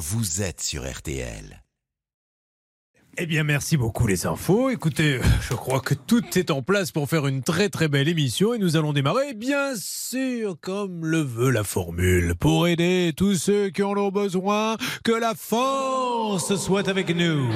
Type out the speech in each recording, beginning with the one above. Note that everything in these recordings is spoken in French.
vous êtes sur RTL. Eh bien, merci beaucoup les infos. Écoutez, je crois que tout est en place pour faire une très très belle émission et nous allons démarrer, bien sûr, comme le veut la formule, pour aider tous ceux qui en ont besoin, que la force soit avec nous.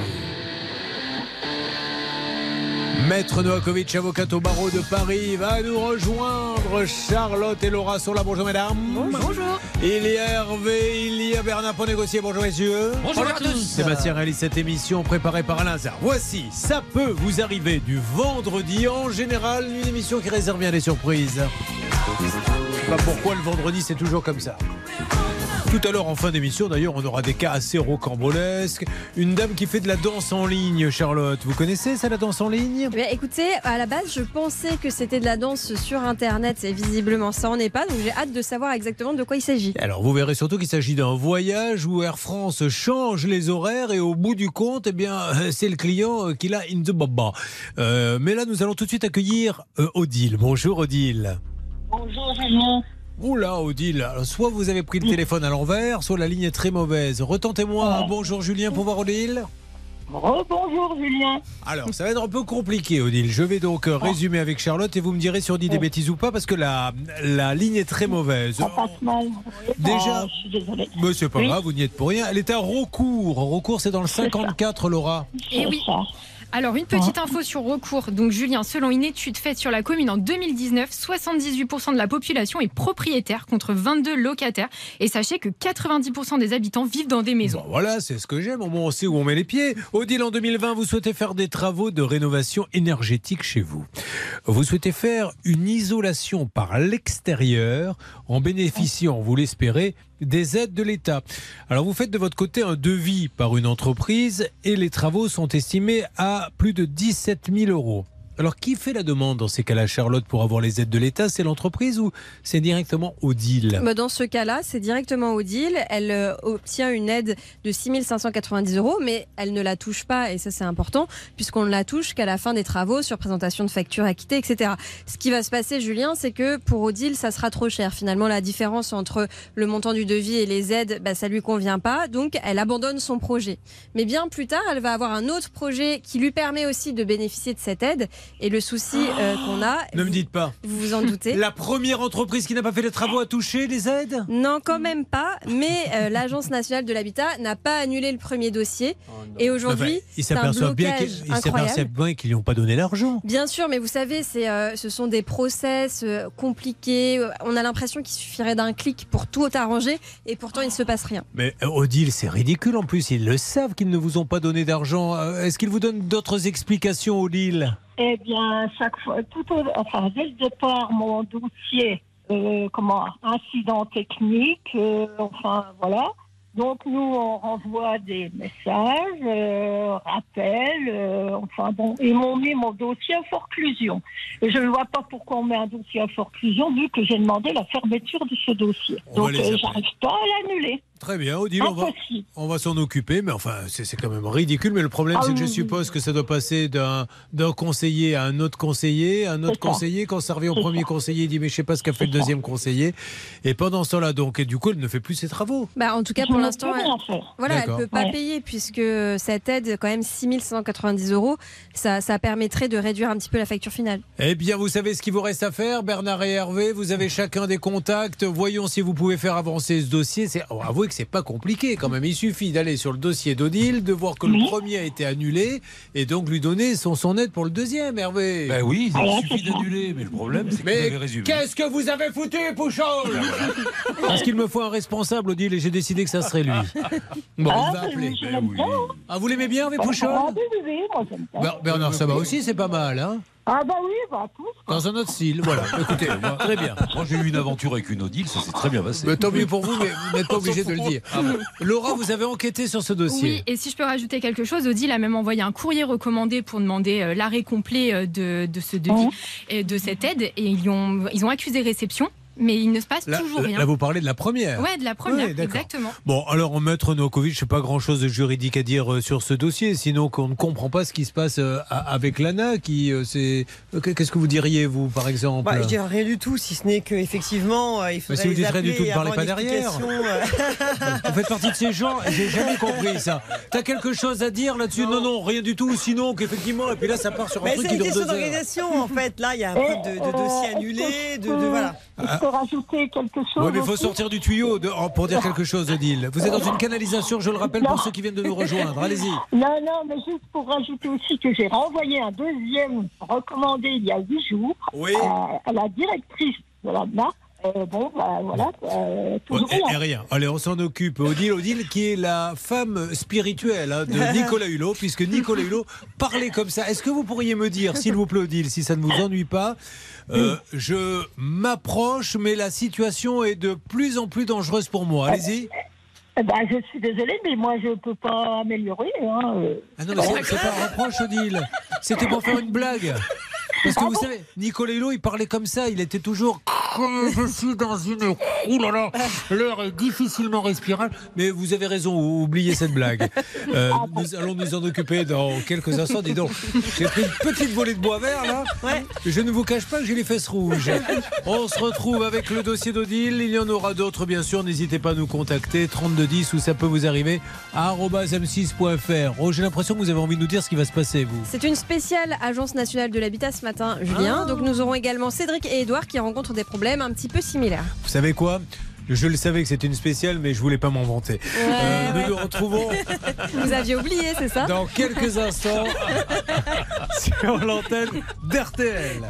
Maître Novakovic, avocat au barreau de Paris, va nous rejoindre. Charlotte et Laura sont là. Bonjour mesdames. Bonjour. Il y a Hervé, il y a Bernard pour négocier. Bonjour messieurs. Bonjour à tous. Sébastien réalise cette émission préparée par Alain Zar. Voici, ça peut vous arriver du vendredi. En général, une émission qui réserve bien des surprises. Je sais pas pourquoi le vendredi c'est toujours comme ça? Tout à l'heure, en fin d'émission, d'ailleurs, on aura des cas assez rocambolesques. Une dame qui fait de la danse en ligne, Charlotte. Vous connaissez ça, la danse en ligne? Eh bien, écoutez, à la base, je pensais que c'était de la danse sur Internet et visiblement ça en est pas, donc j'ai hate de savoir exactement de quoi il s'agit. Alors, vous verrez surtout qu'il s'agit d'un voyage où Air France change les horaires et au bout du compte, eh bien, c'est le client qui l'a in the baba. Euh, mais là, nous allons tout de suite accueillir euh, Odile. Bonjour, Odile. Bonjour Julien. Oula, Odile, alors, soit vous avez pris le téléphone à l'envers, soit la ligne est très mauvaise. Retentez-moi un bonjour Julien pour voir Odile. Rebonjour Julien. Alors, ça va être un peu compliqué, Odile. Je vais donc euh, résumer avec Charlotte et vous me direz si on dit des bêtises ou pas parce que la, la ligne est très mauvaise. Mal. Déjà- Oh, je suis désolée. Mais c'est pas Oui. grave, vous n'y êtes pour rien. Elle est à recours. Recours, c'est dans le 54, Laura. Et C'est oui. Alors, une petite info sur recours. Donc, Julien, selon une étude faite sur la commune en 2019, 78% de la population est propriétaire contre 22 locataires. Et sachez que 90% des habitants vivent dans des maisons. Bon, voilà, c'est ce que j'aime. Au moins, on sait où on met les pieds. Odile, en 2020, vous souhaitez faire des travaux de rénovation énergétique chez vous. Vous souhaitez faire une isolation par l'extérieur en bénéficiant, vous l'espérez, des aides de l'État. Alors, vous faites de votre côté un devis par une entreprise et les travaux sont estimés à plus de 17 000 euros. Alors, qui fait la demande dans ces cas-là, Charlotte, pour avoir les aides de l'État? C'est l'entreprise ou c'est directement Odile? Bah, dans ce cas-là, c'est directement Odile. Elle euh, obtient une aide de 6 590 euros, mais elle ne la touche pas, et ça c'est important, puisqu'on ne la touche qu'à la fin des travaux sur présentation de factures acquittées, etc. Ce qui va se passer, Julien, c'est que pour Odile, ça sera trop cher. Finalement, la différence entre le montant du devis et les aides, bah, ça lui convient pas, donc elle abandonne son projet. Mais bien plus tard, elle va avoir un autre projet qui lui permet aussi de bénéficier de cette aide. Et le souci euh, qu'on a, Ne me vous- dites pas. vous vous en doutez. La première entreprise qui n'a pas fait les travaux a touché les aides? Non, quand même pas. Mais euh, l'Agence nationale de l'habitat n'a pas annulé le premier dossier. Et aujourd'hui, Enfin, ils s'aperçoivent bien qu'ils ils s'aperçoivent incroyable. bien qu'ils lui ont pas donné l'argent. Bien sûr, mais vous savez, c'est, euh, ce sont des process compliqués. On a l'impression qu'il suffirait d'un clic pour tout arranger, et pourtant il ne se passe rien. Mais Odile, c'est ridicule en plus. Ils le savent qu'ils ne vous ont pas donné d'argent. Est-ce qu'ils vous donnent d'autres explications, Odile? Eh bien, chaque fois, tout au, enfin, dès le départ, mon dossier, euh, comment, incident technique, euh, enfin, voilà. Donc, nous, on renvoie des messages, euh, rappels, euh, enfin, bon, ils m'ont mis mon dossier à forclusion. Et je ne vois pas pourquoi on met un dossier à forclusion, vu que j'ai demandé la fermeture de ce dossier. On Donc, euh, j'arrive pas à l'annuler. Très bien, Odile, on va, Impossible. on va s'en occuper. Mais enfin, c'est quand même ridicule. Mais le problème, Ah c'est que je oui, suppose que ça doit passer d'un conseiller à un autre conseiller, un autre ça. conseiller. Quand ça revient au premier ça. conseiller, il dit Mais je sais pas ce qu'a fait le ça. deuxième conseiller. Et pendant ce temps-là, donc, et du coup, elle ne fait plus ses travaux. Bah, en tout cas, Je pour ne l'instant, elle-. Voilà, elle D'accord. peut pas Ouais. payer puisque cette aide, quand même 6190 euros, ça, ça permettrait de réduire un petit peu la facture finale. Eh bien, vous savez ce qu'il vous reste à faire, Bernard et Hervé. Vous avez chacun des contacts. Voyons si vous pouvez faire avancer ce dossier. C'est, oh, avouez que c'est pas compliqué quand même. Il suffit d'aller sur le dossier d'Odile, de voir que le premier a été annulé et donc lui donner son, son aide pour le deuxième, Hervé. Ben oui, il Ah, suffit d'annuler, mais le problème, c'est que vous Mais avez résumé. qu'est-ce que vous avez foutu, Pouchon Parce qu'il me faut un responsable, Odile, et j'ai décidé que ça serait lui. Bon, Ah, on va mais appeler. Ben oui. Ah, vous l'aimez bien, Hervé Pouchon. Ber- Bernard, ça va aussi, c'est pas mal, hein Ah bah oui, bah tous. Dans un autre style, voilà. Écoutez, moi, très bien. Moi, j'ai eu une aventure avec une Odile, ça s'est très bien passé. Mais tant mieux pour vous, mais vous n'êtes pas obligé de le dire. Laura, vous avez enquêté sur ce dossier. Oui, et si je peux rajouter quelque chose, Odile a même envoyé un courrier recommandé pour demander euh, l'arrêt complet euh, de, de ce devis Mhm. et de cette aide. Et ils ont, ils ont accusé réception. Mais il ne se passe Là, toujours rien. là, vous parlez de la première. Ouais, de la première, Ouais, exactement. Bon, alors, en maître Novakovic, je sais pas grand-chose de juridique à dire euh, sur ce dossier, sinon qu'on ne comprend pas ce qui se passe euh, avec l'ANA, qui, euh, c'est... Qu'est-ce que vous diriez, vous, par exemple? Bah, je dirais rien du tout, si ce n'est qu'effectivement, euh, il faudrait si vous dites rien du tout, ne parlez pas une derrière. Vous faites partie de ces gens, j'ai jamais compris ça. T'as quelque chose à dire là-dessus? Non. non, rien du tout, sinon qu'effectivement, et puis là, ça part sur un Mais truc c'est qui une dure question deux heures. d'organisation en fait. Là, il y a un truc de, de dossier annulé, de, que voilà. Je peux rajouter quelque chose Oui, mais il faut sortir du tuyau de- oh, pour dire quelque chose, Odile. Vous êtes dans une canalisation, je le rappelle pour ceux qui viennent de nous rejoindre. Allez-y. Non, non, mais juste pour rajouter aussi que j'ai renvoyé un deuxième recommandé il y a huit jours Oui. à, à la directrice de la marque. Euh, bon, bah, voilà, euh, toujours et, rien. et rien. Allez, on s'en occupe. Odile, Odile qui est la femme spirituelle hein, de Nicolas Hulot, puisque Nicolas Hulot parlait comme ça. Est-ce que vous pourriez me dire, s'il vous plaît, Odile, si ça ne vous ennuie pas, euh, je m'approche, mais la situation est de plus en plus dangereuse pour moi. Allez-y. Ben, je suis désolée, mais moi, je ne peux pas améliorer. Hein. euh. Ah non, mais c'est pas un reproche, Odile. C'était pour faire une blague. Parce que Ah vous savez, Nicolas Hulot, il parlait comme ça. Il était toujours. Je suis dans une. Ouh là là, l'air est difficilement respirable. Mais vous avez raison, oubliez cette blague. Euh, nous allons nous en occuper dans quelques instants. Dis donc, j'ai pris une petite volée de bois vert là. Je ne vous cache pas que j'ai les fesses rouges. On se retrouve avec le dossier d'Odile. Il y en aura d'autres, bien sûr. N'hésitez pas à nous contacter. 3210 ou ça peut vous arriver à m6.fr. Oh, j'ai l'impression que vous avez envie de nous dire ce qui va se passer, vous. C'est une spéciale Agence nationale de l'habitat ce matin, Julien. Ah. Donc nous aurons également Cédric et Édouard qui rencontrent des problèmes un petit peu similaires. Vous savez quoi? Je le savais que c'était une spéciale, mais je voulais pas m'en vanter. Euh, nous nous retrouvons Vous aviez oublié, c'est ça? dans quelques instants sur l'antenne d'RTL.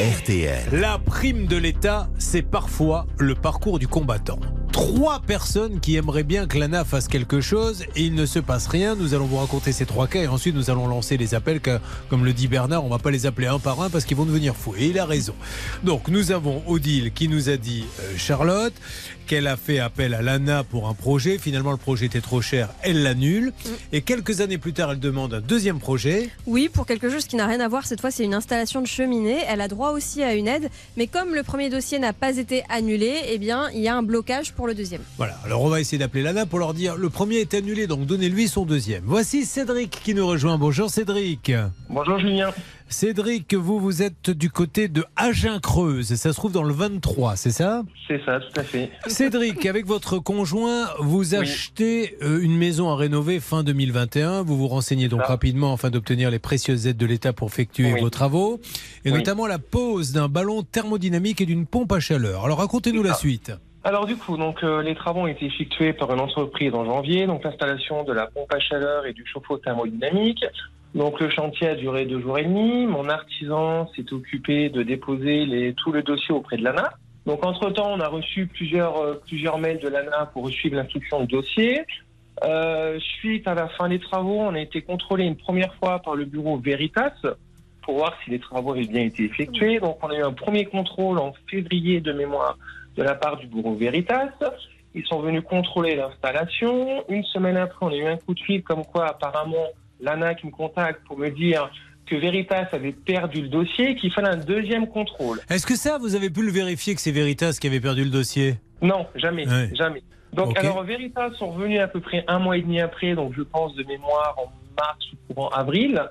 RTL. La prime de l'État, c'est parfois le parcours du combattant. Trois personnes qui aimeraient bien que l'ANA fasse quelque chose et il ne se passe rien. Nous allons vous raconter ces trois cas et ensuite nous allons lancer les appels. car, Comme le dit Bernard, on va pas les appeler un par un parce qu'ils vont devenir fous. Et il a raison. Donc nous avons Odile qui nous a dit, euh, Charlotte, qu'elle a fait appel à l'ANA pour un projet. Finalement, le projet était trop cher, elle l'annule. Et quelques années plus tard, elle demande un deuxième projet. Oui, pour quelque chose qui n'a rien à voir, cette fois c'est une installation de cheminée. Elle a droit aussi à une aide, mais comme le premier dossier n'a pas été annulé, eh bien il y a un blocage pour le deuxième. Voilà, alors on va essayer d'appeler l'ANA pour leur dire le premier est annulé, donc donnez-lui son deuxième. Voici Cédric qui nous rejoint. Bonjour Cédric. Bonjour Julien. Cédric, vous, vous êtes du côté de Agen-Creuse. Ça se trouve dans le 23, c'est ça? C'est ça, tout à fait. Cédric, avec votre conjoint, vous achetez euh, une maison à rénover fin 2021. Vous vous renseignez donc rapidement afin d'obtenir les précieuses aides de l'État pour effectuer Oui. vos travaux, et Oui. notamment la pose d'un ballon thermodynamique et d'une pompe à chaleur. Alors racontez-nous la suite. Alors du coup, donc euh, les travaux ont été effectués par une entreprise en janvier, donc l'installation de la pompe à chaleur et du chauffe-eau thermodynamique. Donc le chantier a duré deux jours et demi. Mon artisan s'est occupé de déposer les, tout le dossier auprès de l'ANA. Donc entre-temps, on a reçu plusieurs, euh, plusieurs mails de l'ANA pour suivre l'instruction du dossier. Euh, suite à la fin des travaux, on a été contrôlé une première fois par le bureau Veritas pour voir si les travaux avaient bien été effectués. Donc on a eu un premier contrôle en février de mémoire de la part du bureau Veritas. Ils sont venus contrôler l'installation. Une semaine après, on a eu un coup de fil comme quoi apparemment l'ANA qui me contacte pour me dire que Veritas avait perdu le dossier et qu'il fallait un deuxième contrôle. Est-ce que ça, vous avez pu le vérifier que c'est Veritas qui avait perdu le dossier? Non, jamais, Ouais. jamais. Donc alors Veritas sont revenus à peu près un mois et demi après, donc je pense de mémoire en mars ou courant avril,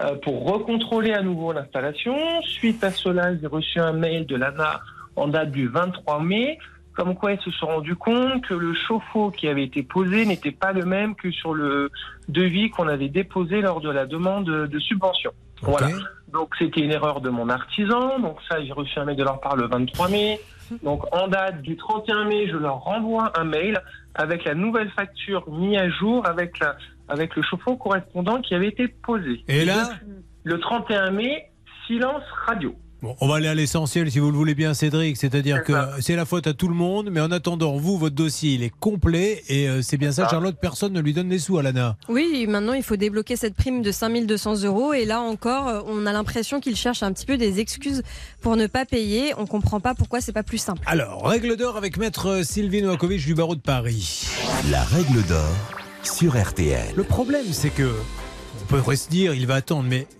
euh, pour recontrôler à nouveau l'installation. Suite à cela, j'ai reçu un mail de l'ANA en date du 23 mai, comme quoi ils se sont rendus compte que le chauffe-eau qui avait été posé n'était pas le même que sur le devis qu'on avait déposé lors de la demande de subvention. Voilà. Donc c'était une erreur de mon artisan. Donc ça, j'ai reçu un mail de leur part le 23 mai. Donc en date du 31 mai, je leur renvoie un mail avec la nouvelle facture mise à jour avec la, avec le chauffe-eau correspondant qui avait été posé. Et là Le 31 mai, silence radio. Bon, on va aller à l'essentiel si vous le voulez bien, Cédric. C'est-à-dire C'est que c'est la faute à tout le monde, mais en attendant, vous, votre dossier, il est complet et euh, c'est bien ça. Charlotte. Personne ne lui donne les sous à l'ANA. Oui, maintenant il faut débloquer cette prime de 5200 euros et là encore, euh, on a l'impression qu'ils cherchent un petit peu des excuses pour ne pas payer. On comprend pas pourquoi c'est pas plus simple. Alors, règle d'or avec maître Sylvie Noakovic du barreau de Paris. La règle d'or sur RTL. Le problème, c'est que on pourrait se dire, il va attendre, mais euh,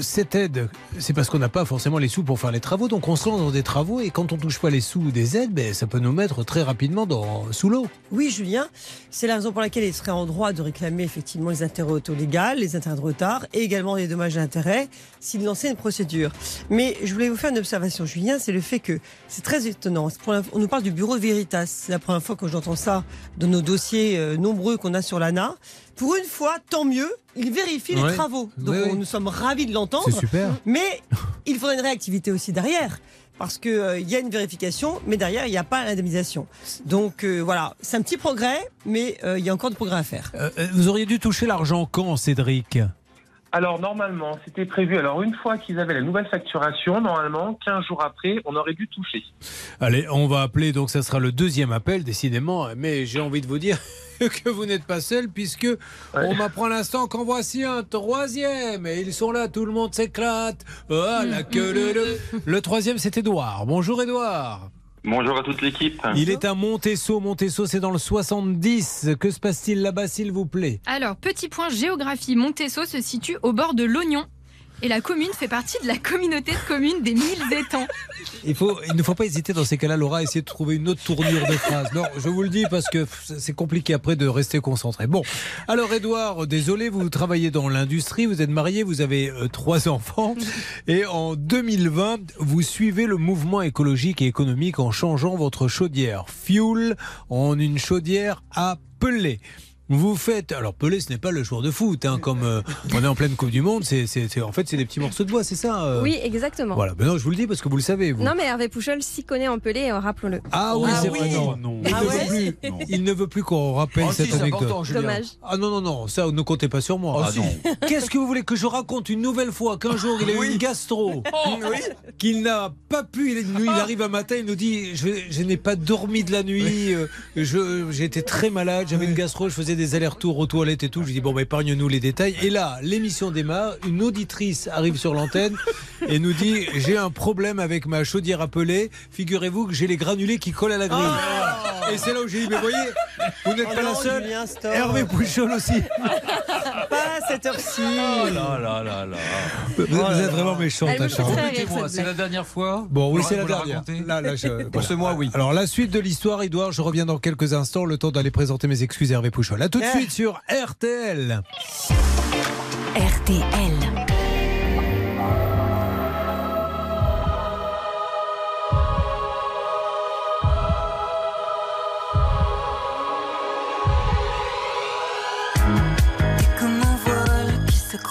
cette aide, c'est parce qu'on n'a pas forcément les sous pour faire les travaux. Donc on se lance dans des travaux et quand on touche pas les sous des aides, ben, ça peut nous mettre très rapidement dans, sous l'eau. Oui, Julien, c'est la raison pour laquelle il serait en droit de réclamer effectivement les intérêts auto légales, les intérêts de retard et également les dommages et intérêts s'il lançait une procédure. Mais je voulais vous faire une observation, Julien, c'est le fait que c'est très étonnant. On nous parle du bureau Veritas. C'est la première fois que j'entends ça dans nos dossiers euh, nombreux qu'on a sur l'ANA. Pour une fois, tant mieux, il vérifie Ouais. les travaux. Donc Oui, oui. on- nous sommes ravis de l'entendre. C'est super. Mais il faudrait une réactivité aussi derrière. Parce qu'il il y a une vérification, mais derrière, il n'y a pas l'indemnisation. Donc euh, voilà, c'est un petit progrès, mais euh, il y a encore de progrès à faire. Euh, euh, vous auriez dû toucher l'argent quand, Cédric? Alors normalement, c'était prévu. Alors une fois qu'ils avaient la nouvelle facturation, normalement, 15 jours après, on aurait dû toucher. Allez, on va appeler, donc ça sera le deuxième appel, décidément. Mais j'ai envie de vous dire que vous n'êtes pas seul, puisque on m'apprend à l'instant qu'en voici un troisième. Et ils sont là, tout le monde s'éclate. Ah, la queue le, le. Le troisième, c'est Édouard. Bonjour Édouard. Bonjour à toute l'équipe. Il est à Montesso. Montesso, c'est dans le 70. Que se passe-t-il là-bas, s'il vous plaît? Alors, petit point géographie, Montesso se situe au bord de l'Oignon. Et la commune fait partie de la communauté de communes des mille étangs. il, faut, il ne faut pas hésiter dans ces cas-là, Laura, à essayer de trouver une autre tournure de phrase. Non, je vous le dis parce que c'est compliqué après de rester concentré. Bon, alors Edouard, désolé, vous travaillez dans l'industrie, vous êtes marié, vous avez euh, trois enfants. Et en 2020, vous suivez le mouvement écologique et économique en changeant votre chaudière fuel en une chaudière à pellet. Vous faites. Alors, Pelé, ce n'est pas le joueur de foot, hein, comme euh, on est en pleine Coupe du Monde. C'est, en fait, c'est des petits morceaux de bois, c'est ça euh Oui, exactement. Voilà, ben non, je vous le dis parce que vous le savez. Vous. Non, mais Hervé Pouchol s'y connaît en pelé, euh, rappelons-le. Ah oui, Ah c'est oui. vrai. Non, non. Il, Ah ne ouais veut plus, il ne veut plus qu'on rappelle Oh, si, cette c'est anecdote. Dommage. Ah non, non, non, ça ne comptez pas sur moi. Ah non. Qu'est-ce que vous voulez que je raconte une nouvelle fois qu'un jour il a eu une gastro qu'il n'a pas pu, il, il arrive un matin, il nous dit je, je n'ai pas dormi de la nuit, euh, je- j'ai été très malade, j'avais une gastro, je faisais des allers-retours aux toilettes et tout. Je dis bon, bah, épargne-nous les détails. Et là, l'émission démarre, une auditrice arrive sur l'antenne et nous dit j'ai un problème avec ma chaudière appelée, figurez-vous que j'ai les granulés qui collent à la grille. Et c'est là où j'ai dit mais voyez, vous n'êtes Oh pas la seule. Julien. Hervé Pouchol aussi. À cette heure-ci. Oh là là là là. Vous, vous êtes vraiment très rire, Dites-moi, cette c'est la dernière fois Bon, oui, c'est la la dernière. racontez Là, là, je- Pour voilà. ce mois, oui. Alors, la suite de l'histoire, Edouard, je reviens dans quelques instants, le temps d'aller présenter mes excuses à Hervé Pouchol. À tout de Eh. suite sur RTL. RTL.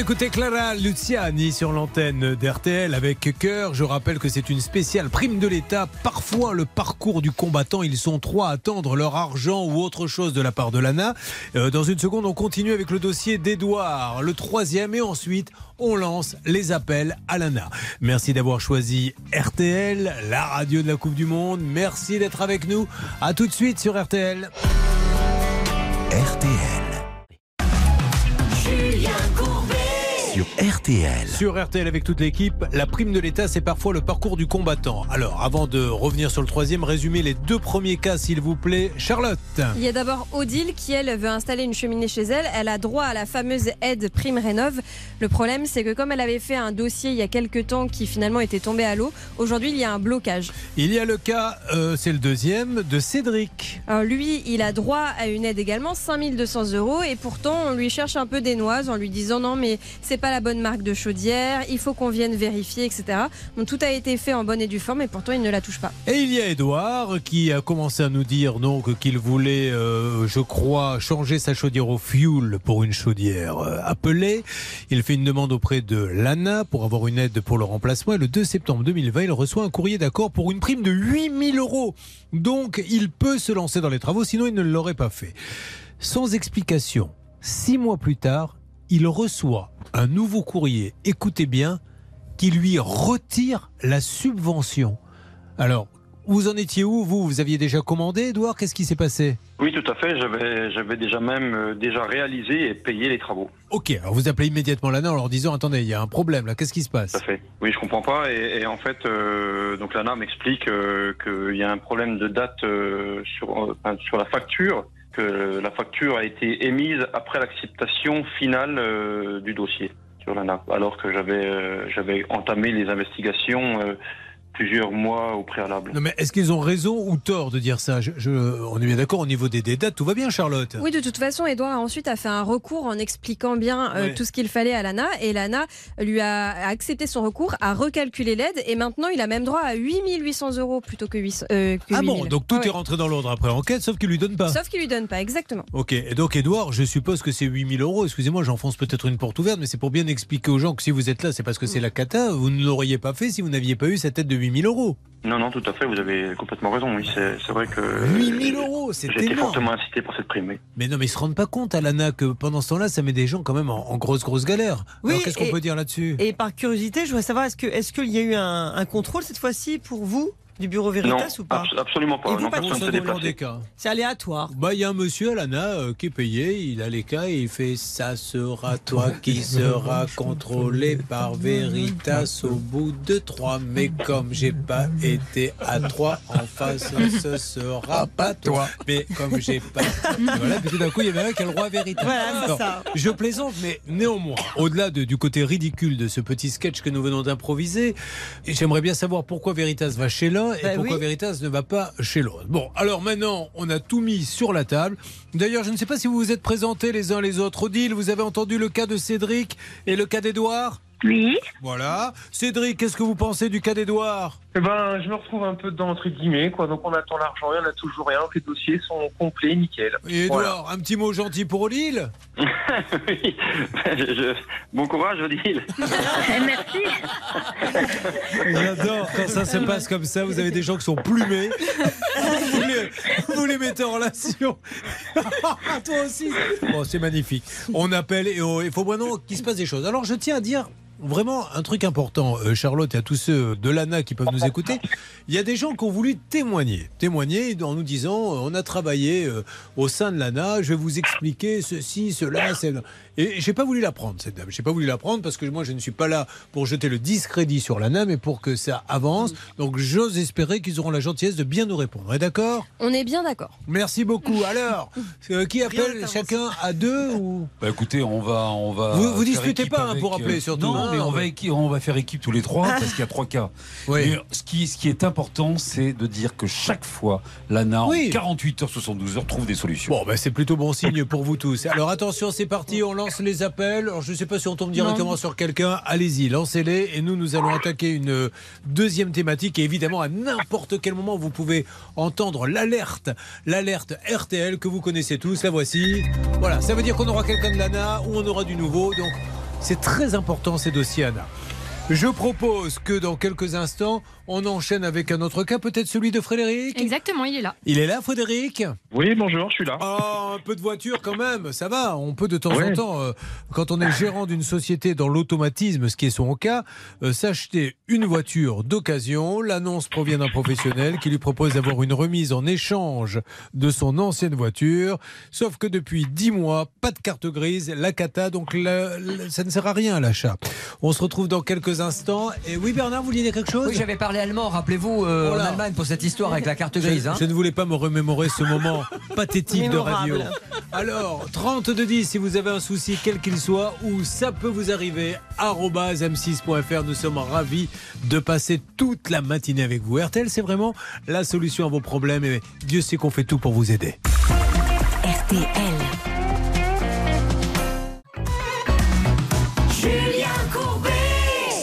d'écouter Clara Luciani sur l'antenne d'RTL avec cœur. Je rappelle que c'est une spéciale prime de l'État. Parfois, le parcours du combattant, ils sont trois à attendre leur argent ou autre chose de la part de l'ANA. Euh, dans une seconde, on continue avec le dossier d'Edouard, le troisième, et ensuite, on lance les appels à l'ANA. Merci d'avoir choisi RTL, la radio de la Coupe du Monde. Merci d'être avec nous. À tout de suite sur RTL. RTL. Sur RTL. Sur RTL avec toute l'équipe, la prime de l'État, c'est parfois le parcours du combattant. Alors, avant de revenir sur le troisième, résumez les deux premiers cas, s'il vous plaît. Charlotte. Il y a d'abord Odile qui, elle, veut installer une cheminée chez elle. Elle a droit à la fameuse aide prime rénov. Le problème, c'est que comme elle avait fait un dossier il y a quelques temps qui finalement était tombé à l'eau, aujourd'hui, il y a un blocage. Il y a le cas, euh, c'est le deuxième, de Cédric. Alors lui, il a droit à une aide également, 5200 euros, et pourtant on lui cherche un peu des noises en lui disant non mais c'est pas la bonne marque de chaudière, il faut qu'on vienne vérifier, etc. Tout a été fait en bonne et due forme, et pourtant il ne la touche pas. Et il y a Edouard qui a commencé à nous dire donc qu'il voulait, euh, je crois, changer sa chaudière au fuel pour une chaudière euh, appelée. Il fait une demande auprès de l'ANA pour avoir une aide pour le remplacement. Et le 2 septembre 2020, il reçoit un courrier d'accord pour une prime de 8000 euros. Donc il peut se lancer dans les travaux, sinon il ne l'aurait pas fait. Sans explication, six mois plus tard, il reçoit un nouveau courrier, écoutez bien, qui lui retire la subvention. Alors, vous en étiez où Vous, vous aviez déjà commandé, Edouard Qu'est-ce qui s'est passé? Oui, tout à fait. J'avais, j'avais déjà même euh, déjà réalisé et payé les travaux. Ok, alors vous appelez immédiatement l'ANA en leur disant attendez, il y a un problème là, qu'est-ce qui se passe? Tout à fait. Oui, je comprends pas. Et, et en fait, euh, donc l'ANA m'explique euh, qu'il y a un problème de date sur, sur la facture, que la facture a été émise après l'acceptation finale euh, du dossier sur l'ANA, alors que j'avais, euh, j'avais entamé les investigations euh, plusieurs mois au préalable. Non mais est-ce qu'ils ont raison ou tort de dire ça Je- je- On est bien d'accord au niveau des, des dates, tout va bien Charlotte Oui, de toute façon, Edouard a ensuite a fait un recours en expliquant bien euh, tout ce qu'il fallait à l'ANA et l'ANA lui a accepté son recours, a recalculé l'aide et maintenant il a même droit à 8800 euros plutôt que 800. euh, que Ah bon, 8000. donc tout Ouais. est rentré dans l'ordre après enquête, sauf qu'il lui donne pas. Sauf qu'il lui donne pas, exactement. Ok, et donc Edouard, je suppose que c'est 8000 euros. Excusez-moi, j'enfonce peut-être une porte ouverte, mais c'est pour bien expliquer aux gens que si vous êtes là, c'est parce que c'est la cata. Vous ne l'auriez pas fait si vous n'aviez pas eu cette aide de 8000 euros. Non, non, tout à fait. Vous avez complètement raison. Oui, c'est, c'est vrai que 8000 euros, c'est j'ai été énorme. fortement incité pour cette prime. oui. Mais non, mais ils se rendent pas compte à l'ANA que pendant ce temps-là, ça met des gens quand même en, en grosse, grosse galère. Oui, Alors qu'est-ce qu'on peut dire là-dessus? Et par curiosité, je voudrais savoir, est-ce que- est-ce qu'il y a eu un, un contrôle cette fois-ci pour vous? Du bureau Veritas non, ou pas abs- absolument pas. Et vous, non, pas personne ne s'est des cas. C'est aléatoire. Bah, il y a un monsieur à l'ANA euh, qui est payé, il a les cas et il fait Ça sera toi qui sera contrôlé par Veritas au bout de trois. Mais comme j'ai pas été à trois en face, ce sera pas toi. Mais comme j'ai pas. Voilà, puis tout d'un coup, il y avait un qui a le droit à Veritas. Voilà, c'est Non, ça. Je plaisante, mais néanmoins, au-delà de- du côté ridicule de ce petit sketch que nous venons d'improviser, j'aimerais bien savoir pourquoi Veritas va chez l'un et Bah pourquoi oui. Veritas ne va pas chez l'autre. Bon, alors maintenant, on a tout mis sur la table. D'ailleurs, je ne sais pas si vous vous êtes présentés les uns les autres. Odile, vous avez entendu le cas de Cédric et le cas d'Edouard? Oui. Voilà. Cédric, qu'est-ce que vous pensez du cas d'Edouard Eh ben, je me retrouve un peu dedans, entre guillemets, quoi. Donc, on attend l'argent et on n'a toujours rien. Les dossiers sont complets, nickel. Et Edouard, un petit mot gentil pour Odile? Oui. Je- je- Bon courage, Odile. Merci. J'adore quand ça se passe comme ça. Vous avez des gens qui sont plumés. Vous les, vous les mettez en relation. Toi aussi. Bon, c'est magnifique. On appelle et on- il faut maintenant qu'il se passe des choses. Alors, je tiens à dire. Vraiment un truc important, euh, Charlotte et à tous ceux de l'ANA qui peuvent nous écouter. Il y a des gens qui ont voulu témoigner, témoigner en nous disant euh, on a travaillé euh, au sein de l'ANA, je vais vous expliquer ceci, cela, c'est et j'ai pas voulu la prendre cette dame. J'ai pas voulu la prendre parce que moi je ne suis pas là pour jeter le discrédit sur l'ANA, mais pour que ça avance. Donc j'ose espérer qu'ils auront la gentillesse de bien nous répondre. Et d'accord? On est bien d'accord. Merci beaucoup. Alors, euh, qui appelle chacun à deux ou Bah écoutez, on va, on va. Vous- vous disputez pas, hein, pour avec, rappeler, euh, surtout, Non, mais on va, équi- on va faire équipe tous les trois parce qu'il y a trois cas. Oui. Ce qui, ce qui est important, c'est de dire que chaque fois, l'ANA, Oui. en 48 heures, 72 heures, trouve des solutions. Bon, ben c'est plutôt bon signe pour vous tous. Alors attention, c'est parti, on lance les appels. Alors je ne sais pas si on tombe directement sur quelqu'un. Allez-y, lancez-les et nous, nous allons attaquer une deuxième thématique. Et évidemment, à n'importe quel moment, vous pouvez entendre l'alerte, l'alerte RTL que vous connaissez tous. La voici. Voilà, ça veut dire qu'on aura quelqu'un de l'ANA ou on aura du nouveau. Donc C'est très important ces dossiers, Anna. Je propose que dans quelques instants, on enchaîne avec un autre cas, peut-être celui de Frédéric. Exactement, il est là. Il est là, Frédéric? Oui, bonjour, je suis là. Oh, un peu de voiture quand même, ça va. On peut de temps en temps, euh, quand on est gérant d'une société dans l'automatisme, ce qui est son cas, euh, s'acheter une voiture d'occasion. L'annonce provient d'un professionnel qui lui propose d'avoir une remise en échange de son ancienne voiture. Sauf que depuis 10 mois, pas de carte grise, la cata, donc la- la- ça ne sert à rien l'achat. On se retrouve dans quelques instants. Et oui, Bernard, vous vouliez dire quelque chose? Oui, j'avais parlé allemand, rappelez-vous, euh, en. Allemagne, pour cette histoire avec la carte grise. Je, hein. je ne voulais pas me remémorer ce moment pathétique de radio. Alors, 30 de 10 si vous avez un souci, quel qu'il soit, ou ça peut vous arriver, arobase m6.fr. Nous sommes ravis de passer toute la matinée avec vous. RTL, c'est vraiment la solution à vos problèmes et Dieu sait qu'on fait tout pour vous aider. RTL.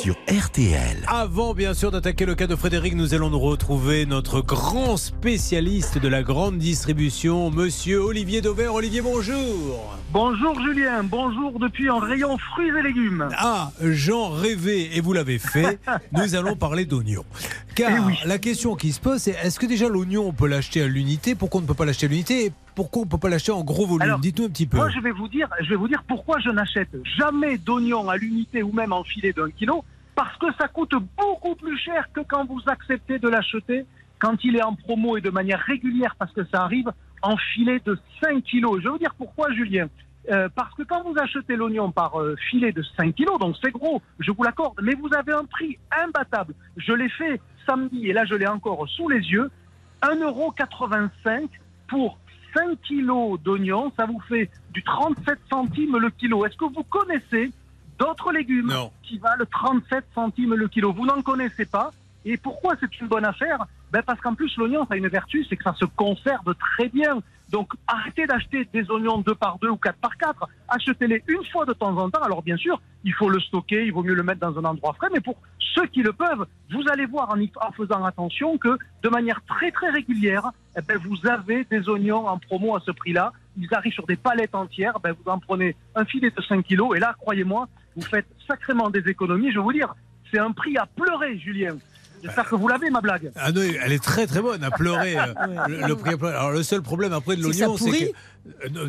Sur RTL. Avant, bien sûr, d'attaquer le cas de Frédéric, nous allons nous retrouver notre grand spécialiste de la grande distribution, monsieur Olivier Dauvert. Olivier, bonjour. Bonjour Julien, bonjour depuis un rayon fruits et légumes. Ah, j'en rêvais et vous l'avez fait. Nous allons parler d'oignons. Car Eh la question qui se pose, c'est est-ce que déjà l'oignon, on peut l'acheter à l'unité? Pourquoi on ne peut pas l'acheter à l'unité? Et pourquoi on ne peut pas l'acheter en gros volume? Alors, Dites-nous un petit peu. Moi je vais vous dire, je vais vous dire pourquoi je n'achète jamais d'oignons à l'unité ou même en filet d'un kilo, parce que ça coûte beaucoup plus cher que quand vous acceptez de l'acheter quand il est en promo et de manière régulière, parce que ça arrive en filet de 5 kilos. Je vous dire pourquoi Julien. Euh, parce que quand vous achetez l'oignon par euh, filet de 5 kilos, donc c'est gros, je vous l'accorde, mais vous avez un prix imbattable. Je l'ai fait samedi et là je l'ai encore sous les yeux. 1,85€ pour 5 kilos d'oignons, ça vous fait du 37 centimes le kilo. Est-ce que vous connaissez d'autres légumes Non. qui valent 37 centimes le kilo Vous n'en connaissez pas. Et pourquoi c'est une bonne affaire? Ben Parce qu'en plus, l'oignon, ça a une vertu, c'est que ça se conserve très bien. Donc arrêtez d'acheter des oignons 2 par 2 ou 4 par 4. Achetez-les une fois de temps en temps. Alors bien sûr, il faut le stocker, il vaut mieux le mettre dans un endroit frais. Mais pour ceux qui le peuvent, vous allez voir en, y- en faisant attention que de manière très très régulière, eh ben, vous avez des oignons en promo à ce prix-là. Ils arrivent sur des palettes entières. Ben, vous en prenez un filet de 5 kilos. Et là, croyez-moi, vous faites sacrément des économies. Je vais vous dire, c'est un prix à pleurer, Julien. J'espère que vous l'avez, ma blague. Ah non, elle est très très bonne à pleurer. euh, le, le prix à pleurer. Alors le seul problème après de l'oignon, c'est que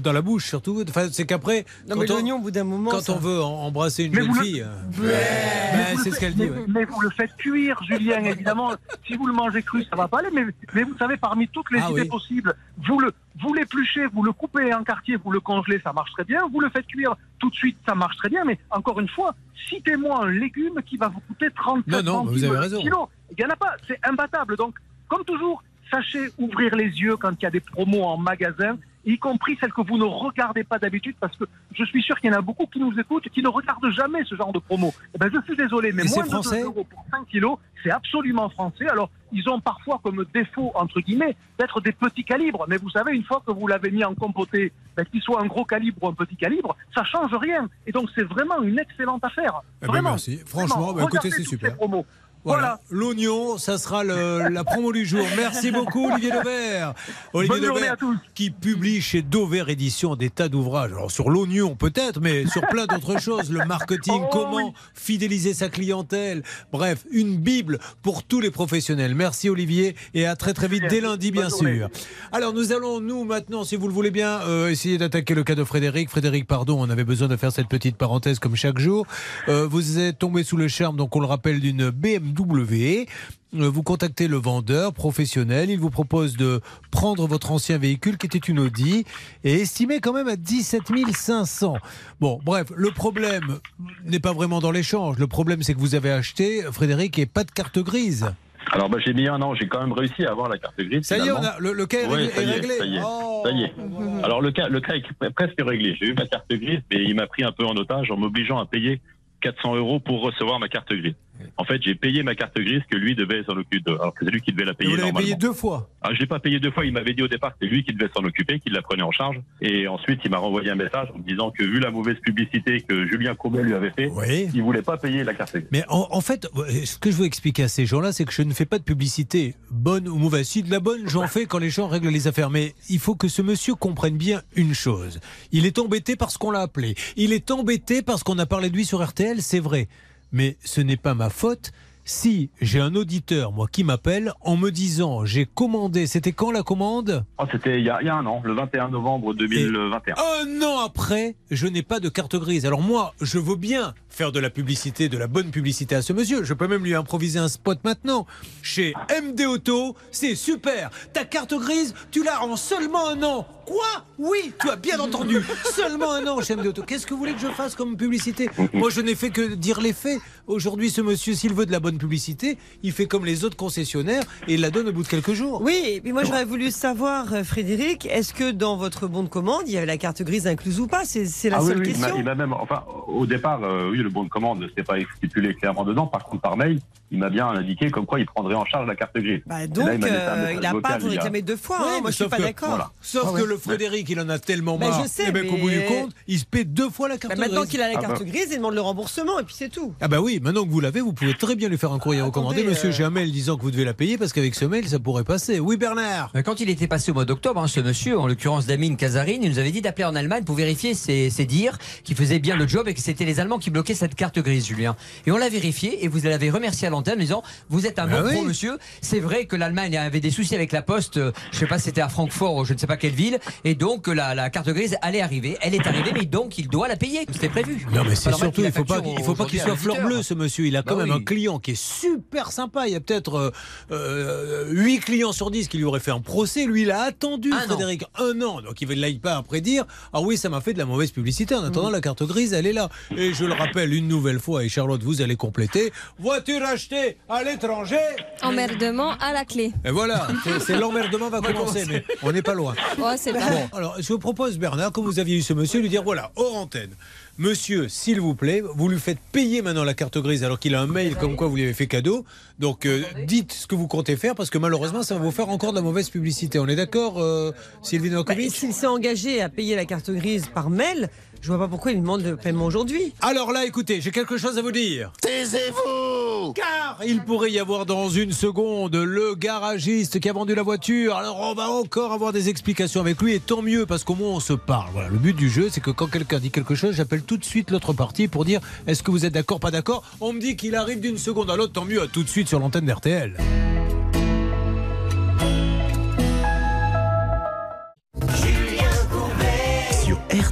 dans la bouche surtout. Enfin, c'est qu'après, mais quand, on, l'oignon, au bout d'un moment. quand ça- on veut embrasser une Mais jeune le- fille, euh, Mais vous c'est le ce qu'elle faites- dit. mais- ouais. Mais vous le faites cuire, Julien, évidemment. si vous le mangez cru, ça va pas aller. Mais, mais vous savez, parmi toutes les Ah idées oui. possibles, vous le, vous l'épluchez, vous le coupez en quartier, vous le congelez, ça marche très bien. Vous le faites cuire tout de suite, ça marche très bien. Mais encore une fois, citez-moi un légume qui va vous coûter 37 Non, non, centimes vous avez le raison. kilo. Il n'y en a pas. C'est imbattable. Donc, comme toujours, sachez ouvrir les yeux quand il y a des promos en magasin, y compris celles que vous ne regardez pas d'habitude, parce que je suis sûr qu'il y en a beaucoup qui nous écoutent et qui ne regardent jamais ce genre de promo. Eh ben, je suis désolé, mais Et c'est moins de français 2 euros pour 5 kilos, c'est absolument français. Alors, ils ont parfois comme défaut, entre guillemets, d'être des petits calibres. Mais vous savez, une fois que vous l'avez mis en compoté, ben, qu'il soit un gros calibre ou un petit calibre, ça change rien. Et donc, c'est vraiment une excellente affaire. Eh ben, Vraiment. merci. Franchement, Vraiment. écoutez, c'est super. ces promos. Voilà, l'oignon, ça sera le- la promo du jour. Merci beaucoup, Olivier Dauvert. Olivier Bonne journée à tous. qui publie chez Dauvert Édition des tas d'ouvrages. Alors, sur l'oignon, peut-être, mais sur plein d'autres choses. Le marketing, Oh, comment fidéliser sa clientèle. Bref, une Bible pour tous les professionnels. Merci, Olivier, et à très, très vite, dès lundi, bien Bonne journée. sûr. Alors, nous allons, nous, maintenant, si vous le voulez bien, euh, essayer d'attaquer le cas de Frédéric. Frédéric, pardon, on avait besoin de faire cette petite parenthèse comme chaque jour. Euh, vous êtes tombé sous le charme, donc on le rappelle, d'une BMW. Euh, Vous contactez le vendeur professionnel, il vous propose de prendre votre ancien véhicule qui était une Audi et estimé quand même à 17 500. Bon, bref, le problème n'est pas vraiment dans l'échange. Le problème, c'est que vous avez acheté, Frédéric, et pas de carte grise. Alors bah, j'ai mis un an, j'ai quand même réussi à avoir la carte grise. Ça y est, on finalement. a, le, le cas est Ouais, réglé. ça y est est, réglé. ça y est, Oh. ça y est. Alors le cas, le cas est presque réglé. J'ai eu ma carte grise, mais il m'a pris un peu en otage en m'obligeant à payer 400 euros pour recevoir ma carte grise. En fait, j'ai payé ma carte grise que lui devait s'en occuper, alors que c'est lui qui devait la payer Vous l'avez payé deux fois. Ah, je l'ai pas payé deux fois. Il m'avait dit au départ que c'est lui qui devait s'en occuper, qu'il la prenait en charge. Et ensuite, il m'a renvoyé un message en me disant que vu la mauvaise publicité que Julien Courbet lui avait fait, il voulait pas payer la carte grise. Mais en, en fait, ce que je veux expliquer à ces gens-là, c'est que je ne fais pas de publicité, bonne ou mauvaise. Si de la bonne, j'en fais quand les gens règlent les affaires. Mais il faut que ce monsieur comprenne bien une chose. Il est embêté parce qu'on l'a appelé. Il est embêté parce qu'on a parlé de lui sur RTL, c'est vrai. Mais ce n'est pas ma faute. Si j'ai un auditeur, moi, qui m'appelle en me disant j'ai commandé, c'était quand la commande? Oh, c'était il y, a, il y a un an, le 21 novembre 2021. Un an après, je n'ai pas de carte grise. Alors moi, je veux bien faire de la publicité, de la bonne publicité à ce monsieur. Je peux même lui improviser un spot maintenant. Chez MD Auto, c'est super. Ta carte grise, tu l'as en seulement un an. Quoi Oui, tu as bien entendu. Seulement un an chez MD Auto. Qu'est-ce que vous voulez que je fasse comme publicité Moi, je n'ai fait que dire les faits. Aujourd'hui, ce monsieur, s'il veut de la bonne publicité, il fait comme les autres concessionnaires et il la donne au bout de quelques jours. Oui, puis moi j'aurais voulu savoir, euh, Frédéric, est-ce que dans votre bon de commande, il y avait la carte grise incluse ou pas C'est la Ah oui, seule oui, il m'a- question. il m'a même, enfin, au départ, euh, oui, le bon de commande, c'était pas stipulé clairement dedans. Par contre, par mail, il m'a bien indiqué comme quoi il prendrait en charge la carte grise. Bah, donc, là, il euh, il n'a pas à vous réclamer deux fois. Oui, hein. mais Moi, je suis pas d'accord. voilà. Sauf Ah que le Frédéric, il en a tellement Ben, marre. je sais, eh ben, qu'au mais- bout du compte, il se paie deux fois la carte Bah, maintenant grise. qu'il a la Ah carte bah. grise, il demande le remboursement et puis c'est tout. Ah bah oui, maintenant que vous l'avez, vous pouvez très bien lui faire un courrier recommandé. attendez, Monsieur, euh, j'ai un mail disant que vous devez la payer parce qu'avec ce mail, ça pourrait passer. Oui, Bernard Euh, Quand il était passé au mois d'octobre, hein, ce monsieur, en l'occurrence Damien Kazarine, il nous avait dit d'appeler en Allemagne pour vérifier ses, ses dires, qu'il faisait bien le job et que c'était les Allemands qui bloquaient cette carte grise, Julien. Et on l'a vérifié et vous l'avez remercié à l'antenne en disant Vous êtes un Ah bon oui. monsieur. C'est vrai que l'Allemagne avait des soucis avec la poste, euh, je sais pas si c'était à Francfort ou je ne sais pas quelle ville, et donc euh, la, la carte grise allait arriver. Elle est arrivée, mais donc il doit la payer. C'était prévu. Non mais c'est surtout, il faut pas, il faut pas qu'il soit fleur bleue ce monsieur. Il a quand Bah même oui. un client qui est super sympa. Il y a peut-être euh, 8 clients sur 10 qui lui auraient fait un procès. Lui, il a attendu, Un an. Frédéric, un an. Donc il ne l'aille pas après dire Ah oui, ça m'a fait de la mauvaise publicité. En Mm. attendant, la carte grise, elle est là. Et je le rappelle une nouvelle fois, et Charlotte, vous allez compléter voiture achetée à l'étranger. Emmerdement à la clé. Et voilà, c'est- l'emmerdement va commencer, mais on n'est pas loin. Oh, c'est. Bon, alors je vous propose, Bernard, que vous aviez eu ce monsieur, lui dire voilà, hors antenne. Monsieur, s'il vous plaît, vous lui faites payer maintenant la carte grise alors qu'il a un mail comme quoi vous lui avez fait cadeau. Donc euh, dites ce que vous comptez faire parce que malheureusement ça va vous faire encore de la mauvaise publicité. On est d'accord, euh, Sylvie Bah, S'il s'est engagé à payer la carte grise par mail, je vois pas pourquoi il demande le paiement aujourd'hui. Alors là, écoutez, j'ai quelque chose à vous dire. Taisez-vous Car il pourrait y avoir dans une seconde le garagiste qui a vendu la voiture. Alors on va encore avoir des explications avec lui et tant mieux parce qu'au moins on se parle. Voilà, le but du jeu, c'est que quand quelqu'un dit quelque chose, j'appelle tout de suite l'autre partie pour dire est-ce que vous êtes d'accord, pas d'accord? On me dit qu'il arrive d'une seconde à l'autre, tant mieux, à tout de suite sur l'antenne d'RTL.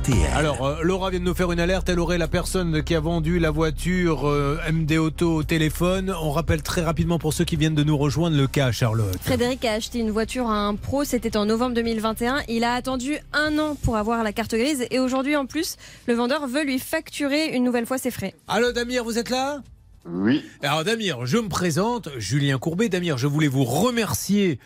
RTL. Alors, euh, Laura vient de nous faire une alerte. Elle aurait la personne qui a vendu la voiture euh, MD Auto au téléphone. On rappelle très rapidement pour ceux qui viennent de nous rejoindre le cas, Charlotte. Frédéric a acheté une voiture à un pro, c'était en novembre 2021. Il a attendu un an pour avoir la carte grise et aujourd'hui en plus, le vendeur veut lui facturer une nouvelle fois ses frais. Allô, Damir, vous êtes là? Oui. Alors, Damir, je me présente, Julien Courbet. Damir, je voulais vous remercier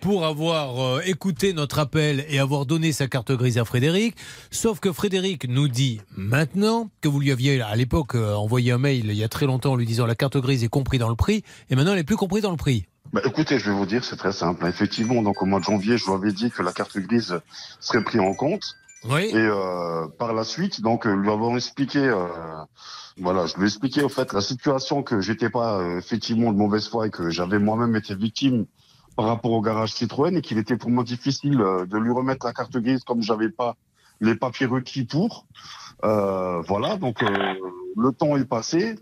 pour avoir euh, écouté notre appel et avoir donné sa carte grise à Frédéric. Sauf que Frédéric nous dit maintenant que vous lui aviez à l'époque euh, envoyé un mail il y a très longtemps en lui disant la carte grise est comprise dans le prix et maintenant elle n'est plus comprise dans le prix. Bah, écoutez, je vais vous dire, c'est très simple. Effectivement, donc au mois de janvier, je vous avais dit que la carte grise serait prise en compte. Oui. Et euh, par la suite, donc euh, lui avons expliqué, euh, voilà, je lui ai expliqué au fait la situation que j'étais pas euh, effectivement de mauvaise foi et que j'avais moi-même été victime par rapport au garage Citroën et qu'il était pour moi difficile euh, de lui remettre la carte grise comme j'avais pas les papiers requis pour. Euh, voilà, donc euh, le temps est passé.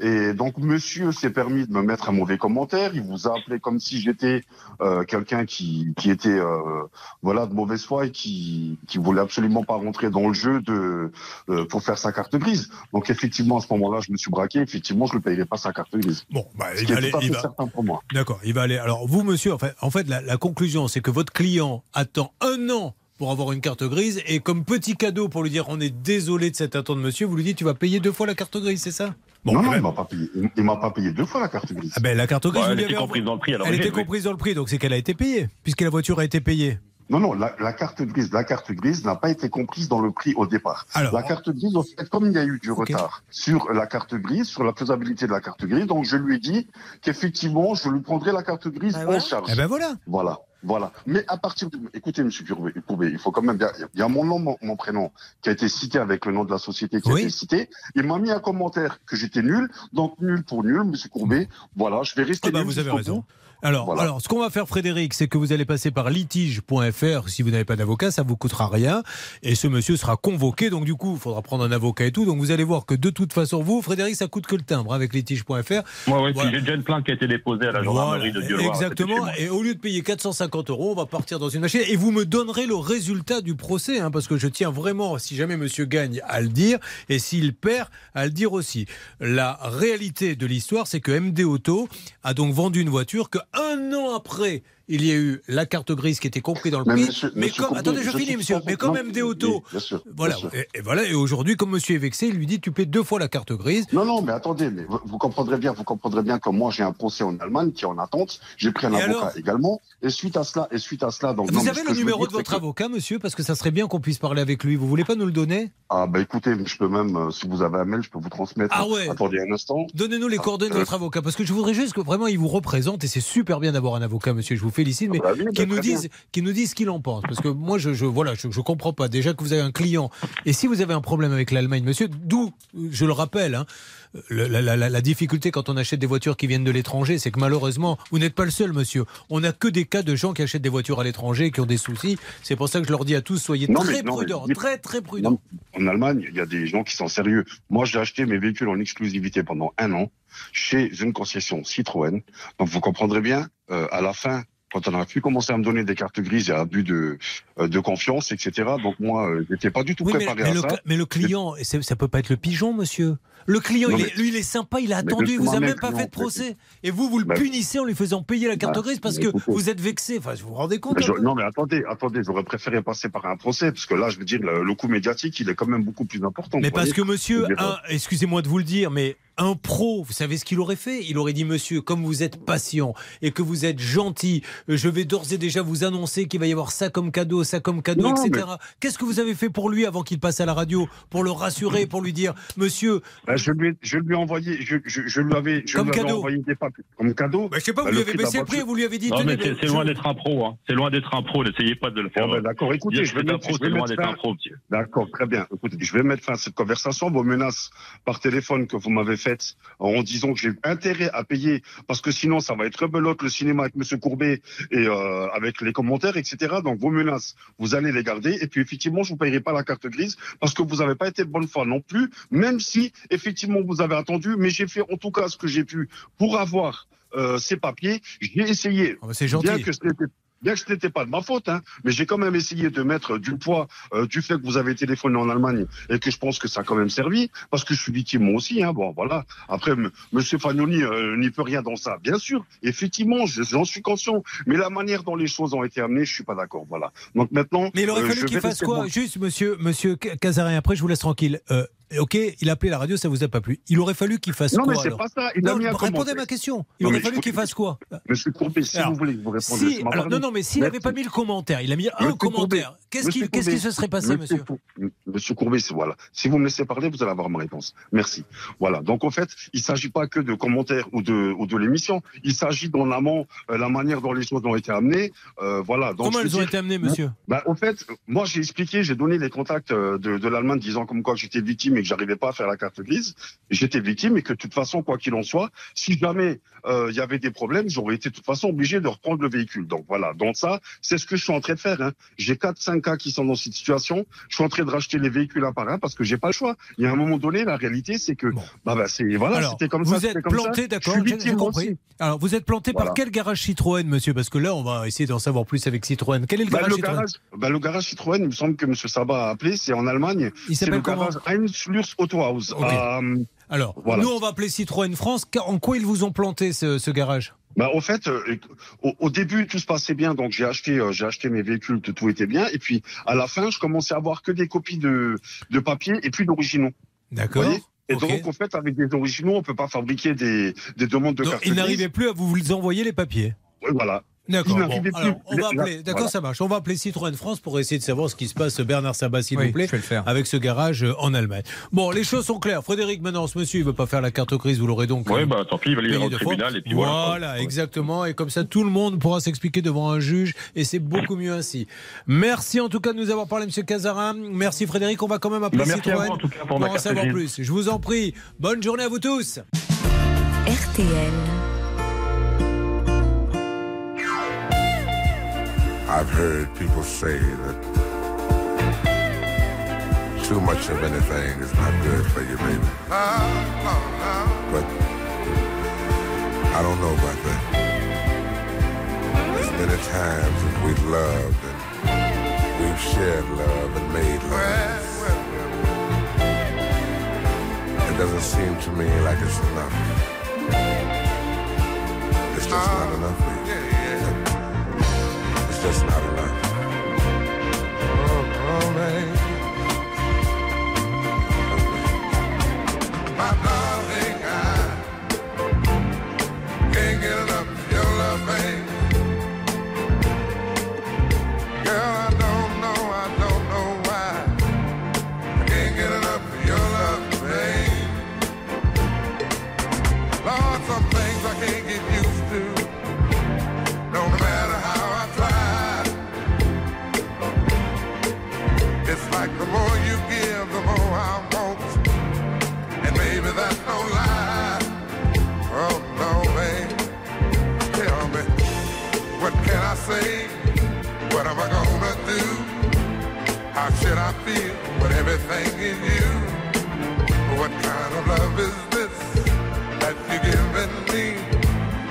Et donc monsieur s'est permis de me mettre un mauvais commentaire. Il vous a appelé comme si j'étais euh, quelqu'un qui, qui était euh, voilà de mauvaise foi et qui qui voulait absolument pas rentrer dans le jeu de euh, pour faire sa carte grise. Donc effectivement à ce moment-là je me suis braqué. Effectivement je ne payerai pas sa carte grise. Bon, bah, il va aller- il va- certain pour moi. D'accord, il va aller. Alors, vous, monsieur, en fait, en fait la, la conclusion, c'est que votre client attend un an pour avoir une carte grise et comme petit cadeau pour lui dire on est désolé de cette attente, monsieur, vous lui dites tu vas payer deux fois la carte grise, c'est ça? Non, non, même. il m'a pas payé. Il, il m'a pas payé deux fois la carte grise. Ah ben, la carte grise, Bah, elle était comprise dans le prix à Elle était oui. comprise dans le prix, donc c'est qu'elle a été payée, puisque la voiture a été payée. Non, non, la, la carte grise, la carte grise n'a pas été comprise dans le prix au départ. Alors- la carte grise, au fait, comme il y a eu du retard sur la carte grise, sur la faisabilité de la carte grise, donc je lui ai dit qu'effectivement, je lui prendrai la carte grise en charge. Eh ben voilà. Voilà. Voilà. Mais à partir de, écoutez, monsieur Courbet, il faut quand même bien, il y a mon nom, mon, mon prénom qui a été cité avec le nom de la société qui a été cité. Il m'a mis un commentaire que j'étais nul, donc nul pour nul, monsieur Courbet. Voilà, je vais rester Ah bah, nul vous avez raison. bout. Alors, Voilà. alors, ce qu'on va faire, Frédéric, c'est que vous allez passer par litige.fr. Si vous n'avez pas d'avocat, ça vous coûtera rien. Et ce monsieur sera convoqué. Donc, du coup, il faudra prendre un avocat et tout. Donc, vous allez voir que de toute façon, vous, Frédéric, ça coûte que le timbre hein, avec litige.fr. Ouais, ouais, Voilà. j'ai déjà une plainte qui a été déposée à la gendarmerie Voilà, de Dieu-Loire. Exactement. Et au lieu de payer 450 euros, on va partir dans une machine. Et vous me donnerez le résultat du procès, hein, parce que je tiens vraiment, si jamais monsieur gagne, à le dire, et s'il perd, à le dire aussi. La réalité de l'histoire, c'est que MD Auto a donc vendu une voiture que un an après. Il y a eu la carte grise qui était comprise dans le Mais prix. monsieur- mais monsieur comme, Courbet, attendez, je, je finis, monsieur. Mais comme non, MD Auto, oui, bien sûr, voilà. bien sûr. Et, et voilà. Et aujourd'hui, comme monsieur est vexé, il lui dit tu paies deux fois la carte grise. Non, non, mais attendez, mais vous, vous comprendrez bien, vous comprendrez bien que moi j'ai un procès en Allemagne qui est en attente. J'ai pris un Et avocat également. Et suite à cela, et suite à cela, donc. Vous avez le numéro de votre que- avocat, monsieur, parce que ça serait bien qu'on puisse parler avec lui. Vous voulez pas nous le donner? Ah bah écoutez, je peux même, euh, si vous avez un mail, je peux vous transmettre. Ah ouais. Attendez un instant. Donnez-nous les coordonnées de euh, votre avocat, parce que je voudrais juste que vraiment il vous représente, et c'est super bien d'avoir un avocat, monsieur, je vous félicite, mais Ah bah bah qu'il nous, très dise, bien. qu'il nous dise ce qu'il en pense. Parce que moi, je, je voilà, je, je comprends pas. Déjà que vous avez un client, et si vous avez un problème avec l'Allemagne, monsieur, d'où, je le rappelle, hein, la, la- la- la difficulté quand on achète des voitures qui viennent de l'étranger, c'est que malheureusement, vous n'êtes pas le seul, monsieur. On n'a que des cas de gens qui achètent des voitures à l'étranger, qui ont des soucis. C'est pour ça que je leur dis à tous, soyez Non, très mais- non, mais- prudents, très très prudents. En Allemagne, il y a des gens qui sont sérieux. Moi, j'ai acheté mes véhicules en exclusivité pendant un an chez une concession Citroën. Donc, vous comprendrez bien, euh, à la fin, quand on a pu commencer à me donner des cartes grises et à but de, euh, de confiance, etc. Donc, moi, euh, j'étais pas du tout Oui, préparé mais à le, ça. mais le client, c'est- ça peut pas être le pigeon, monsieur. Le client, Non, il mais- est- lui, il est sympa, il a attendu, vous justement, même pas fait de procès. Et vous, vous le Bah, punissez en lui faisant payer la carte bah, grise parce que écoutez. vous êtes vexé. Enfin, vous vous rendez compte je- peu non, mais attendez, attendez, j'aurais préféré passer par un procès, parce que là, je veux dire, le, le coût médiatique, il est quand même beaucoup plus important. Mais parce que monsieur, excusez-moi de vous le dire, mais un pro, vous savez ce qu'il aurait fait? Il aurait dit, monsieur, comme vous êtes patient et que vous êtes gentil, je vais d'ores et déjà vous annoncer qu'il va y avoir ça comme cadeau, ça comme cadeau, Non, etc. Qu'est-ce que vous avez fait pour lui avant qu'il passe à la radio? Pour le rassurer, pour lui dire, monsieur, Bah, je, lui ai, je lui ai envoyé, je, je, je lui avais, je Comme lui avais cadeau. envoyé des papiers. Comme cadeau. bah, je sais pas, Bah, vous lui le avez baissé le prix vous lui avez dit, Non, mais c'est loin d'être un pro. Hein. C'est loin d'être un pro. N'essayez pas de le faire. Bon, ben, d'accord, écoutez, je vais mettre- pro, je c'est vais loin mettre d'être fin- un pro, monsieur. D'accord, très bien. Écoutez, je vais mettre fin à cette conversation. Vos menaces par téléphone que vous m'avez en disant que j'ai intérêt à payer parce que sinon ça va être rebelote le cinéma avec Monsieur Courbet et euh, avec les commentaires, etc. Donc vos menaces, vous allez les garder et puis effectivement je vous payerai pas la carte grise parce que vous n'avez pas été de bonne foi non plus, même si effectivement vous avez attendu. Mais j'ai fait en tout cas ce que j'ai pu pour avoir euh, ces papiers. J'ai essayé. Bah, c'est gentil. Bien que ce n'était Bien que ce n'était pas de ma faute, hein, mais j'ai quand même essayé de mettre du poids euh, du fait que vous avez téléphoné en Allemagne et que je pense que ça a quand même servi, parce que je suis victime moi aussi. Hein, bon, voilà. Après, M. Monsieur Fagnoni euh, n'y peut rien dans ça. Bien sûr, effectivement, je- j'en suis conscient, mais la manière dont les choses ont été amenées, je suis pas d'accord. Voilà. Donc maintenant, Mais il aurait euh, fallu qu'il fasse quoi? Juste, monsieur, monsieur Cazarin, après je vous laisse tranquille. Euh, ok, il a appelé la radio, ça vous a pas plu. Il aurait fallu qu'il fasse Non, quoi mais c'est pas ça. Il a Non, mis un répondez à commentaire. ma question. Il Non, aurait fallu qu'il fasse quoi Monsieur Courbet, si Alors, vous voulez que vous répondiez, Si, alors, non, non, mais s'il n'avait pas mis le commentaire, il a mis un Monsieur commentaire. Courbet, Qu'est-ce qui, qui Courbet, se serait passé, monsieur Monsieur Courbet, c'est- voilà. Si vous me laissez parler, vous allez avoir ma réponse. Merci. Voilà. Donc, en fait, il ne s'agit pas que de commentaires ou de, ou de l'émission. Il s'agit d'en amont, euh, la manière dont les choses ont été amenées. Euh, voilà. Donc, Comment elles ont été amenées, monsieur bah, au fait, moi, j'ai expliqué, j'ai donné les contacts euh, de, de l'Allemagne disant comme quoi que j'étais victime et que j'arrivais pas à faire la carte grise. J'étais victime et que de toute façon, quoi qu'il en soit, si jamais euh, il y avait des problèmes, j'aurais été de toute façon obligé de reprendre le véhicule. Donc voilà. Donc ça, c'est ce que je suis en train de faire. Hein. J'ai quatre, cinq cas qui sont dans cette situation. Je suis en train de racheter les véhicules un par un parce que j'ai pas le choix. Il y a un moment donné, la réalité, c'est que bah, bah c'est voilà, c'était comme vous ça. êtes comme planté, d'accord, j'ai compris. aussi. Alors, vous êtes planté Voilà. par quel garage Citroën, monsieur? Parce que là, on va essayer d'en savoir plus avec Citroën. Quel est le Bah, garage le, Citroën? garage, bah, le garage Citroën, il me semble que M. Sabat a appelé, c'est en Allemagne. Il s'appelle le comment? garage Lurs Autohaus. Ok. Euh, Alors, Voilà. nous, on va appeler Citroën France. En quoi ils vous ont planté, ce, ce garage? Bah, au fait, euh, au, au début, tout se passait bien, donc j'ai acheté, euh, j'ai acheté mes véhicules, tout, était bien. Et puis, à la fin, je commençais à avoir que des copies de, de papier et plus d'originaux. D'accord. Vous Et donc, en fait, avec des originaux, on peut pas fabriquer des, des demandes de Donc, carte il grise. n'arrivait plus à vous les envoyer les papiers. Voilà. D'accord. Bon, alors, on va appeler. D'accord, voilà. ça marche. On va appeler Citroën France pour essayer de savoir ce qui se passe. Bernard Sabat, s'il Oui, vous plaît, je vais le faire. avec ce garage euh, en Allemagne. Bon, les choses sont claires. Frédéric, maintenant, ce monsieur, il veut pas faire la carte grise. Vous l'aurez donc. Oui, euh, bah tant pis, il va aller au tribunal et puis voilà. Voilà, exactement. Et comme ça, tout le monde pourra s'expliquer devant un juge. Et c'est beaucoup mieux ainsi. Merci en tout cas de nous avoir parlé, monsieur Cazarin. Merci Frédéric. On va quand même appeler Bah, Citroën vous, en tout cas, pour en savoir plus. Je vous en prie. Bonne journée à vous tous. RTL. I've heard people say that too much of anything is not good for you, baby. But I don't know about that. There's many times that we've loved and we've shared love and made love. It doesn't seem to me like it's enough. It's just not enough, baby. It's just not enough. Oh, oh, man. My darling, How should I feel when everything is you? What kind of love is this that you're giving me?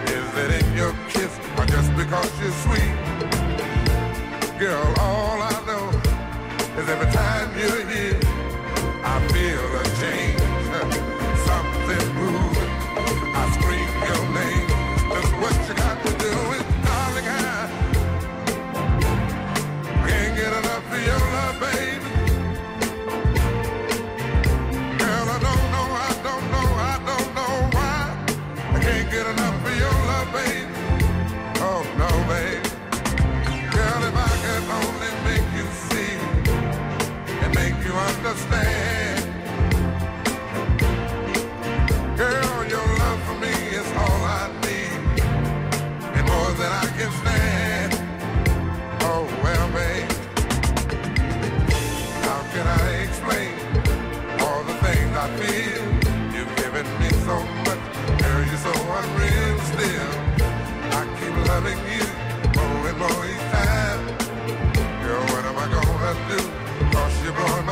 Is it in your kiss or just because you're sweet? Girl, all I know is every time you're here,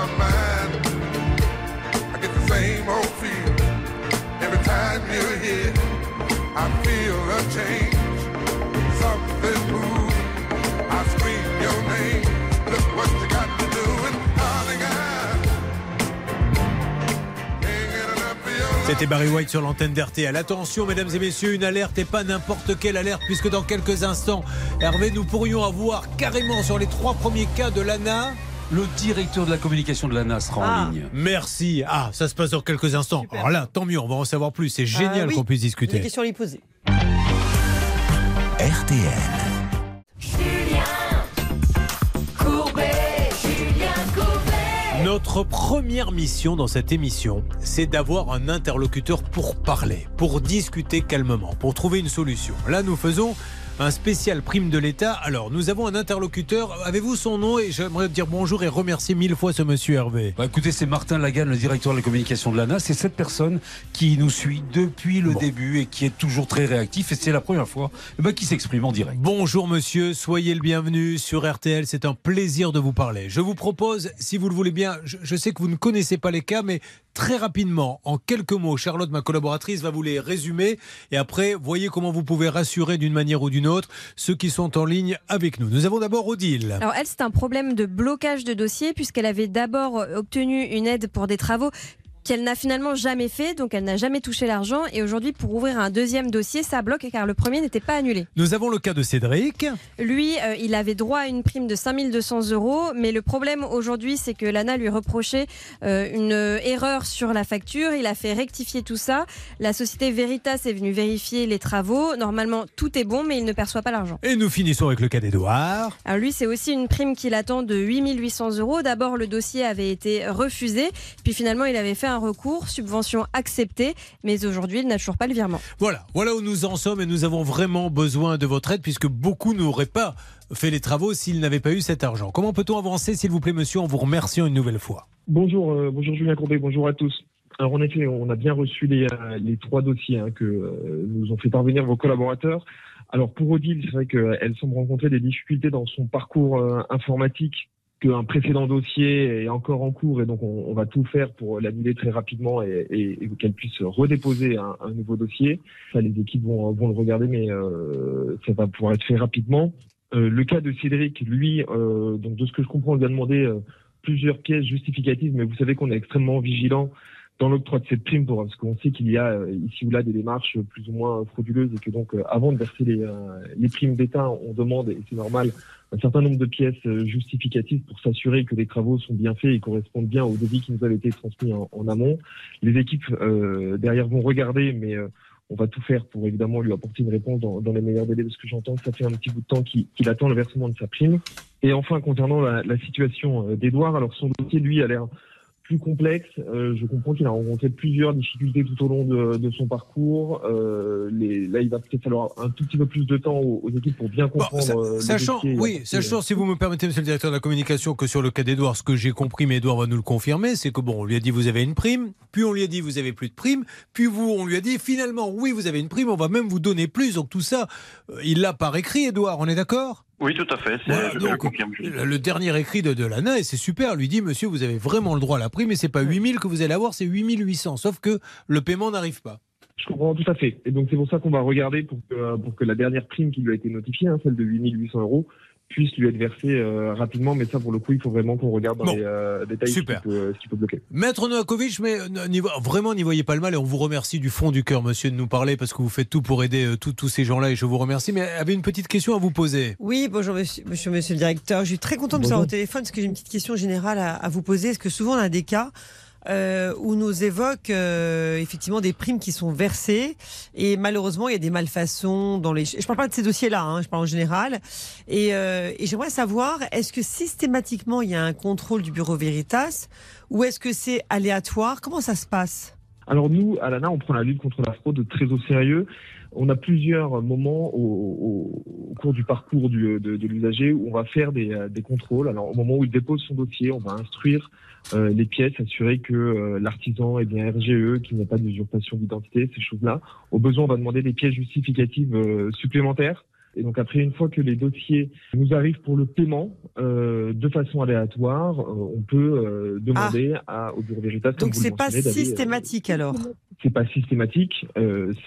my mind. I get the same old feel every time you're here. I feel a change, something moves. I scream your name. Look what you got to do, and darling, I can't get enough of your C'était Barry White sur l'antenne d'RTL. Attention, mesdames et messieurs, une alerte et pas n'importe quelle alerte, puisque dans quelques instants, Hervé, nous pourrions avoir carrément sur les trois premiers cas de l'ANA. Le directeur de la communication de l'ANA sera Ah, en ligne. Merci. Ah, ça se passe dans quelques instants. Alors là, tant mieux, on va en savoir plus. C'est génial Ah oui, qu'on puisse Des discuter. questions à lui poser. RTL. Notre première mission dans cette émission, c'est d'avoir un interlocuteur pour parler, pour discuter calmement, pour trouver une solution. Là, nous faisons un spécial prime de l'État. Alors, nous avons un interlocuteur. Avez-vous son nom Et j'aimerais dire bonjour et remercier mille fois ce monsieur Hervé. Bah, écoutez, c'est Martin Lagan, le directeur de la communication de l'ANA. C'est cette personne qui nous suit depuis le début et qui est toujours très réactif. Et c'est la première fois eh ben, qui s'exprime en direct. Bonjour monsieur, soyez le bienvenu sur RTL, c'est un plaisir de vous parler. Je vous propose, si vous le voulez bien, je, je sais que vous ne connaissez pas les cas, mais très rapidement, en quelques mots, Charlotte, ma collaboratrice, va vous les résumer et après, voyez comment vous pouvez rassurer d'une manière ou d'une autre ceux qui sont en ligne avec nous. Nous avons d'abord Odile. Alors elle, c'est un problème de blocage de dossier puisqu'elle avait d'abord obtenu une aide pour des travaux qu'elle n'a finalement jamais fait, donc elle n'a jamais touché l'argent. Et aujourd'hui, pour ouvrir un deuxième dossier, ça bloque car le premier n'était pas annulé. Nous avons le cas de Cédric. Lui, euh, il avait droit à une prime de 5200 euros, mais le problème aujourd'hui, c'est que l'ANA lui reprochait euh, une euh, erreur sur la facture. Il a fait rectifier tout ça. La société Veritas est venue vérifier les travaux. Normalement, tout est bon, mais il ne perçoit pas l'argent. Et nous finissons avec le cas d'Edouard. Alors lui, c'est aussi une prime qu'il attend de 8800 euros. D'abord, le dossier avait été refusé, puis finalement, il avait fait un recours, subvention acceptée, mais aujourd'hui, il n'a toujours pas le virement. Voilà, voilà où nous en sommes et nous avons vraiment besoin de votre aide puisque beaucoup n'auraient pas fait les travaux s'ils n'avaient pas eu cet argent. Comment peut-on avancer, s'il vous plaît, monsieur, en vous remerciant une nouvelle fois? Bonjour, euh, bonjour Julien Courbet, bonjour à tous. Alors en effet, on a bien reçu les, euh, les trois dossiers hein, que euh, nous ont fait parvenir vos collaborateurs. Alors pour Odile, c'est vrai qu'elle semble rencontrer des difficultés dans son parcours euh, informatique qu'un précédent dossier est encore en cours et donc on, va tout faire pour l'annuler très rapidement et, qu'elle puisse redéposer un, nouveau dossier. Ça, les équipes vont, le regarder, mais euh, ça va pouvoir être fait rapidement. Euh, le cas de Cédric, lui, euh, donc de ce que je comprends, on lui a demandé plusieurs pièces justificatives, mais vous savez qu'on est extrêmement vigilant dans l'octroi de cette prime pour parce qu'on sait qu'il y a euh, ici ou là des démarches plus ou moins frauduleuses et que donc euh, avant de verser les, euh, les primes d'État, on demande et c'est normal un certain nombre de pièces justificatives pour s'assurer que les travaux sont bien faits et correspondent bien au devis qui nous avait été transmis en, amont. Les équipes derrière vont regarder, mais on va tout faire pour évidemment lui apporter une réponse dans, les meilleurs délais de ce que j'entends. Ça fait un petit bout de temps qu'il attend le versement de sa prime. Et enfin, concernant la, la situation d'Edouard, alors son dossier, lui, a l'air plus complexe. Euh, je comprends qu'il a rencontré plusieurs difficultés tout au long de, de son parcours. Euh, les, là, il va peut-être falloir un tout petit peu plus de temps aux, aux équipes pour bien comprendre. Euh, Sachant, dossier oui, sachant, si vous me permettez, monsieur le directeur de la communication, que sur le cas d'Edouard, ce que j'ai compris, mais Edouard va nous le confirmer, c'est que bon, on lui a dit vous avez une prime, puis on lui a dit vous avez plus de prime, puis vous, on lui a dit finalement oui, vous avez une prime, on va même vous donner plus. Donc tout ça, il l'a par écrit, Edouard, on est d'accord? Oui, tout à fait. c'est- Voilà, je, donc, je confirme. je- Le le dernier écrit de, de l'ANA, et c'est super, lui dit Monsieur, vous avez vraiment le droit à la prime, mais c'est pas 8000 que vous allez avoir, c'est 8800. Sauf que le paiement n'arrive pas. Je comprends tout à fait. Et donc c'est pour ça qu'on va regarder pour que, pour que la dernière prime qui lui a été notifiée, hein, celle de 8800 euros, puisse lui être versée euh, rapidement. Mais ça, pour le coup, il faut vraiment qu'on regarde dans Bon. les euh, détails Super. Ce, qui peut, ce qui peut bloquer. Maître Novakovic, mais euh, vraiment n'y voyez pas le mal et on vous remercie du fond du cœur, monsieur, de nous parler parce que vous faites tout pour aider euh, tous- ces gens-là et je vous remercie. Mais avait une petite question à vous poser? Oui, bonjour monsieur, monsieur, monsieur le directeur. Je suis très content de vous avoir au téléphone parce que j'ai une petite question générale à, à vous poser. Est-ce que souvent on a des cas euh, où nous évoque euh, effectivement des primes qui sont versées et malheureusement il y a des malfaçons dans les. Je parle pas de ces dossiers-là, hein, je parle en général. Et, euh, et j'aimerais savoir est-ce que systématiquement il y a un contrôle du bureau Veritas ou est-ce que c'est aléatoire? Comment ça se passe? Alors nous, à l'ANA, on prend la lutte contre la fraude très au sérieux. On a plusieurs moments au, cours du parcours du- de, de l'usager où on va faire des, des contrôles. Alors au moment où il dépose son dossier, on va instruire euh, les pièces, assurer que euh, l'artisan est bien RGE, qu'il n'y a pas d'usurpation d'identité, ces choses-là. Au besoin, on va demander des pièces justificatives euh, supplémentaires. Et donc après, une fois que les dossiers nous arrivent pour le paiement, euh, de façon aléatoire, euh, on peut euh, demander à, au Bureau Veritas. Donc c'est pas euh, systématique alors. c'est pas systématique,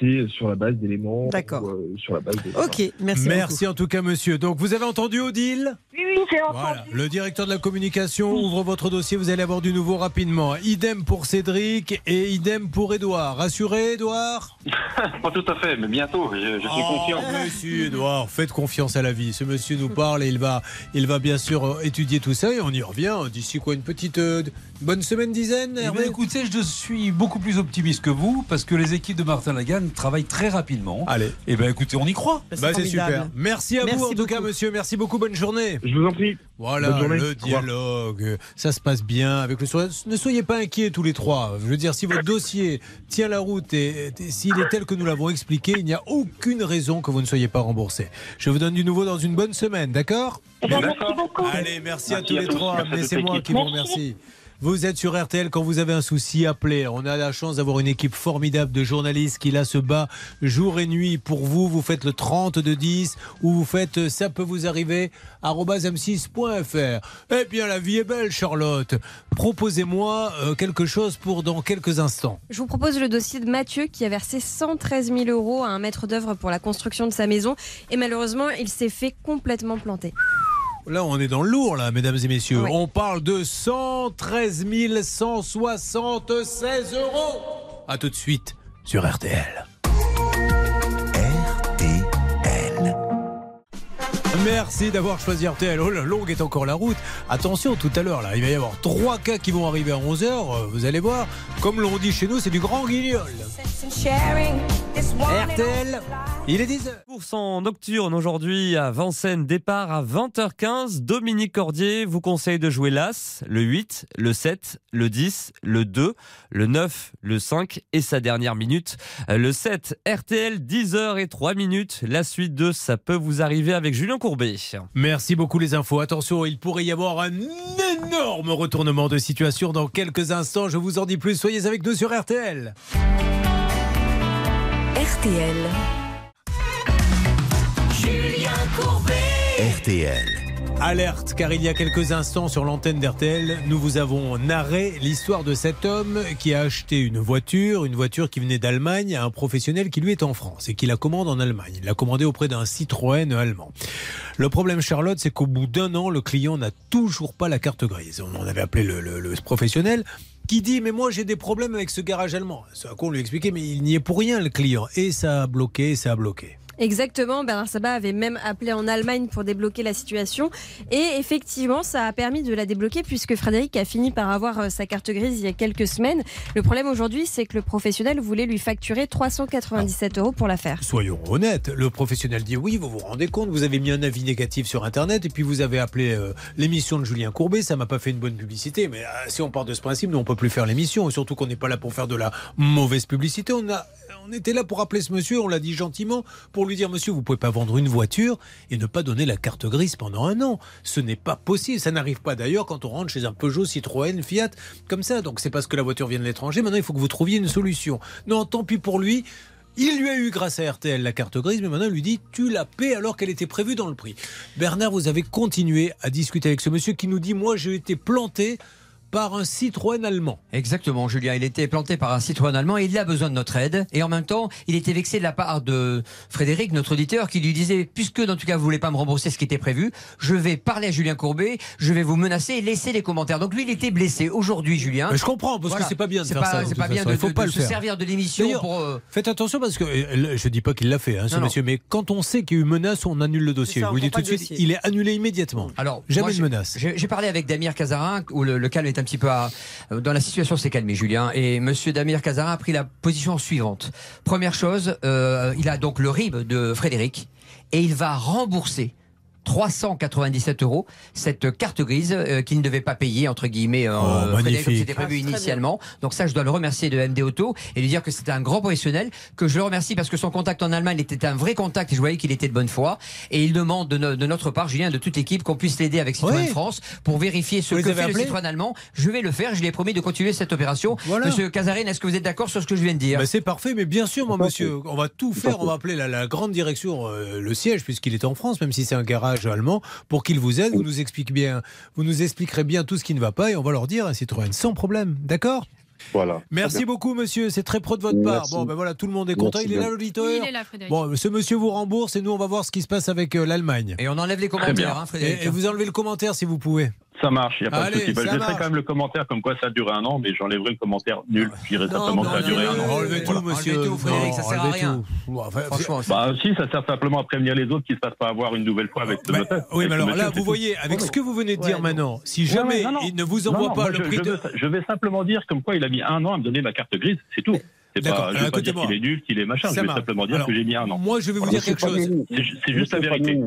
c'est sur la base d'éléments. D'accord. euh, sur la base de- Ok, merci. Merci en tout cas, monsieur. Donc vous avez entendu Odile? Oui, oui, j'ai entendu. Voilà. Le directeur de la communication ouvre votre dossier. Vous allez avoir du nouveau rapidement. Idem pour Cédric et idem pour Edouard. Rassuré, Edouard Pas tout à fait, mais bientôt. Je, je suis Oh, confiant. mais si, Faites confiance à la vie. Ce monsieur nous parle et il va, il va bien sûr euh, étudier tout ça et on y revient d'ici quoi une petite euh, bonne semaine, dizaine. Eh Hervé bien, écoutez, je suis beaucoup plus optimiste que vous parce que les équipes de Martin Lagan travaillent très rapidement. Allez. Et ben écoutez, on y croit. Bah, c'est super. Merci à Merci vous en tout cas, monsieur. Merci beaucoup. Bonne journée. Je vous en prie. Voilà, le dialogue, ça se passe bien avec le sourire. Ne soyez pas inquiets tous les trois. Je veux dire, si votre dossier tient la route et, et s'il est tel que nous l'avons expliqué, il n'y a aucune raison que vous ne soyez pas remboursé. Je vous donne du nouveau dans une bonne semaine, d'accord? Eh ben, merci beaucoup. Allez, merci, à tous à les tous. trois. C'est moi qui vous Merci. remercie. Vous êtes sur RTL quand vous avez un souci, appelez. On a la chance d'avoir une équipe formidable de journalistes qui là se bat jour et nuit pour vous. Vous faites le 30 de 10 ou vous faites euh, ça peut vous arriver arobase m6.fr. Eh bien, la vie est belle, Charlotte. Proposez-moi euh, quelque chose pour dans quelques instants. Je vous propose le dossier de Mathieu qui a versé 113 000 euros à un maître d'œuvre pour la construction de sa maison et malheureusement il s'est fait complètement planter. Là, on est dans le lourd, là, mesdames et messieurs. On parle de 113 176 euros. À tout de suite sur RTL. Merci d'avoir choisi RTL. Oh, longue est encore la route. Attention, tout à l'heure, là, il va y avoir trois cas qui vont arriver à 11h. Vous allez voir. Comme l'on dit chez nous, c'est du grand guignol. RTL, il est 10h. Course en nocturne aujourd'hui à Vincennes, départ à 20h15. Dominique Cordier vous conseille de jouer l'As, le 8, le 7, le 10, le 2, le 9, le 5 et sa dernière minute, le 7. RTL, 10h et 3 minutes. La suite de Ça peut vous arriver avec Julien Courbet. Merci beaucoup les infos. Attention, il pourrait y avoir un énorme retournement de situation dans quelques instants. Je vous en dis plus. Soyez avec nous sur RTL. RTL. Julien Courbet. RTL. Alerte, car il y a quelques instants sur l'antenne d'RTL, nous vous avons narré l'histoire de cet homme qui a acheté une voiture, une voiture qui venait d'Allemagne à un professionnel qui lui est en France et qui la commande en Allemagne. Il l'a commandée auprès d'un Citroën allemand. Le problème, Charlotte, c'est qu'au bout d'un an, le client n'a toujours pas la carte grise. On en avait appelé le, professionnel qui dit mais moi j'ai des problèmes avec ce garage allemand. Ce à quoi on lui expliquait mais il n'y est pour rien le client et ça a bloqué, ça a bloqué. Exactement, Bernard Sabat avait même appelé en Allemagne pour débloquer la situation et effectivement ça a permis de la débloquer puisque Frédéric a fini par avoir euh, sa carte grise il y a quelques semaines. Le problème aujourd'hui c'est que le professionnel voulait lui facturer 397 euros pour la faire. Soyons honnêtes, le professionnel dit oui, vous vous rendez compte, vous avez mis un avis négatif sur Internet et puis vous avez appelé euh, l'émission de Julien Courbet, ça m'a pas fait une bonne publicité, mais euh, si on part de ce principe, nous on peut plus faire l'émission, surtout qu'on n'est pas là pour faire de la mauvaise publicité, on a... On était là pour appeler ce monsieur, on l'a dit gentiment, pour lui dire Monsieur, vous pouvez pas vendre une voiture et ne pas donner la carte grise pendant un an. Ce n'est pas possible. Ça n'arrive pas d'ailleurs quand on rentre chez un Peugeot, Citroën, Fiat, comme ça. Donc c'est parce que la voiture vient de l'étranger. Maintenant, il faut que vous trouviez une solution. Non, tant pis pour lui. Il lui a eu, grâce à RTL, la carte grise, mais maintenant, il lui dit Tu la paies alors qu'elle était prévue dans le prix. Bernard, vous avez continué à discuter avec ce monsieur qui nous dit Moi, j'ai été planté par un Citroën allemand. Exactement, Julien. Il était planté par un citoyen allemand et il a besoin de notre aide. Et en même temps, il était vexé de la part de Frédéric, notre auditeur, qui lui disait Puisque, dans tout cas, vous voulez pas me rembourser ce qui était prévu, je vais parler à Julien Courbet, je vais vous menacer et laisser les commentaires. Donc lui, il était blessé. Aujourd'hui, Julien. Mais je comprends, parce Voilà. que c'est pas bien de faire pas- ça. C'est pas bien façon. de, faut de- pas de le se faire. servir de l'émission D'ailleurs, pour. euh, Faites attention parce que euh, je dis pas qu'il l'a fait, hein, ce Non, non. monsieur, mais quand on sait qu'il y a eu menace, on annule le dossier. ça, vous le dis prend tout de suite, dossier. il est annulé immédiatement. Alors, jamais moi, de j'ai- menace. J'ai j'ai parlé avec Damir Cazarin, où le, le calme est un petit peu dans la situation s'est calmée, Julien. Et Monsieur Damir Cazarin a pris la position suivante. Première chose, euh, il a donc le RIB de Frédéric et il va rembourser. 397 euros. Cette carte grise euh, qu'il ne devait pas payer entre guillemets euh, Oh, c'était prévu Ah, initialement. Donc ça je dois le remercier de MD Auto et lui dire que c'était un grand professionnel que je le remercie parce que son contact en Allemagne était un vrai contact et je voyais qu'il était de bonne foi. Et il demande de, no- de notre part Julien de toute l'équipe qu'on puisse l'aider avec Citroën Oui. France pour vérifier ce Vous que fait le Citroën allemand. Je vais le faire je lui ai promis de continuer cette opération. Voilà. Monsieur Cazarin est-ce que vous êtes d'accord sur ce que je viens de dire? Bah, c'est parfait, mais bien sûr, moi, monsieur, on va tout faire. On va appeler la, la grande direction, euh, le siège, puisqu'il est en France, même si c'est un garage allemand, pour qu'il vous aide. Vous nous expliquez bien, vous nous expliquerez bien tout ce qui ne va pas, et on va leur dire à Citroën sans problème. D'accord? Voilà. Merci beaucoup, monsieur. C'est très pro de votre part. Merci. Bon, ben voilà, tout le monde est content. Merci il est là, l'auditeur Oui, il est là, Frédéric. Bon, ce monsieur vous rembourse et nous, on va voir ce qui se passe avec euh, l'Allemagne. Et on enlève les commentaires, hein, Frédéric. Et, et vous enlevez le commentaire si vous pouvez. Ça marche, il n'y a pas Allez, de souci. Bah, je marche. quand même le commentaire comme quoi ça a duré un an, mais j'enlèverai le commentaire nul. Je dirai simplement que ça a duré un an. Enlevez tout, monsieur. Enlevez tout, Frédéric, ça sert à rien. tout. Bon, enfin, Franchement, Bah si, ça sert simplement à prévenir les autres qui ne se fassent pas avoir une nouvelle fois avec ce notaire. Bah, Oui, mais alors là, vous voyez, avec ce que vous venez de dire maintenant, si jamais ouais, non, non. il ne vous envoie non, pas moi, le je, prix je de. vais, je vais simplement dire comme quoi il a mis un an à me donner ma carte grise, c'est tout. C'est D'accord, pas, je vais pas dire qu'il est nul, qu'il est machin, je vais simplement dire que j'ai mis un an. moi, je vais vous dire quelque chose. C'est ju- c'est juste la vérité.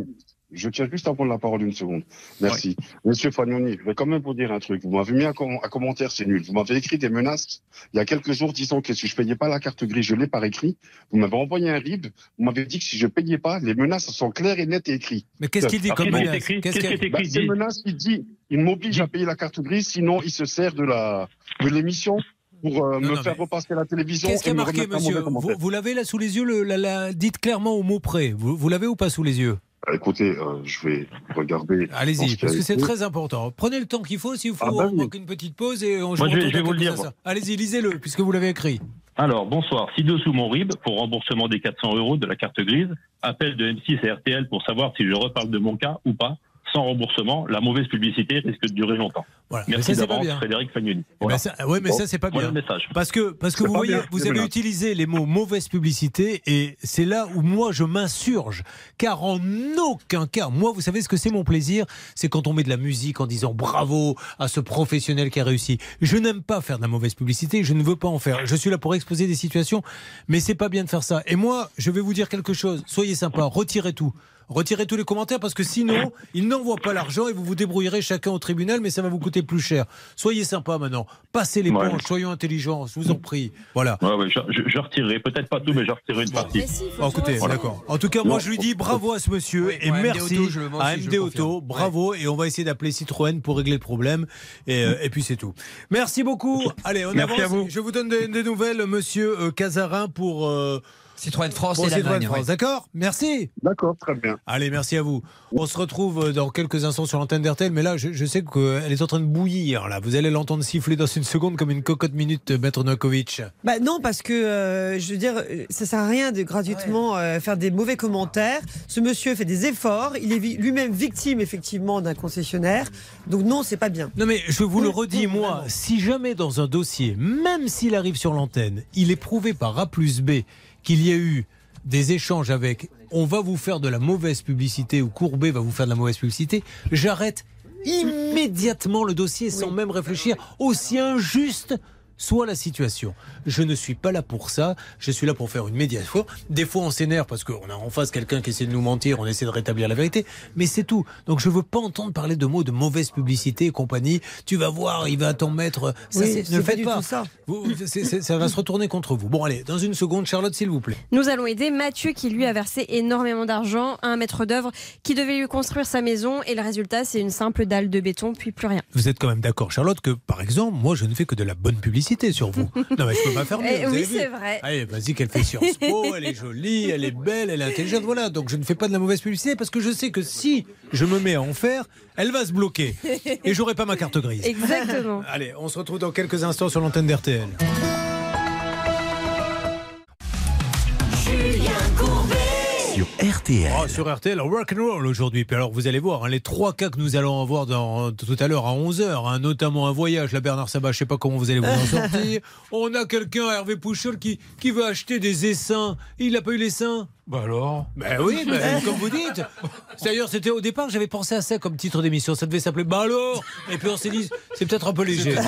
Je tiens juste à prendre la parole une seconde. Merci. Monsieur Fagnoni, je vais quand même vous dire un truc. Vous m'avez mis un, com- un commentaire, c'est nul. Vous m'avez écrit des menaces il y a quelques jours disant que si je payais pas la carte grise, je l'ai par écrit. Vous m'avez envoyé un RIB. Vous m'avez dit que si je payais pas, les menaces sont claires et nettes et écrites. Mais qu'est-ce qu'il dit comme menace écrit Qu'est-ce qu'il- qui est Bah, écrit? Ces menaces, il dit, il m'oblige à payer la carte grise, sinon il se sert de la de l'émission pour euh, Non, me non, faire mais repasser la télévision Qu'est-ce qui a marqué, monsieur? Vous, l'avez là sous les yeux le, la, la- Dites clairement au mot près. Vous, vous l'avez ou pas sous les yeux? Écoutez, euh, je vais regarder. Allez-y, parce que c'est très important. Prenez le temps qu'il faut. S'il faut, Ah, bah on oui. manque une petite pause et on Moi, je vais- je vais vous le dire. Allez-y, lisez-le, puisque vous l'avez écrit. Alors, bonsoir. Ci-dessous mon RIB pour remboursement des 400 euros de la carte grise. Appel de M6 et RTL pour savoir si je reparle de mon cas ou pas. Sans remboursement, la mauvaise publicité risque de durer longtemps. Voilà. Mais Merci ça, c'est pas d'avance, bien. Frédéric Fagnoni. Eh ben, ça- ouais, mais Bon, ça c'est pas voilà bien. le message. Parce que parce que vous voyez, bien, vous avez bien. utilisé les mots mauvaise publicité et c'est là où moi je m'insurge. Car en aucun cas, moi vous savez ce que c'est mon plaisir, c'est quand on met de la musique en disant bravo à ce professionnel qui a réussi. Je n'aime pas faire de la mauvaise publicité, je ne veux pas en faire. Je suis là pour exposer des situations, mais c'est pas bien de faire ça. Et moi, je vais vous dire quelque chose. Soyez sympa, retirez tout. Retirez tous les commentaires parce que sinon, ils n'envoient pas l'argent et vous vous débrouillerez chacun au tribunal, mais ça va vous coûter plus cher. Soyez sympa maintenant. Passez les Ouais. ponts, soyons intelligents, je vous en prie. Voilà. Ouais, ouais, je, je- je retirerai, peut-être pas tout, mais je retirerai une partie. Oh, écoutez, Voilà. d'accord. En tout cas, moi, je lui dis bravo à ce monsieur et merci Auto, à MD Auto. confirme. Bravo et on va essayer d'appeler Citroën pour régler le problème. Et, euh, et puis c'est tout. Merci beaucoup. Allez, on Merci avance. à vous. Je vous donne des, des nouvelles, monsieur euh, Casarin, pour. euh, Citroën France pour et Citroën. France. ouais. D'accord Merci. D'accord, très bien. Allez, merci à vous. On se retrouve euh, dans quelques instants sur l'antenne d'RTL, mais là, je, je sais qu'elle est en train de bouillir. Là, vous allez l'entendre siffler dans une seconde comme une cocotte minute, euh, Maître Novakovic. Bah non, parce que euh, je veux dire, ça sert à rien de gratuitement euh, faire des mauvais commentaires. Ce monsieur fait des efforts, il est vi- lui-même victime effectivement d'un concessionnaire. Donc non, c'est pas bien. Non mais je vous le redis, moi, si jamais dans un dossier, même s'il arrive sur l'antenne, il est prouvé par A plus B qu'il y a eu des échanges avec on va vous faire de la mauvaise publicité ou Courbet va vous faire de la mauvaise publicité, j'arrête immédiatement le dossier sans même réfléchir, aussi injuste soit la situation. Je ne suis pas là pour ça, je suis là pour faire une médiation. Des fois on s'énerve parce qu'on a en face quelqu'un qui essaie de nous mentir, on essaie de rétablir la vérité, mais c'est tout. Donc je veux pas entendre parler de mots de mauvaise publicité et compagnie. Tu vas voir, il va t'en mettre. Ça, Oui, ne le pas faites pas. ça. Vous- ça va se retourner contre vous. Bon allez, dans une seconde, Charlotte, s'il vous plaît. Nous allons aider Mathieu qui lui a versé énormément d'argent à un maître d'œuvre qui devait lui construire sa maison et le résultat c'est une simple dalle de béton puis plus rien. Vous êtes quand même d'accord, Charlotte, que par exemple, moi je ne fais que de la bonne publicité sur vous. Non mais je peux pas faire mieux. Eh vous oui, c'est vrai. Allez, vas-y, qu'elle fait Sciences Po, elle est jolie, elle est belle, elle est intelligente, voilà. Donc je ne fais pas de la mauvaise publicité parce que je sais que si je me mets à en faire, elle va se bloquer et j'aurai pas ma carte grise. Exactement. Allez, on se retrouve dans quelques instants sur l'antenne d'RTL. Sur RTL. Oh, sur RTL, rock'n'roll aujourd'hui. Puis alors, vous allez voir, hein, les trois cas que nous allons avoir dans, tout à l'heure à 11h, notamment un voyage. Là, Bernard Sabat, je sais pas comment vous allez vous en sortir. On a quelqu'un, Hervé Pouchol, qui, qui veut acheter des essaims. Il n'a pas eu les seins? Bah alors? Ben oui, ben, comme vous dites. D'ailleurs, c'était au départ, j'avais pensé à ça comme titre d'émission. Ça devait s'appeler Bah alors Et puis on s'est dit, c'est peut-être un peu léger.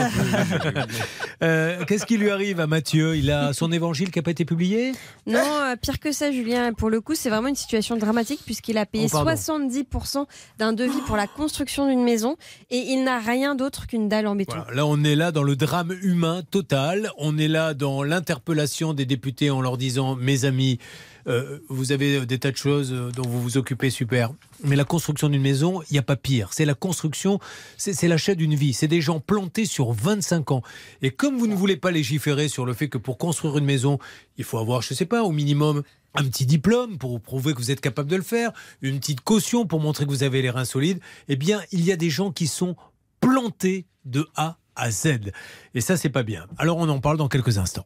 Euh, Qu'est-ce qui lui arrive à Mathieu? Il a son évangile qui n'a pas été publié? Non, euh, pire que ça, Julien. Pour le coup, c'est vraiment une situation dramatique puisqu'il a payé Oh, pardon. 70% d'un devis pour la construction d'une maison et il n'a rien d'autre qu'une dalle en béton. Voilà, Là, on est là dans le drame humain total. On est là dans l'interpellation des députés en leur disant Mes amis, euh, vous avez des tas de choses euh, dont vous vous occupez, super. Mais la construction d'une maison, il n'y a pas pire. C'est la construction, c'est c'est l'achat d'une vie. C'est des gens plantés sur 25 ans. Et comme vous ne voulez pas légiférer sur le fait que pour construire une maison, il faut avoir, je ne sais pas, au minimum un petit diplôme pour prouver que vous êtes capable de le faire, une petite caution pour montrer que vous avez les reins solides, eh bien, il y a des gens qui sont plantés de A à Z. Et ça, c'est pas bien. Alors, on en parle dans quelques instants.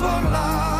Partant ce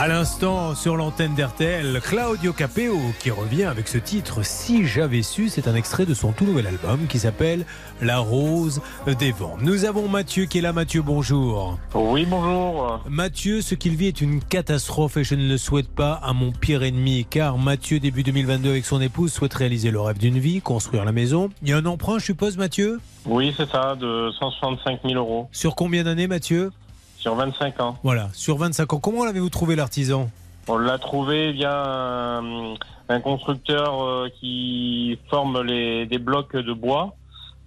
À l'instant, sur l'antenne d'RTL, Claudio Capeo qui revient avec ce titre Si j'avais su, c'est un extrait de son tout nouvel album qui s'appelle La Rose des Vents. Nous avons Mathieu qui est là. Mathieu, bonjour. Oui, bonjour. Mathieu, ce qu'il vit est une catastrophe et je ne le souhaite pas à mon pire ennemi car Mathieu, début 2022 avec son épouse, souhaite réaliser le rêve d'une vie, construire la maison. Il y a un emprunt, je suppose, Mathieu? Oui, c'est ça, de 165 000 euros. Sur combien d'années, Mathieu? Sur 25 ans. Voilà, sur 25 ans. Comment l'avez-vous trouvé l'artisan? On l'a trouvé via un, un constructeur euh, qui forme les, des blocs de bois.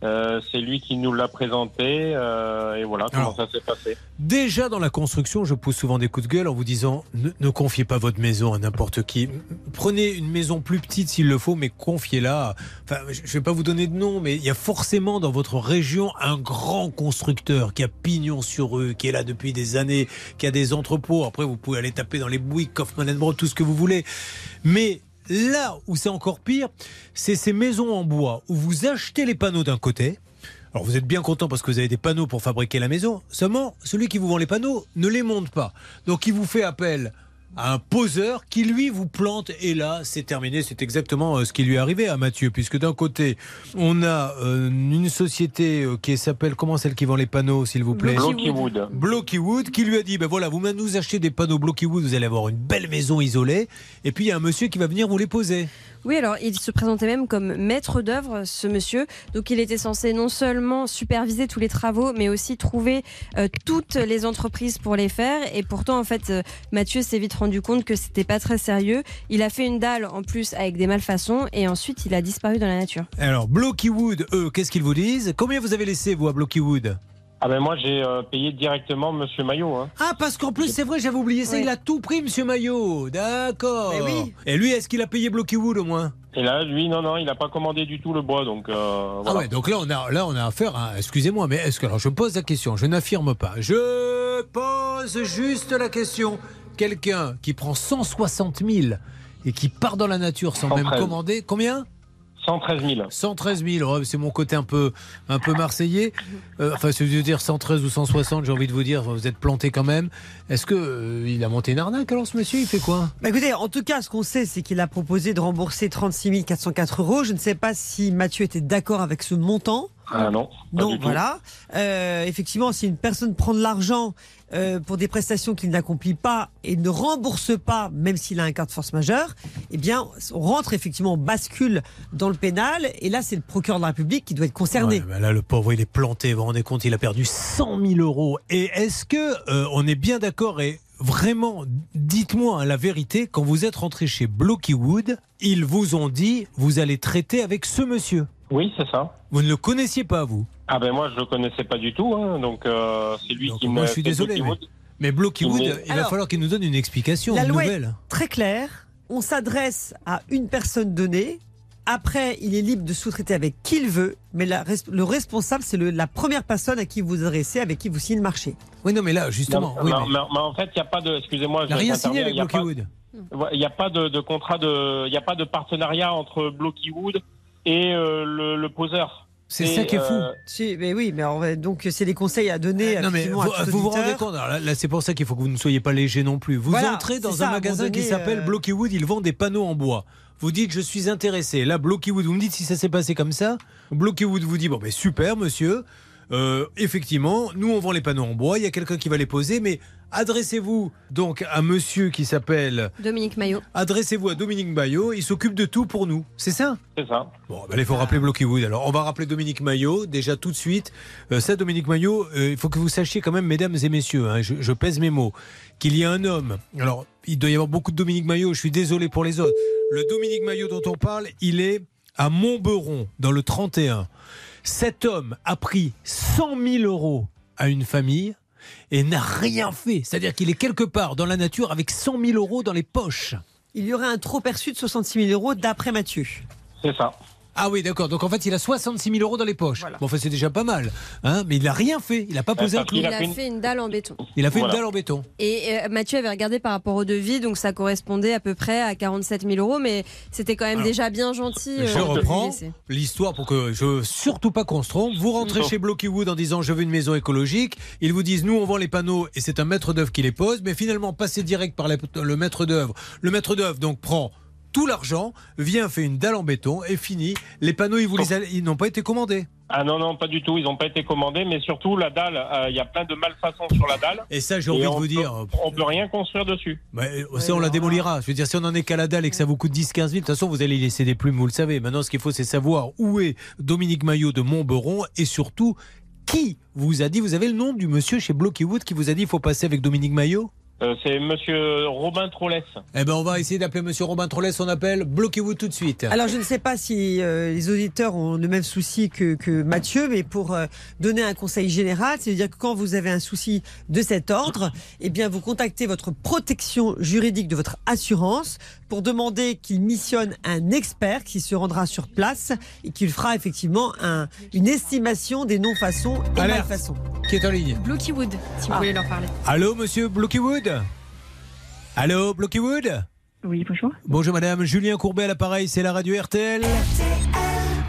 Euh, c'est lui qui nous l'a présenté euh, et voilà comment ça s'est passé. Déjà dans la construction, je pousse souvent des coups de gueule en vous disant ne, ne confiez pas votre maison à n'importe qui. Prenez une maison plus petite s'il le faut, mais confiez-la. Enfin, je ne vais pas vous donner de nom, mais il y a forcément dans votre région un grand constructeur qui a pignon sur eux, qui est là depuis des années, qui a des entrepôts. Après, vous pouvez aller taper dans les Bouygues, Kaufmann Broad, tout ce que vous voulez. Mais là où c'est encore pire, c'est ces maisons en bois où vous achetez les panneaux d'un côté. Alors vous êtes bien content parce que vous avez des panneaux pour fabriquer la maison. Seulement, celui qui vous vend les panneaux ne les monte pas. Donc il vous fait appel à un poseur qui lui vous plante. Et là c'est terminé. C'est exactement euh, ce qui lui est arrivé à Mathieu puisque d'un côté on a euh, une société euh, qui s'appelle comment celle qui vend les panneaux s'il vous plaît? Blockywood. Blockywood. Qui lui a dit ben voilà vous nous achetez des panneaux Blockywood vous allez avoir une belle maison isolée. Et puis il y a un monsieur qui va venir vous les poser Oui, alors il se présentait même comme maître d'œuvre, ce monsieur. Donc il était censé non seulement superviser tous les travaux, mais aussi trouver euh, toutes les entreprises pour les faire. Et pourtant, en fait, euh, Mathieu s'est vite rendu compte que c'était pas très sérieux. Il a fait une dalle en plus avec des malfaçons et ensuite il a disparu dans la nature. alors Blockywood eux qu'est-ce qu'ils vous disent? Combien vous avez laissé vous à Blockywood Ah ben moi j'ai euh, payé directement Monsieur Maillot. Hein. Ah, parce qu'en plus, c'est vrai, j'avais oublié ça, il a tout pris, monsieur Maillot. D'accord. Mais oui. Et lui, est-ce qu'il a payé Blockywood au moins? Et là lui non non il n'a pas commandé du tout le bois donc. euh, Ah voilà. ouais, donc là, on a, là, on a affaire à. Excusez-moi, mais est-ce que. Alors, je pose la question, je n'affirme pas. Je pose juste la question. Quelqu'un qui prend 160 000 et qui part dans la nature sans même 113. commander. Combien? 113 000. 113 000, oh, c'est mon côté un peu, un peu marseillais. Euh, enfin, si je veux dire 113 ou 160, j'ai envie de vous dire, vous êtes planté quand même. Est-ce que euh, il a monté une arnaque alors ce monsieur Il fait quoi? Bah écoutez, en tout cas, ce qu'on sait, c'est qu'il a proposé de rembourser 36 404 euros. Je ne sais pas si Mathieu était d'accord avec ce montant. Ah non. pas Donc du tout. voilà. Euh, effectivement, si une personne prend de l'argent euh, pour des prestations qu'il n'accomplit pas et ne rembourse pas, même s'il a un cas de force majeure, eh bien, on rentre effectivement, on bascule dans le pénal. Et là, c'est le procureur de la République qui doit être concerné. Ouais, bah là, le pauvre, il est planté. Vous vous rendez compte, il a perdu 100 000 euros. Et est-ce que euh, on est bien d'accord et vraiment, dites-moi hein, la vérité, quand vous êtes rentré chez Blockywood, ils vous ont dit, vous allez traiter avec ce monsieur. Oui c'est ça. Vous ne le connaissiez pas, vous Ah ben moi je le connaissais pas du tout hein, donc euh, c'est lui qui Moi, m'a je suis désolé. Mais, Blockywood. mais Blockywood, Mais- il va falloir qu'il nous donne une explication, La une loi nouvelle. est très claire. On s'adresse à une personne donnée. Après, il est libre de sous-traiter avec qui il veut, mais la res- le responsable, c'est le- la première personne à qui vous vous adressez, avec qui vous signez le marché. Oui, non, mais là, justement. Non, oui, mais- mais- mais- mais en fait, il n'y a pas de. Excusez-moi. Il n'a rien signé avec il y a pas- Blockywood. Ouais, Il n'y a pas de, de contrat de. Il n'y a pas de partenariat entre Blockywood et euh, le, le poseur. C'est ça qui est fou. Si, mais oui, mais ouais, donc c'est des conseils à donner. Non mais vous à vous, vous rendez compte alors là, là, c'est pour ça qu'il faut que vous ne soyez pas léger non plus. Vous Voilà, entrez dans ça, un magasin qui s'appelle euh, Blockywood, ils vendent des panneaux en bois. Vous dites je suis intéressé. Là Blockywood, vous me dites si ça s'est passé comme ça. Blockywood vous dit bon ben super monsieur. Euh, effectivement, nous on vend les panneaux en bois, il y a quelqu'un qui va les poser, mais adressez-vous donc à monsieur qui s'appelle Dominique Maillot. Adressez-vous à Dominique Maillot, il s'occupe de tout pour nous. C'est ça? C'est ça. Bon, ben, il faut rappeler Blockywood. Alors, on va rappeler Dominique Maillot, déjà tout de suite. Euh, ça, Dominique Maillot, euh, il faut que vous sachiez quand même, mesdames et messieurs, hein, je, je pèse mes mots, qu'il y a un homme. Alors, il doit y avoir beaucoup de Dominique Maillot, je suis désolé pour les autres. Le Dominique Maillot dont on parle, il est à Montberon, dans le 31. Cet homme a pris 100 000 euros à une famille et n'a rien fait. C'est-à-dire qu'il est quelque part dans la nature avec 100 000 euros dans les poches. Il y aurait un trop perçu de 66 000 euros d'après Mathieu. C'est ça. Ah oui, d'accord. Donc en fait, il a 66 000 euros dans les poches. Bon, enfin, c'est déjà pas mal. Hein mais il n'a rien fait. Il n'a pas posé un clou. Il a fait une dalle en béton. Il a fait une dalle en béton. Et euh, Mathieu avait regardé par rapport au devis, donc ça correspondait à peu près à 47 000 euros, mais c'était quand même Alors, déjà bien gentil. euh, Je lui reprends l'histoire pour que je veux surtout pas qu'on se trompe. Vous rentrez Non. chez Blockywood en disant je veux une maison écologique. Ils vous disent nous on vend les panneaux et c'est un maître d'œuvre qui les pose. Mais finalement passez direct par la- le maître d'œuvre. Le maître d'œuvre donc prend tout l'argent, vient fait une dalle en béton et fini. Les panneaux ils vous les a- ils n'ont pas été commandés. Ah non, non, pas du tout. Ils n'ont pas été commandés, mais surtout, la dalle, euh, il y a plein de malfaçons sur la dalle. Et ça j'ai envie de on vous peut- dire. On peut rien construire dessus. Ouais, ça, on la démolira. Je veux dire, si on en est qu'à la dalle et que ça vous coûte 10-15 000, de toute façon, vous allez y laisser des plumes, vous le savez. Maintenant, ce qu'il faut, c'est savoir où est Dominique Maillot de Montberon et surtout, qui vous a dit, vous avez le nom du monsieur chez Blockywood qui vous a dit il faut passer avec Dominique Maillot? Euh, c'est monsieur Robin Trollès. Eh ben, on va essayer d'appeler monsieur Robin Trollès, on appelle Blockywood tout de suite. Alors je ne sais pas si euh, les auditeurs ont le même souci que, que Mathieu, mais pour euh, donner un conseil général, c'est-à-dire que quand vous avez un souci de cet ordre, eh bien vous contactez votre protection juridique de votre assurance pour demander qu'il missionne un expert qui se rendra sur place et qu'il fera effectivement un, une estimation des non-façons et Alerte. malfaçons. Qui est en ligne Blockywood, si vous Ah. voulez leur parler. Allô, monsieur Blockywood? Allô, Blockywood? Oui, bonjour. Bonjour madame, Julien Courbet à l'appareil, c'est la radio RTL.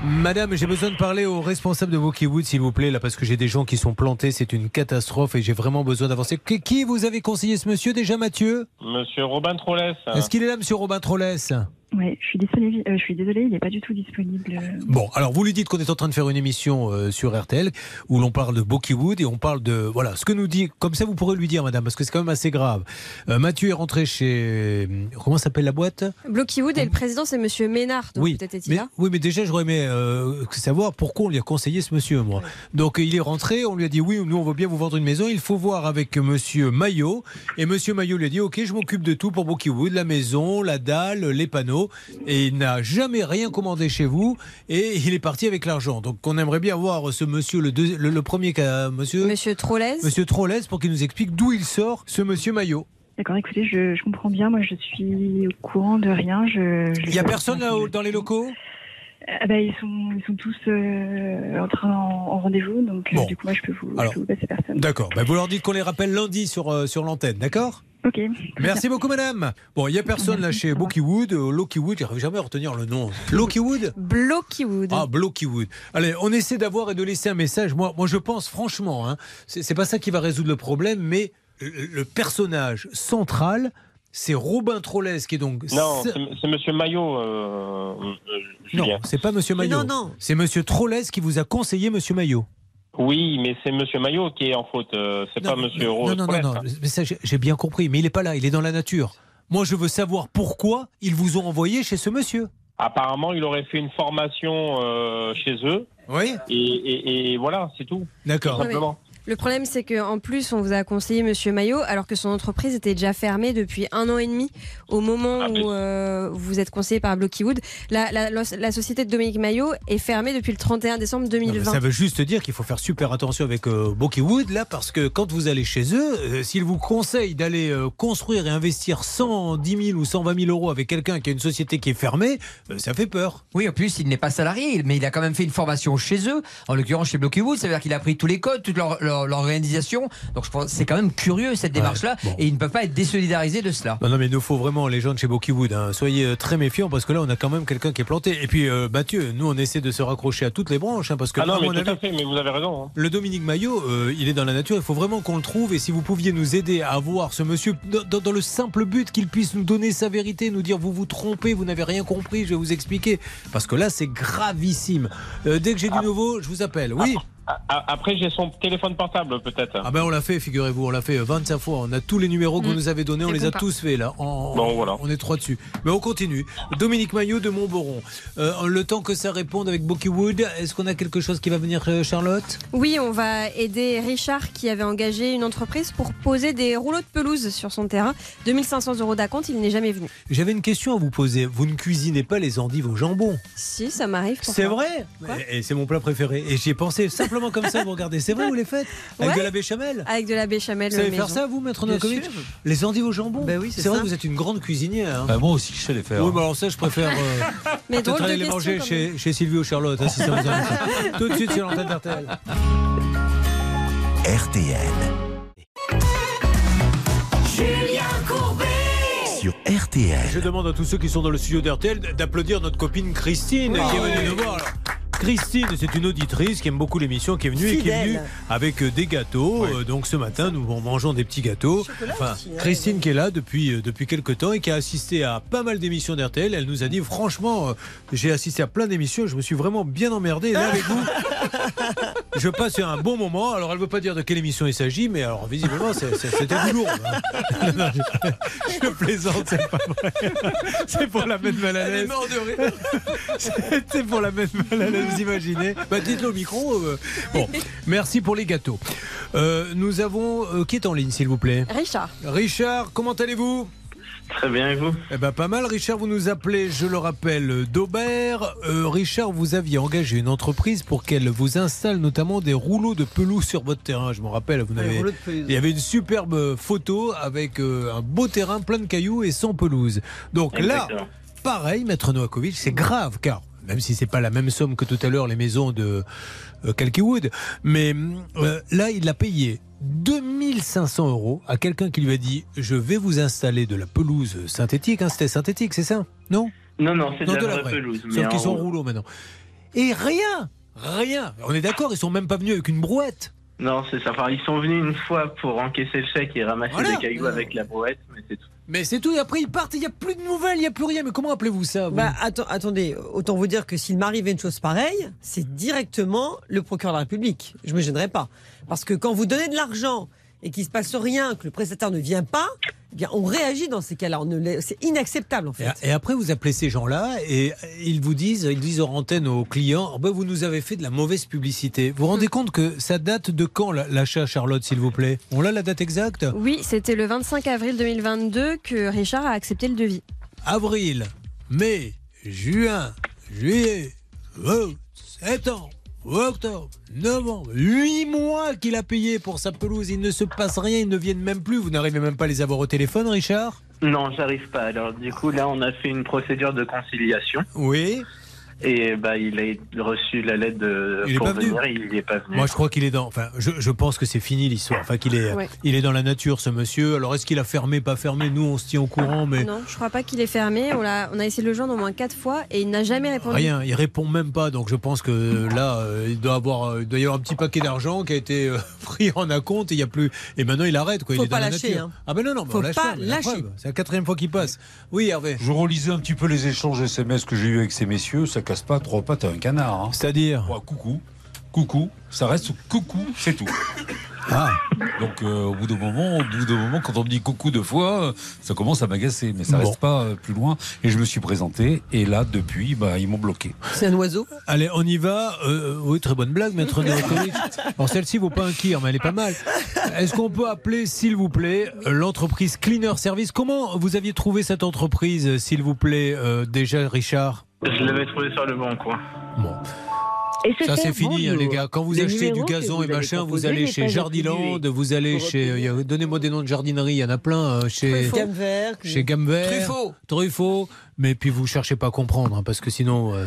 Madame, j'ai besoin de parler au responsable de Blockywood, s'il vous plaît, là, parce que j'ai des gens qui sont plantés, c'est une catastrophe et j'ai vraiment besoin d'avancer. Qui- Qui vous avez conseillé ce monsieur déjà, Mathieu? Monsieur Robin Trollès. Est-ce qu'il est là, monsieur Robin Trollès? Oui, je suis disponible. euh, je suis désolée, il n'est pas du tout disponible. Bon, alors vous lui dites qu'on est en train de faire une émission euh, sur RTL où l'on parle de Blockywood et on parle de voilà ce que nous dit. Comme ça, vous pourrez lui dire, madame, parce que c'est quand même assez grave. Euh, Mathieu est rentré chez comment s'appelle la boîte? Blockywood et le président, c'est monsieur Ménard, donc oui, peut-être est-il mais, là. oui, mais déjà, j'aurais aimé euh, savoir pourquoi on lui a conseillé ce monsieur, moi. Donc, il est rentré, on lui a dit oui, nous, on veut bien vous vendre une maison. Il faut voir avec monsieur Maillot. Et monsieur Maillot lui a dit ok, je m'occupe de tout pour Brookywood, la maison, la dalle, les panneaux. Et il n'a jamais rien commandé chez vous. Et il est parti avec l'argent. Donc, on aimerait bien voir ce monsieur, le, deux- le, le premier cas, monsieur? Monsieur Trollès. Monsieur Trollès, pour qu'il nous explique d'où il sort, ce monsieur Maillot. D'accord, écoutez, je, je comprends bien. Moi, je suis au courant de rien. Je- Il n'y a personne là dans les locaux? Ah bah, ils, sont, ils sont tous euh, en train en, en rendez-vous, donc euh, du coup, moi, je peux vous, je Alors, peux vous passer personne. D'accord. Ben, vous leur dites qu'on les rappelle lundi sur, euh, sur l'antenne, d'accord? Ok. Merci beaucoup, madame. Bon, il n'y a personne là chez Blockywood. Euh, Lockywood, j'arrive jamais à retenir le nom. Lockywood? Blockywood. Ah, Blockywood. Allez, on essaie d'avoir et de laisser un message. Moi, moi je pense franchement, hein, c'est pas ça qui va résoudre le problème, mais le, le personnage central, c'est Robin Trollès, qui est donc. Non, c'est monsieur Maillot, euh, euh, Non, c'est pas Monsieur Maillot. non, non. C'est Monsieur Trollès qui vous a conseillé Monsieur Maillot. Oui, mais c'est monsieur Maillot qui est en faute. euh, c'est pas monsieur Ro- Non, non, non, non. hein. Mais ça, j'ai bien compris. Mais il n'est pas là. Il est dans la nature. Moi, je veux savoir pourquoi ils vous ont envoyé chez ce monsieur. Apparemment, il aurait fait une formation euh, chez eux. Oui. Et, et- et voilà, c'est tout. D'accord. Simplement. Le problème, c'est qu'en plus, on vous a conseillé Monsieur Maillot, alors que son entreprise était déjà fermée depuis un an et demi, au moment Ah, où euh, vous êtes conseillé par Blockywood. La, la, la- la société de Dominique Maillot est fermée depuis le 31 décembre Non, mais 2020. ça veut juste dire qu'il faut faire super attention avec euh, Blockywood, là, parce que quand vous allez chez eux, euh, s'ils vous conseillent d'aller euh, construire et investir 110 000 ou 120 000 euros avec quelqu'un qui a une société qui est fermée, euh, ça fait peur. Oui, en plus, il n'est pas salarié, mais il a quand même fait une formation chez eux, en l'occurrence chez Blockywood. Ça veut dire qu'il a pris tous les codes, toute leur, leur, leur, leur organisation. Donc je pense c'est quand même curieux cette démarche-là et ils ne peuvent pas être désolidarisés de cela. Non, non, mais il nous faut vraiment les gens de chez Bokiwood. Hein. Soyez euh, très méfiants parce que là, on a quand même quelqu'un qui est planté. Et puis, euh, Mathieu, nous, on essaie de se raccrocher à toutes les branches hein, parce que Ah non, mais tout avis, à fait, mais vous avez raison. hein. le Dominique Maillot, euh, il est dans la nature. Il faut vraiment qu'on le trouve. Et si vous pouviez nous aider à voir ce monsieur dans, dans- dans le simple but qu'il puisse nous donner sa vérité, nous dire vous vous trompez, vous n'avez rien compris, je vais vous expliquer. Parce que là, c'est gravissime. Euh, dès que j'ai du nouveau, je vous appelle. Oui? Ah, Après, j'ai son téléphone portable, peut-être. Ah ben on l'a fait, figurez-vous, on l'a fait 25 fois. On a tous les numéros que vous Mm. nous avez donnés, on les a tous faits là. En- Bon, voilà. On est trois dessus. Mais on continue. Dominique Maillot de Montboron. Euh, le temps que ça réponde avec Bookiewood, est-ce qu'on a quelque chose qui va venir, euh, Charlotte? Oui, on va aider Richard qui avait engagé une entreprise pour poser des rouleaux de pelouse sur son terrain. 2500 euros d'acompte, il n'est jamais venu. J'avais une question à vous poser. Vous ne cuisinez pas les endives au jambon? Si, ça m'arrive. C'est vrai? Et, et c'est mon plat préféré. Et j'y ai pensé simplement comme ça, vous regardez. C'est vrai, vous les faites Avec Ouais. de la béchamel Avec de la béchamel Vous savez faire ça, vous, maître Novakovic. Les endives au jambon Ben oui, c'est vrai que vous êtes une grande cuisinière. hein. Bah, moi aussi, je sais les faire. Oui, bah alors ça, je préfère euh, Mais peut-être drôle de aller les manger chez, chez Sylvie ou Charlotte, hein, si ça vous intéresse. Tout de suite sur l'antenne d'RTL. RTL. Julien Courbet Sur RTL. Je demande à tous ceux qui sont dans le studio d'RTL d'applaudir notre copine Christine qui est venue nous voir. Christine, c'est une auditrice qui aime beaucoup l'émission, qui est venue et qui est venue avec euh, des gâteaux. Euh, Donc ce matin, nous mangeons des petits gâteaux. Enfin, aussi, hein. Christine qui est là depuis, euh, depuis quelques temps et qui a assisté à pas mal d'émissions d'RTL. Elle nous a dit, franchement, j'ai assisté à plein d'émissions, je me suis vraiment bien emmerdé. Et là, avec vous, je passe un bon moment. Alors, elle ne veut pas dire de quelle émission il s'agit, mais alors, visiblement, c'était du lourd. hein. Non, non, je, je plaisante, c'est pas vrai. C'est pour la mettre mal à l'aise. C'était pour la mettre mal à l'aise, vous imaginez bah, Dites-le au micro. euh. Bon, merci pour les gâteaux. Euh, nous avons. euh, qui est en ligne, s'il vous plaît? Richard. Richard, comment allez-vous? Très bien, et vous? Eh ben pas mal, Richard, vous nous appelez, je le rappelle, d'Aubert. Euh, Richard, vous aviez engagé une entreprise pour qu'elle vous installe notamment des rouleaux de pelouse sur votre terrain. Je me rappelle, vous n'avez- il y avait une superbe photo avec euh, un beau terrain plein de cailloux et sans pelouse. Donc là, pareil, Maître Novakovic, c'est grave, car même si c'est pas la même somme que tout à l'heure les maisons de euh, Kalkiwood, mais euh, là, il a payé 2500 euros à quelqu'un qui lui a dit Je vais vous installer de la pelouse synthétique. hein, C'était synthétique, c'est ça Non? Non, non, c'est de la de la vraie pelouse. Sauf en qu'ils sont rouleau. rouleaux maintenant. Et rien Rien On est d'accord, ils sont même pas venus avec une brouette. Non, c'est ça. Enfin, ils sont venus une fois pour encaisser le chèque et ramasser Voilà. des cailloux avec la brouette, mais c'est tout. Mais c'est tout, et après ils partent, il n'y a plus de nouvelles, il n'y a plus rien. Mais comment appelez-vous ça Bah, atten- attendez, autant vous dire que s'il m'arrivait une chose pareille, c'est directement le procureur de la République. Je me gênerai pas. Parce que quand vous donnez de l'argent et qu'il se passe rien, que le prestataire ne vient pas, eh bien, on réagit dans ces cas-là. Ne C'est inacceptable, en fait. Et, et après, vous appelez ces gens-là et ils vous disent, ils disent en antenne aux clients, Oh ben, vous nous avez fait de la mauvaise publicité. Vous vous rendez compte que ça date de quand la- l'achat, Charlotte, s'il vous plaît? On l'a la date exacte? Oui, c'était le 25 avril 2022 que Richard a accepté le devis. Avril, mai, juin, juillet, août, septembre, octobre, novembre, huit mois qu'il a payé pour sa pelouse. Il ne se passe rien, ils ne viennent même plus. Vous n'arrivez même pas à les avoir au téléphone, Richard? Non, j'arrive pas. Alors, du coup, là, on a fait une procédure de conciliation. Oui. Et bah, il a reçu la lettre de, Il est pour pas venu. venir, il n'est pas venu. Moi, je crois qu'il est dans. Enfin, je, je pense que c'est fini l'histoire. Enfin, qu'il est, Ouais. il est dans la nature, ce monsieur. Alors, est-ce qu'il a fermé, pas fermé? Nous, on se tient au courant, mais Non, je crois pas qu'il est fermé. On a, on a essayé de le joindre au moins quatre fois et il n'a jamais répondu. rien. Il répond même pas. Donc, je pense que là, euh, il doit avoir, euh, il doit y avoir un petit paquet d'argent qui a été euh, pris en acompte. Et il y a plus. Et maintenant, il arrête. Quoi. Faut il est pas dans la lâcher, nature. hein. Ah ben non, non, Faut on lâche pas la lâcher. C'est la quatrième fois qu'il passe. Oui, Hervé. Je relisais un petit peu les échanges SMS que j'ai eu avec ces messieurs. Ça casse pas trois pattes à un canard. hein. C'est-à-dire Ouais, Coucou, coucou, ça reste coucou, c'est tout. Ah. Donc euh, au bout d'un moment, au bout d'un moment, quand on me dit coucou deux fois, ça commence à m'agacer, mais ça Bon. reste pas euh, plus loin. Et je me suis présenté, et là depuis, bah ils m'ont bloqué. C'est un oiseau Allez, on y va. Euh, oui, très bonne blague, maître Novakovic. Bon, celle-ci vaut pas un kir, mais elle est pas mal. Est-ce qu'on peut appeler, s'il vous plaît, l'entreprise Cleaner Service? Comment vous aviez trouvé cette entreprise, s'il vous plaît, euh, déjà, Richard? Je l'avais trouvé sur le bon Ça c'est fini hein, les gars. Quand vous achetez du gazon et vous avez machin, vous allez chez Jardiland, vous allez Pour chez. Donnez-moi des noms de jardinerie, il y en a plein. euh, chez vert. Chez Gamme Vert. Truffaut. Truffaut. Mais puis vous cherchez pas à comprendre, hein, parce que sinon. euh,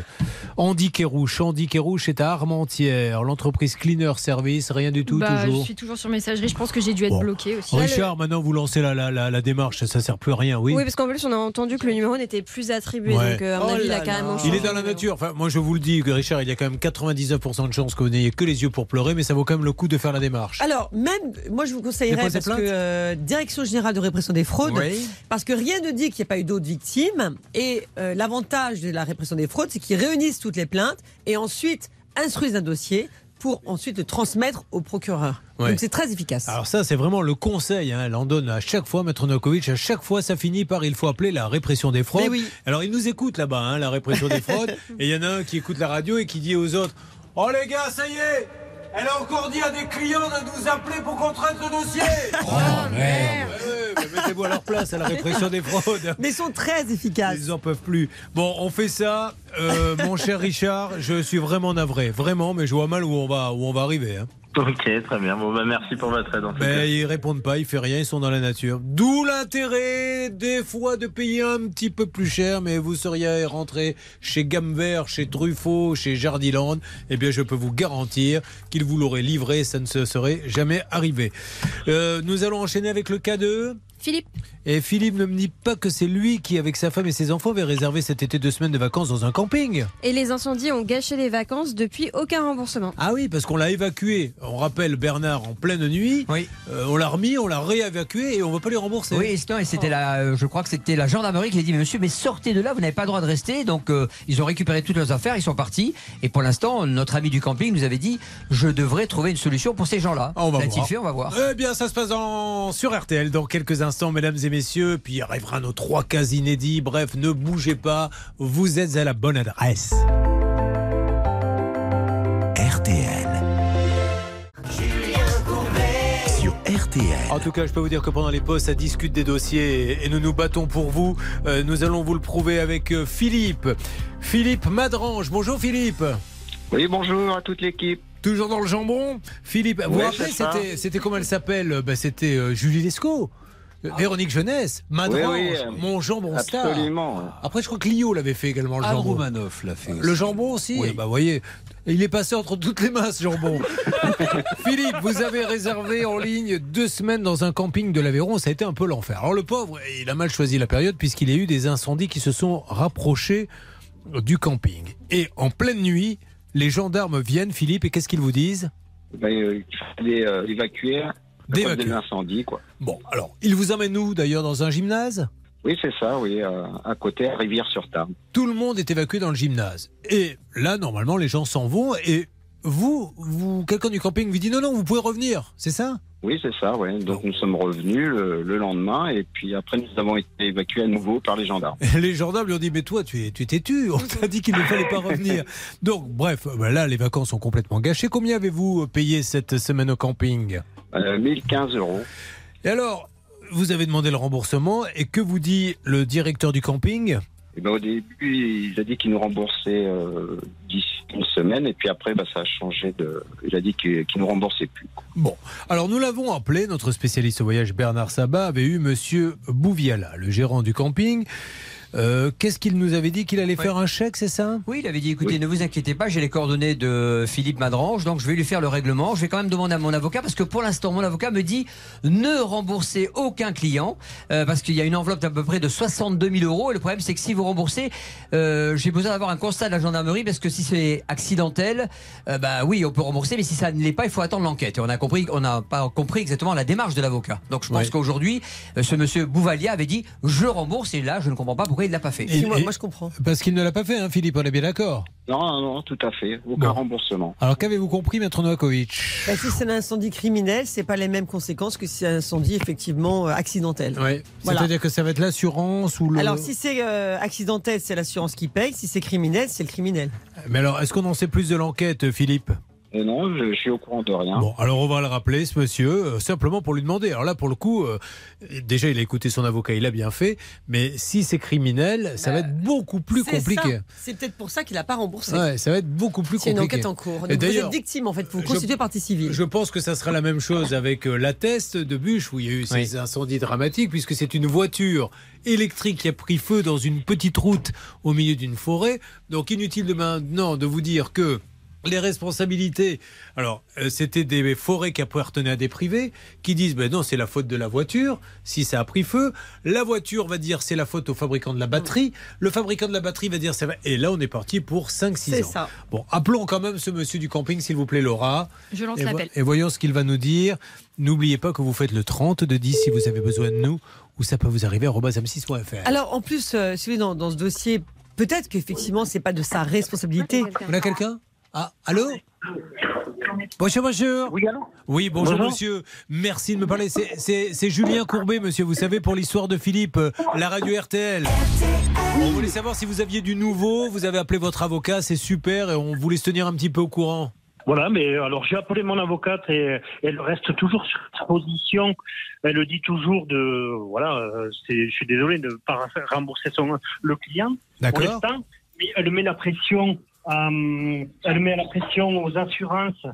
Andy Kérouche. Andy Kérouche est à Armentières. L'entreprise Cleaner Service, rien du tout, Bah, toujours. Je suis toujours sur messagerie. Je pense que j'ai dû être Bon. bloqué aussi. Richard, maintenant vous lancez la, la, la, la démarche, ça sert plus à rien, oui. Oui, parce qu'en plus, on a entendu que le numéro n'était plus attribué. Ouais. Donc, euh, à mon Oh avis, il a carrément. Il est dans la nature. Enfin, moi, je vous le dis, Richard, il y a quand même 99% de chances que vous n'ayez que les yeux pour pleurer, mais ça vaut quand même le coup de faire la démarche. Alors, même, moi, je vous conseillerais, parce que euh, Direction Générale de Répression des Fraudes, Oui. parce que rien ne dit qu'il n'y a pas eu d'autres victimes. Et euh, l'avantage de la répression des fraudes, c'est qu'ils réunissent toutes les plaintes et ensuite instruisent un dossier pour ensuite le transmettre au procureur. Ouais. Donc, c'est très efficace. Alors ça, c'est vraiment le conseil. Hein. Elle en donne à chaque fois, Maître Novakovic. À chaque fois, ça finit par il faut appeler la répression des fraudes. Oui. Alors, ils nous écoutent là-bas, hein, la répression des fraudes. et il y en a un qui écoute la radio et qui dit aux autres Oh les gars, ça y est elle a encore dit à des clients de nous appeler pour qu'on traite le dossier Oh merde Mettez-vous à leur place à la répression des fraudes. Mais ils sont très efficaces. Ils en peuvent plus. Bon, on fait ça. Euh, mon cher Richard, je suis vraiment navré. Vraiment, mais je vois mal où on va, où on va arriver. hein. Ok, très bien. Bon, bah, merci pour votre aide en tout cas. Mais ils répondent pas, ils font rien, ils sont dans la nature. D'où l'intérêt, des fois, de payer un petit peu plus cher, mais vous seriez rentré chez Gamme Vert, chez Truffaut, chez Jardiland, eh bien, je peux vous garantir qu'ils vous l'auraient livré, ça ne se serait jamais arrivé. Euh, nous allons enchaîner avec le cas de... Philippe. Et Philippe ne me dit pas que c'est lui qui, avec sa femme et ses enfants, avait réservé cet été deux semaines de vacances dans un camping. Et les incendies ont gâché les vacances depuis aucun remboursement. Ah oui, parce qu'on l'a évacué. On rappelle Bernard en pleine nuit. Oui. Euh, on l'a remis, on l'a réévacué et on ne va pas les rembourser. Oui, et c'était la, euh, je crois que c'était la gendarmerie qui a dit mais monsieur, mais sortez de là, vous n'avez pas le droit de rester. Donc euh, ils ont récupéré toutes leurs affaires, ils sont partis. Et pour l'instant, notre ami du camping nous avait dit je devrais trouver une solution pour ces gens-là. Ah, on va L'a-t-il voir. fait On va voir. Eh bien, ça se passe en- sur RTL dans quelques instants, mesdames et messieurs. Puis arrivera nos trois cas inédits. Bref, ne bougez pas. Vous êtes à la bonne adresse. RTL. Sur RTL. En tout cas, je peux vous dire que pendant les pauses, ça discute des dossiers et- nous nous battons pour vous. Euh, nous allons vous le prouver avec euh, Philippe. Philippe Madrange. Bonjour Philippe. Oui, bonjour à toute l'équipe. Toujours dans le jambon Philippe, vous vous rappelez, c'était comment elle s'appelle? Ben, C'était euh, Julie Lescaut. Euh, Véronique Jeunesse, Madrange, Oui, oui, euh, mon jambon star. absolument. Après, je crois que Lio l'avait fait également, le Anne jambon. Romanoff l'a fait. Le jambon aussi Oui. Bah, vous voyez, il est passé entre toutes les mains, ce jambon. Philippe, vous avez réservé en ligne deux semaines dans un camping de l'Aveyron. Ça a été un peu l'enfer. Alors, le pauvre, il a mal choisi la période puisqu'il y a eu des incendies qui se sont rapprochés du camping. Et en pleine nuit, les gendarmes viennent, Philippe, et qu'est-ce qu'ils vous disent? Ben, euh, il fallait euh, évacuer D'évacuer. des incendies, quoi. Bon, alors, ils vous emmènent où d'ailleurs Dans un gymnase? Oui, c'est ça, oui, euh, à côté, à Rivière-sur-Tarn. Tout le monde est évacué dans le gymnase. Et là, normalement, les gens s'en vont et vous, vous quelqu'un du camping vous dit non, non, vous pouvez revenir, c'est ça? Oui, c'est ça, oui. Donc nous sommes revenus le, le lendemain et puis après nous avons été évacués à nouveau par les gendarmes. Les gendarmes lui ont dit mais toi, tu es, tu t'es tu, on t'a dit qu'il ne fallait pas revenir. Donc, bref, ben là, les vacances sont complètement gâchées. Combien avez-vous payé cette semaine au camping? Euh, 1015 euros. Et alors, vous avez demandé le remboursement et que vous dit le directeur du camping? Et ben, au début, il a dit qu'il nous remboursait euh, d'ici une semaine et puis après, ben, ça a changé. Il a dit qu'il qu'il nous remboursait plus. Bon, alors nous l'avons appelé, notre spécialiste au voyage Bernard Sabat avait eu monsieur Bouviala, le gérant du camping. Euh, Qu'est-ce qu'il nous avait dit Qu'il allait faire un chèque, c'est ça? Oui, il avait dit écoutez, ne vous inquiétez pas, j'ai les coordonnées de Philippe Madrange, donc je vais lui faire le règlement. Je vais quand même demander à mon avocat parce que pour l'instant, mon avocat me dit ne remboursez aucun client euh, parce qu'il y a une enveloppe d'à peu près de 62 000 euros. Et le problème, c'est que si vous remboursez, euh, j'ai besoin d'avoir un constat de la gendarmerie parce que si c'est accidentel, bah oui, on peut rembourser, mais si ça ne l'est pas, il faut attendre l'enquête. Et on a compris, on n'a pas compris exactement la démarche de l'avocat. Donc je pense qu'aujourd'hui, ce monsieur Bouvalia avait dit je rembourse et là, je ne comprends pas pourquoi il l'a pas fait. Et- et- je comprends. Parce qu'il ne l'a pas fait, hein, Philippe, on est bien d'accord. Non, non, non, tout à fait. Aucun Bon. remboursement. Alors qu'avez-vous compris, Maître Novakovic Bah, si c'est un incendie criminel, c'est pas les mêmes conséquences que si c'est un incendie effectivement euh, accidentel. Oui. Voilà. C'est-à-dire que ça va être l'assurance ou le. Alors si c'est euh, accidentel, c'est l'assurance qui paye. Si c'est criminel, c'est le criminel. Mais alors, est-ce qu'on en sait plus de l'enquête, Philippe? Non, je, je suis au courant de rien. Bon, alors on va le rappeler, ce monsieur, euh, simplement pour lui demander. Alors là, pour le coup, euh, déjà, il a écouté son avocat, il a bien fait. Mais si c'est criminel, ça va être beaucoup plus compliqué. C'est peut-être pour ça qu'il n'a pas remboursé. Ouais, ça va être beaucoup plus C'est une compliqué. enquête en cours. Donc vous d'ailleurs, êtes victime en fait, vous constituez partie civile. Je pense que ça sera la même chose avec euh, la test de Bûche où il y a eu ces incendies dramatiques puisque c'est une voiture électrique qui a pris feu dans une petite route au milieu d'une forêt. Donc inutile de maintenant de vous dire que les responsabilités, alors euh, c'était des forêts qui appartenaient à des privés qui disent ben non c'est la faute de la voiture si ça a pris feu. La voiture va dire c'est la faute au fabricant de la batterie. Le fabricant de la batterie va dire ça va. Et là on est parti pour 5-6 C'est ans. ça. Bon appelons quand même ce monsieur du camping s'il vous plaît Laura. Je lance Et vo- l'appel. Et voyons ce qu'il va nous dire. N'oubliez pas que vous faites le 30 de 10 si vous avez besoin de nous ou ça peut vous arriver à m6.fr. Alors en plus, euh, si vous dans, dans ce dossier, peut-être qu'effectivement, c'est pas de sa responsabilité. On a quelqu'un? Ah, allô Bonjour, bonjour. Oui, allô Oui, bonjour, Bonjour. monsieur. Merci de me parler. C'est- C'est c'est Julien Courbet, monsieur. Vous savez, pour l'histoire de Philippe, euh, la radio RTL. On voulait savoir si vous aviez du nouveau. Vous avez appelé votre avocat, c'est super. Et on voulait se tenir un petit peu au courant. Voilà, mais alors j'ai appelé mon avocate et elle reste toujours sur sa position. Elle dit toujours de voilà, euh, c'est- je suis désolé de ne pas rembourser son le client pour D'accord. l'instant, mais elle met la pression. Euh, elle met la pression aux assurances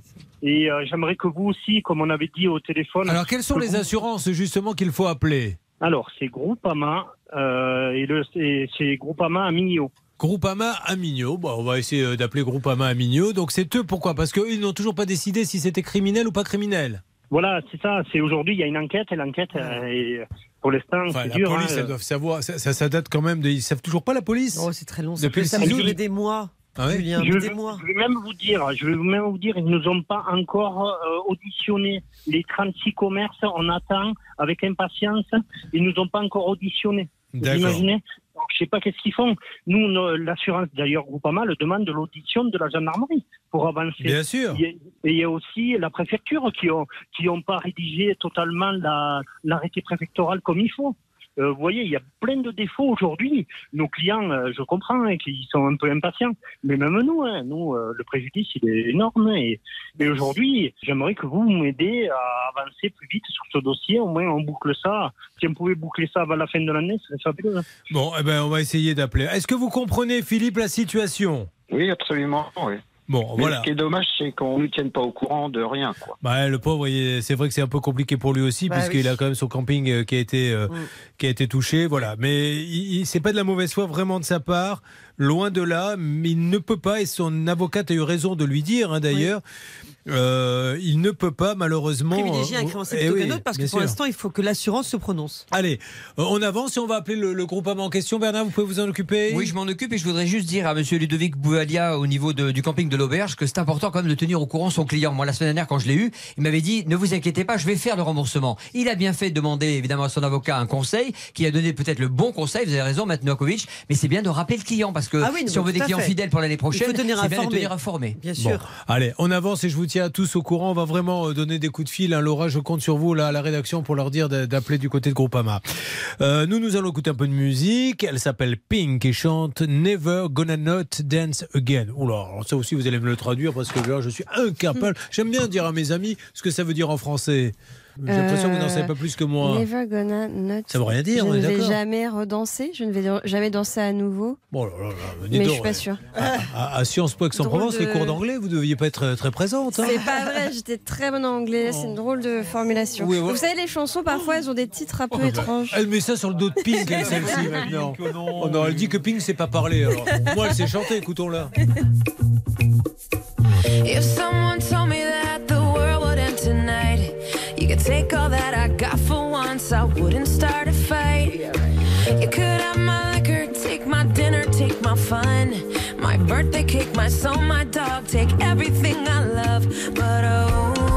et euh, j'aimerais que vous aussi, comme on avait dit au téléphone. Alors, quelles sont que les vous- assurances, justement, qu'il faut appeler? Alors, c'est Groupama euh, et le et c'est Groupama à Mignot. Groupama à Mignot. Bon, on va essayer euh, d'appeler Groupama à Mignot. Donc, c'est eux. Pourquoi? Parce qu'ils n'ont toujours pas décidé si c'était criminel ou pas criminel. Voilà, c'est ça. C'est aujourd'hui, il y a une enquête et l'enquête, euh, est- pour l'instant, Enfin, c'est la dur. police, hein, elles doivent savoir. Ça, ça, ça date quand même de. Ils savent toujours pas la police. Oh, c'est très long. Ça Depuis ça peut 6 août. durer des mois. Ah ouais Julien, je, vais- mois. je vais même vous dire, je vais même vous dire, ils nous ont pas encore euh, auditionné. Les 36 commerces, on attend avec impatience. Ils nous ont pas encore auditionné. Vous D'accord. imaginez Donc, Je sais pas qu'est-ce qu'ils font. Nous, no- l'assurance, d'ailleurs, Groupama, le demande de l'audition de la gendarmerie pour avancer. Bien sûr. Il y a- Et il y a aussi la préfecture qui ont qui ont pas rédigé totalement la- l'arrêté préfectoral comme il faut. Euh, vous voyez, il y a plein de défauts aujourd'hui. Nos clients, euh, je comprends hein, qu'ils sont un peu impatients, mais même nous, hein, nous, euh, le préjudice, il est énorme. Et, et aujourd'hui, j'aimerais que vous m'aidez à avancer plus vite sur ce dossier. Au moins, on boucle ça. Si on pouvait boucler ça avant la fin de l'année, ce serait fabuleux. hein. Bon, eh ben, on va essayer d'appeler. Est-ce que vous comprenez, Philippe, la situation? Oui, absolument. Oui. Bon, Mais voilà. ce qui est dommage, c'est qu'on ne nous tienne pas au courant de rien. Quoi. Bah, le pauvre, il- c'est vrai que c'est un peu compliqué pour lui aussi, Bah puisqu'il oui. a quand même son camping euh, qui a été, euh, qui a été touché. Voilà. Mais c'est pas de la mauvaise foi vraiment de sa part, loin de là. Mais il ne peut pas, et son avocate a eu raison de lui dire hein, d'ailleurs, euh, il ne peut pas malheureusement. Privilégier un euh, créancier eh plutôt oui, qu'un autre parce que pour l'instant, il faut que l'assurance se prononce. Allez, euh, on avance et on va appeler le, le groupement en question. Bernard, vous pouvez vous en occuper Oui, je m'en occupe et je voudrais juste dire à monsieur Ludovic Boualia au niveau de- du camping de l'auberge que c'est important quand même de tenir au courant son client. Moi, la semaine dernière, quand je l'ai eu, il m'avait dit ne vous inquiétez pas, je vais faire le remboursement. Il a bien fait de demander évidemment à son avocat un conseil qui a donné peut-être le bon conseil. Vous avez raison, Matt Novakovic, mais c'est bien de rappeler le client parce que Ah oui, si on veut des clients fait. fidèles pour l'année prochaine, Il faut tenir c'est bien de informé. tenir informé. Bien Bon, sûr. allez, on avance et je vous tiens tous au courant. On va vraiment euh, donner des coups de fil. hein. Laura, je compte sur vous là, à la rédaction pour leur dire d'a- d'appeler du côté de Groupama. Euh, nous, nous allons écouter un peu de musique. Elle s'appelle Pink et chante Never Gonna Not Dance Again. Oula, ça aussi, vous allez me le traduire parce que là, je suis incapable. J'aime bien dire à mes amis ce que ça veut dire en français. J'ai l'impression que vous n'en savez pas plus que moi. Never gonna not. Ça veut rien dire, Je on est ne vais d'accord. jamais redanser. Je ne vais jamais danser à nouveau. Bon, là, là, là, Mais je donc, suis pas sûre. À, à Sciences Po Aix-en-Provence, les cours d'anglais, vous ne deviez pas être euh, très présente. hein. C'est pas vrai, j'étais très bonne en anglais, c'est une drôle de formulation. Oui, ouais. Vous savez, les chansons, parfois, elles ont des titres un peu étranges. Elle met ça sur le dos de Pink, elle, celle-ci, maintenant. Oh non, elle dit que Pink, c'est pas parler. Alors. Moi, elle sait chanter, écoutons-la. If someone told me that you take all that I got for once, I wouldn't start a fight. You could have my liquor, take my dinner, take my fun, my birthday cake, my soul, my dog, take everything I love. But oh,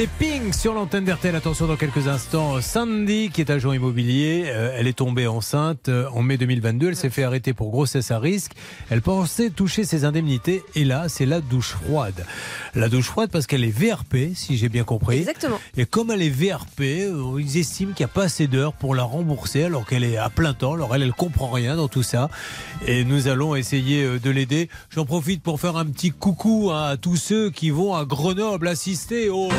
C'était Pink sur l'antenne d'RTL. Attention, dans quelques instants, Sandy, qui est agent immobilier, euh, elle est tombée enceinte euh, en mai 2022. Elle s'est fait arrêter pour grossesse à risque. Elle pensait toucher ses indemnités. Et là, c'est la douche froide. La douche froide parce qu'elle est VRP, si j'ai bien compris. Exactement. Et comme elle est VRP, euh, ils estiment qu'il n'y a pas assez d'heures pour la rembourser alors qu'elle est à plein temps. Alors elle, elle comprend rien dans tout ça. Et nous allons essayer de l'aider. J'en profite pour faire un petit coucou hein, à tous ceux qui vont à Grenoble assister au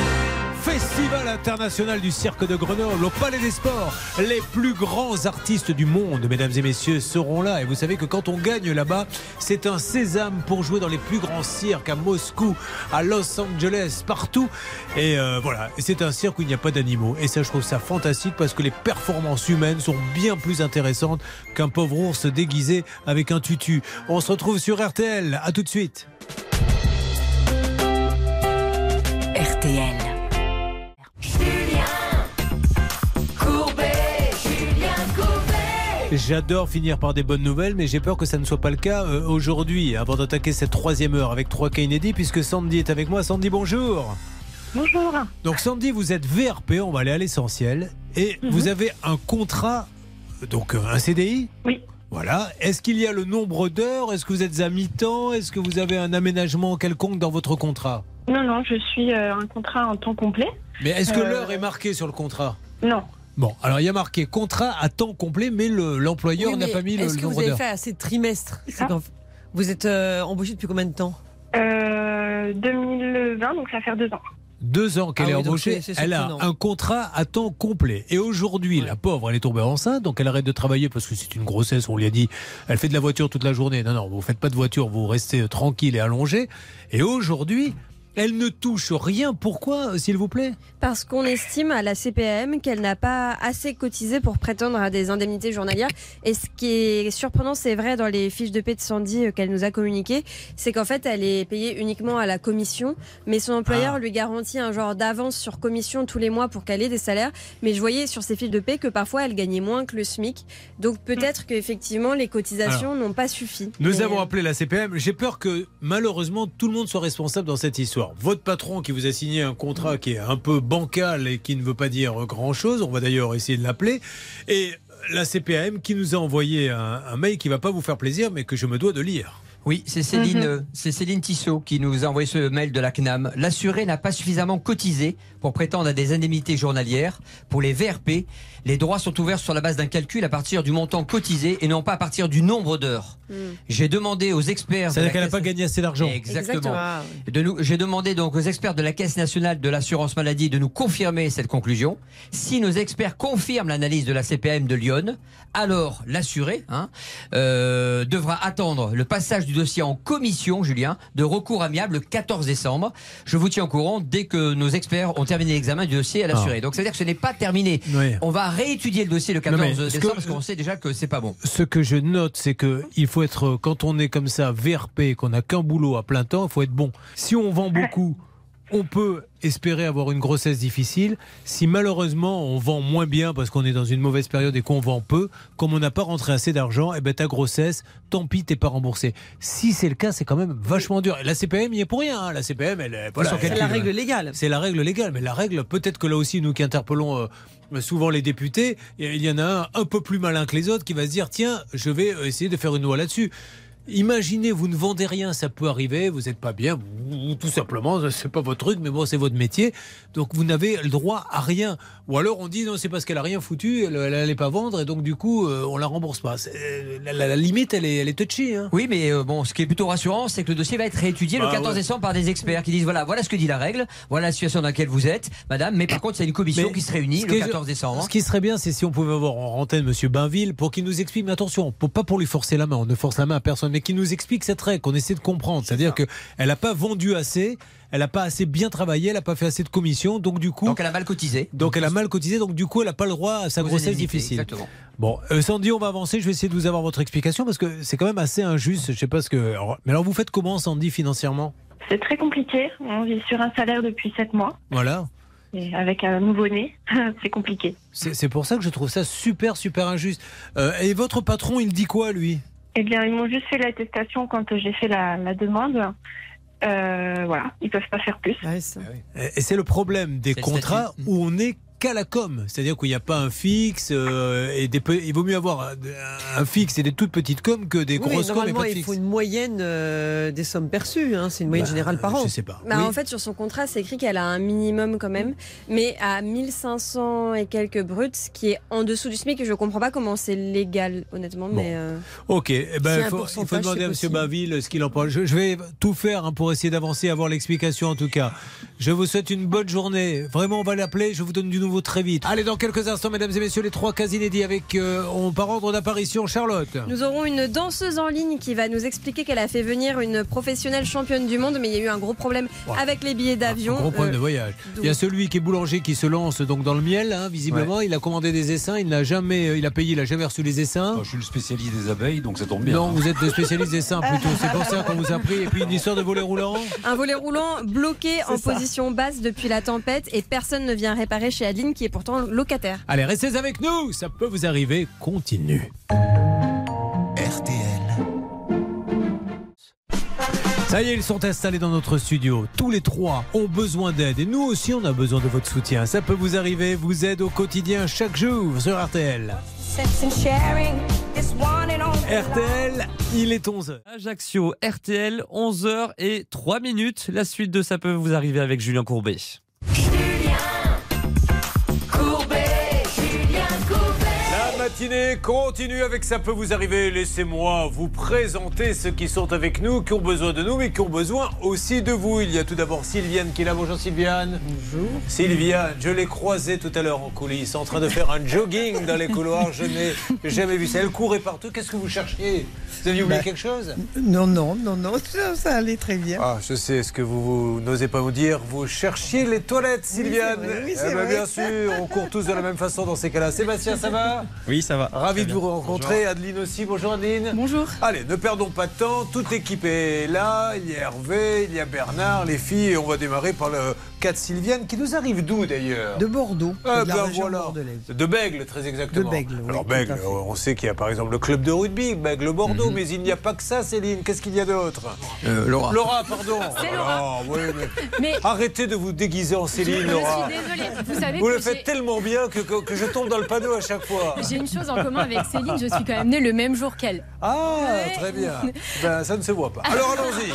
Festival international du cirque de Grenoble, au Palais des Sports. Les plus grands artistes du monde, mesdames et messieurs, seront là. Et vous savez que quand on gagne là-bas, c'est un sésame pour jouer dans les plus grands cirques à Moscou, à Los Angeles, partout. Et euh, voilà, c'est un cirque où il n'y a pas d'animaux. Et ça, je trouve ça fantastique parce que les performances humaines sont bien plus intéressantes qu'un pauvre ours déguisé avec un tutu. On se retrouve sur RTL. À tout de suite. RTL. J'adore finir par des bonnes nouvelles, mais j'ai peur que ça ne soit pas le cas euh, aujourd'hui, avant d'attaquer cette troisième heure avec trois cas inédits, puisque Sandy est avec moi. Sandy, bonjour. Bonjour. Donc Sandy, vous êtes VRP, on va aller à l'essentiel, et Mhm. vous avez un contrat, donc euh, un CDI Oui. Voilà. Est-ce qu'il y a le nombre d'heures? Est-ce que vous êtes à mi-temps? Est-ce que vous avez un aménagement quelconque dans votre contrat? Non, non, je suis euh, un contrat en temps complet. Mais est-ce que Euh, l'heure est marquée sur le contrat? Non. Bon, alors il y a marqué contrat à temps complet, mais le- l'employeur Oui, n'a pas mis le, Est-ce le que vous nombre avez d'heures. fait assez de trimestres Vous êtes euh, embauché depuis combien de temps Euh, 2020, donc ça va faire deux ans. deux ans qu'elle Ah est oui, embauchée, elle a un contrat à temps complet. Et aujourd'hui, la pauvre, elle est tombée enceinte, donc elle arrête de travailler parce que c'est une grossesse. On lui a dit, elle fait de la voiture toute la journée. Non, non, vous faites pas de voiture, vous restez tranquille et allongé. Et aujourd'hui, elle ne touche rien. Pourquoi, s'il vous plaît? Parce qu'on estime à la CPM qu'elle n'a pas assez cotisé pour prétendre à des indemnités journalières. Et ce qui est surprenant, c'est vrai dans les fiches de paie de Sandy euh, qu'elle nous a communiquées, c'est qu'en fait, elle est payée uniquement à la commission, mais son employeur Ah. lui garantit un genre d'avance sur commission tous les mois pour qu'elle ait des salaires. Mais je voyais sur ses fiches de paie que parfois elle gagnait moins que le SMIC. Donc peut-être qu'effectivement, les cotisations n'ont pas suffi. Nous Mais, avons euh, appelé la CPM. J'ai peur que malheureusement tout le monde soit responsable dans cette histoire. Votre patron qui vous a signé un contrat qui est un peu bancal et qui ne veut pas dire grand-chose, on va d'ailleurs essayer de l'appeler, et la CPM qui nous a envoyé un, un mail qui va pas vous faire plaisir, mais que je me dois de lire. Oui, c'est Céline, euh, c'est Céline Tissot qui nous a envoyé ce mail de la CNAM. L'assuré n'a pas suffisamment cotisé pour prétendre à des indemnités journalières. Pour les VRP, les droits sont ouverts sur la base d'un calcul à partir du montant cotisé et non pas à partir du nombre d'heures. J'ai demandé aux experts. C'est-à-dire qu'elle n'a Caisse- pas gagné assez d'argent. Exactement. Ah, De nous, j'ai demandé donc aux experts de la Caisse nationale de l'assurance maladie de nous confirmer cette conclusion. Si nos experts confirment l'analyse de la CPM de Lyon, alors l'assuré hein, euh, devra attendre le passage du du dossier en commission, Julien, de recours amiable le 14 décembre. Je vous tiens au courant dès que nos experts ont terminé l'examen du dossier à l'assuré. Ah. Donc, ça veut dire que ce n'est pas terminé. Oui. On va réétudier le dossier le Non, 14 mais ce décembre que- parce qu'on sait déjà que c'est pas bon. Ce que je note, c'est que il faut être, quand on est comme ça, VRP, qu'on n'a qu'un boulot à plein temps, il faut être bon. Si on vend beaucoup, on peut espérer avoir une grossesse difficile. Si malheureusement on vend moins bien parce qu'on est dans une mauvaise période et qu'on vend peu, comme on n'a pas rentré assez d'argent, eh ben ta grossesse, tant pis, t'es pas remboursé. Si c'est le cas, c'est quand même vachement dur. Et la CPM, il y est pour rien. hein. La CPM, elle, est- voilà, C'est la règle légale. c'est la règle légale, mais la règle, peut-être que là aussi, nous qui interpellons euh, souvent les députés, il y en a un un peu plus malin que les autres qui va se dire tiens, je vais euh, essayer de faire une loi là-dessus. Imaginez, vous ne vendez rien, ça peut arriver, vous n'êtes pas bien, ou tout simplement, c'est pas votre truc, mais bon, c'est votre métier, donc vous n'avez le droit à rien. Ou alors on dit non, c'est parce qu'elle a rien foutu, elle n'allait pas vendre, et donc du coup, euh, on la rembourse pas. C'est- La, la- la limite, elle est, elle est touchy. Hein. Oui, mais euh, bon, ce qui est plutôt rassurant, c'est que le dossier va être réétudié Bah le 14 ouais. décembre par des experts qui disent voilà, voilà ce que dit la règle, voilà la situation dans laquelle vous êtes, madame. Mais par contre, c'est une commission Mais qui se réunit le qui est- 14 décembre. Ce qui serait bien, c'est si on pouvait avoir en antenne Monsieur Bainville pour qu'il nous explique, mais attention, pour- pas pour lui forcer la main, on ne force la main à personne, mais qu'il nous explique cette règle, qu'on essaie de comprendre. C'est-à-dire qu'elle n'a pas vendu assez, elle n'a pas assez bien travaillé, elle n'a pas fait assez de commissions, donc du coup. Donc elle a mal cotisé. Donc elle a mal cotisé, donc du coup elle n'a pas le droit à sa grossesse difficile. exactement. Bon, euh, Sandy, on va avancer. Je vais essayer de vous avoir votre explication parce que c'est quand même assez injuste. Je sais pas ce que. alors- mais alors vous faites comment, Sandy, financièrement? C'est très compliqué. On vit sur un salaire depuis 7 mois. Voilà. Et avec un nouveau-né, c'est compliqué. C'est c'est pour ça que je trouve ça super, super injuste. Euh, et votre patron, il dit quoi, lui? Eh bien, ils m'ont juste fait l'attestation quand j'ai fait la, la demande. Euh, voilà, ils peuvent pas faire plus. Et et c'est le problème des le contrats où on est qu'à la com, c'est-à-dire qu'il n'y a pas un fixe euh, et des il vaut mieux avoir un, un fixe et des toutes petites coms que des Oui, grosses coms et normalement, pas de il fixe. faut une moyenne euh, des sommes perçues. hein. C'est une moyenne Bah, générale par an. Je sais pas. Bah, En fait, sur son contrat, c'est écrit qu'elle a un minimum quand même, mais à 1500 et quelques bruts, ce qui est en dessous du SMIC. Je comprends pas comment c'est légal, honnêtement. Mais euh, Ok, eh ben, il faut, il faut pourcentage, demander à M. Baville ce qu'il en pense. Je, je vais tout faire hein, pour essayer d'avancer, avoir l'explication en tout cas. Je vous souhaite une bonne journée. Vraiment, on va l'appeler. Je vous donne du nouveau très vite. Allez, dans quelques instants, mesdames et messieurs, les trois cas inédits avec, euh, on par ordre d'apparition, Charlotte. nous aurons une danseuse en ligne qui va nous expliquer qu'elle a fait venir une professionnelle championne du monde, mais il y a eu un gros problème avec les billets d'avion. Gros problème Euh, de voyage. Il y a celui qui est boulanger qui se lance donc dans le miel, hein, visiblement. Il a commandé des essaims, il n'a jamais, euh, il a payé, il n'a jamais reçu les essaims. Je suis le spécialiste des abeilles, donc ça tombe bien. Non, vous êtes le spécialiste des essaims plutôt. C'est pour ça qu'on vous a pris. Et puis une histoire de volet roulant. Un volet roulant bloqué en ça. position basse depuis la tempête et personne ne vient réparer chez Qui est pourtant locataire. Allez, restez avec nous, ça peut vous arriver. Continue. Ça y est, ils sont installés dans notre studio. Tous les trois ont besoin d'aide et nous aussi on a besoin de votre soutien. Ça peut vous arriver, vous aide au quotidien chaque jour sur RTL. RTL, il est 11h. Ajaccio, RTL, 11h et 3 minutes. La suite de Ça peut vous arriver avec Julien Courbet. Matinée continue avec Ça peut vous arriver. Laissez-moi vous présenter ceux qui sont avec nous, qui ont besoin de nous, mais qui ont besoin aussi de vous. Il y a tout d'abord Sylviane qui est là. Bonjour Sylviane. Bonjour. Sylviane, je l'ai croisée tout à l'heure en coulisses, en train de faire un jogging dans les couloirs. Je n'ai jamais vu ça. Elle courait partout. Qu'est-ce que vous cherchiez? Vous aviez oublié Bah, quelque chose? Non, non, non, non, ça, ça allait très bien. Ah, je sais ce que vous, vous n'osez pas vous dire. Vous cherchiez les toilettes, Sylviane. vrai, oui, c'est Eh ben, vrai. Bien sûr, on court tous de la même façon dans ces cas-là. Sébastien, ça va? Oui, ça va. Ravi de vous rencontrer. Adeline aussi. Bonjour Adeline. Bonjour. Allez, ne perdons pas de temps. Toute l'équipe est là. Il y a Hervé, il y a Bernard, les filles. Et on va démarrer par le cas de Sylviane qui nous arrive d'où d'ailleurs De Bordeaux, Ah, de la ben région voilà. bordelaise. De Bègle, très exactement. De Bègle, oui, Alors Bègle, on sait qu'il y a par exemple le club de rugby, Bègle-Bordeaux, Mhm. mais il n'y a pas que ça, Céline. Qu'est-ce qu'il y a d'autre Euh, Laura. Laura, pardon. C'est Oh Laura. oui, mais- Mais- Arrêtez de vous déguiser en Céline, Je Laura. suis désolée. Vous savez Vous que le faites tellement bien que, que, que je tombe dans le panneau à chaque fois. J'ai une chose en commun avec Céline, je suis quand même née le même jour qu'elle. Ah, Ouais. très bien. Ben, ça ne se voit pas. Alors allons-y.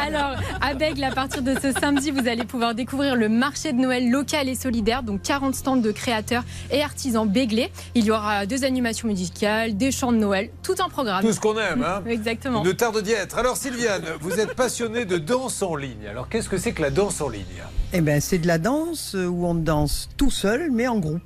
Alors, à Bègle, à partir de ce samedi, vous allez pouvoir découvrir le marché de Noël local et solidaire, donc 40 stands de créateurs et artisans béglés. Il y aura deux animations musicales, des chants de Noël, tout en programme. Tout ce qu'on aime, hein Exactement. Ne tarde d'y être. Alors Sylviane, vous êtes passionnée de danse en ligne. Alors qu'est-ce que c'est que la danse en ligne? Eh ben, c'est de la danse où on danse tout seul, mais en groupe.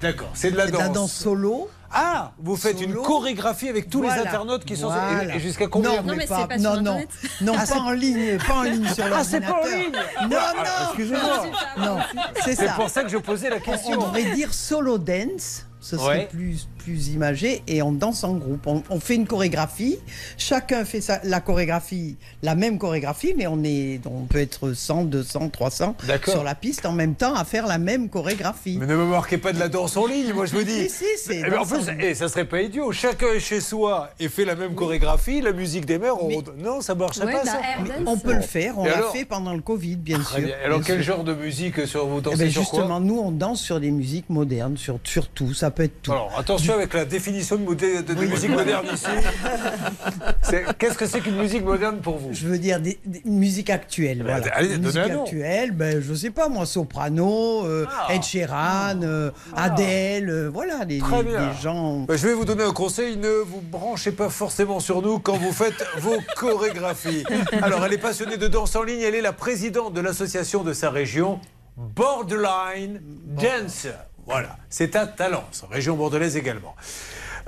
D'accord, c'est de la C'est danse. de la danse solo. Ah, vous faites une chorégraphie avec tous les internautes qui sont Voilà. jusqu'à combien Non, mais pas, non, non, non, Ah, pas en ligne, pas en ligne sur Ah, c'est pas en l'ordinateur. ligne Non, Ah, non. excusez-moi. Non, c'est C'est ça. pour ça que je posais la On question. devrait dire solo dance. Ce serait Ouais. plus, plus imagé et on danse en groupe. On, on fait une chorégraphie. Chacun fait sa- la chorégraphie, la même chorégraphie, mais on est, on peut être 100, 200, 300 D'accord. sur la piste en même temps à faire la même chorégraphie. Mais ne me marquez pas de la danse en ligne, moi je vous dis. Si, si, c'est Eh ben, en plus, ligne. eh, ça serait pas idiot. Chacun est chez soi et fait la même chorégraphie, la musique des mères. on- Non, ça Ouais, pas bah, ça. air dance. On peut le faire. On Et l'a alors fait pendant le Covid, bien Très sûr. bien. Alors bien quel sûr. genre de musique sur vous Eh dansez ben, sur quoi? justement, nous, on danse sur des musiques modernes, sur, sur tout. Ça peut être tout. Alors attention avec la définition de, modé- de- de musique moderne ici. Qu'est-ce que c'est qu'une musique moderne pour vous? Je veux dire des, des musiques actuelles. Ben, voilà. allez, nom. actuelles, ben, je sais pas moi, Soprano, euh, Ah. Ed Sheeran, euh, Adele, euh, voilà, les, Très les- bien. les gens. Bah, je vais vous donner un conseil, ne vous branchez pas forcément sur nous quand vous faites vos chorégraphies. Alors, elle est passionnée de danse en ligne, elle est la présidente de l'association de sa région, Borderline Dancer. Voilà, c'est un talent, ça, région bordelaise également.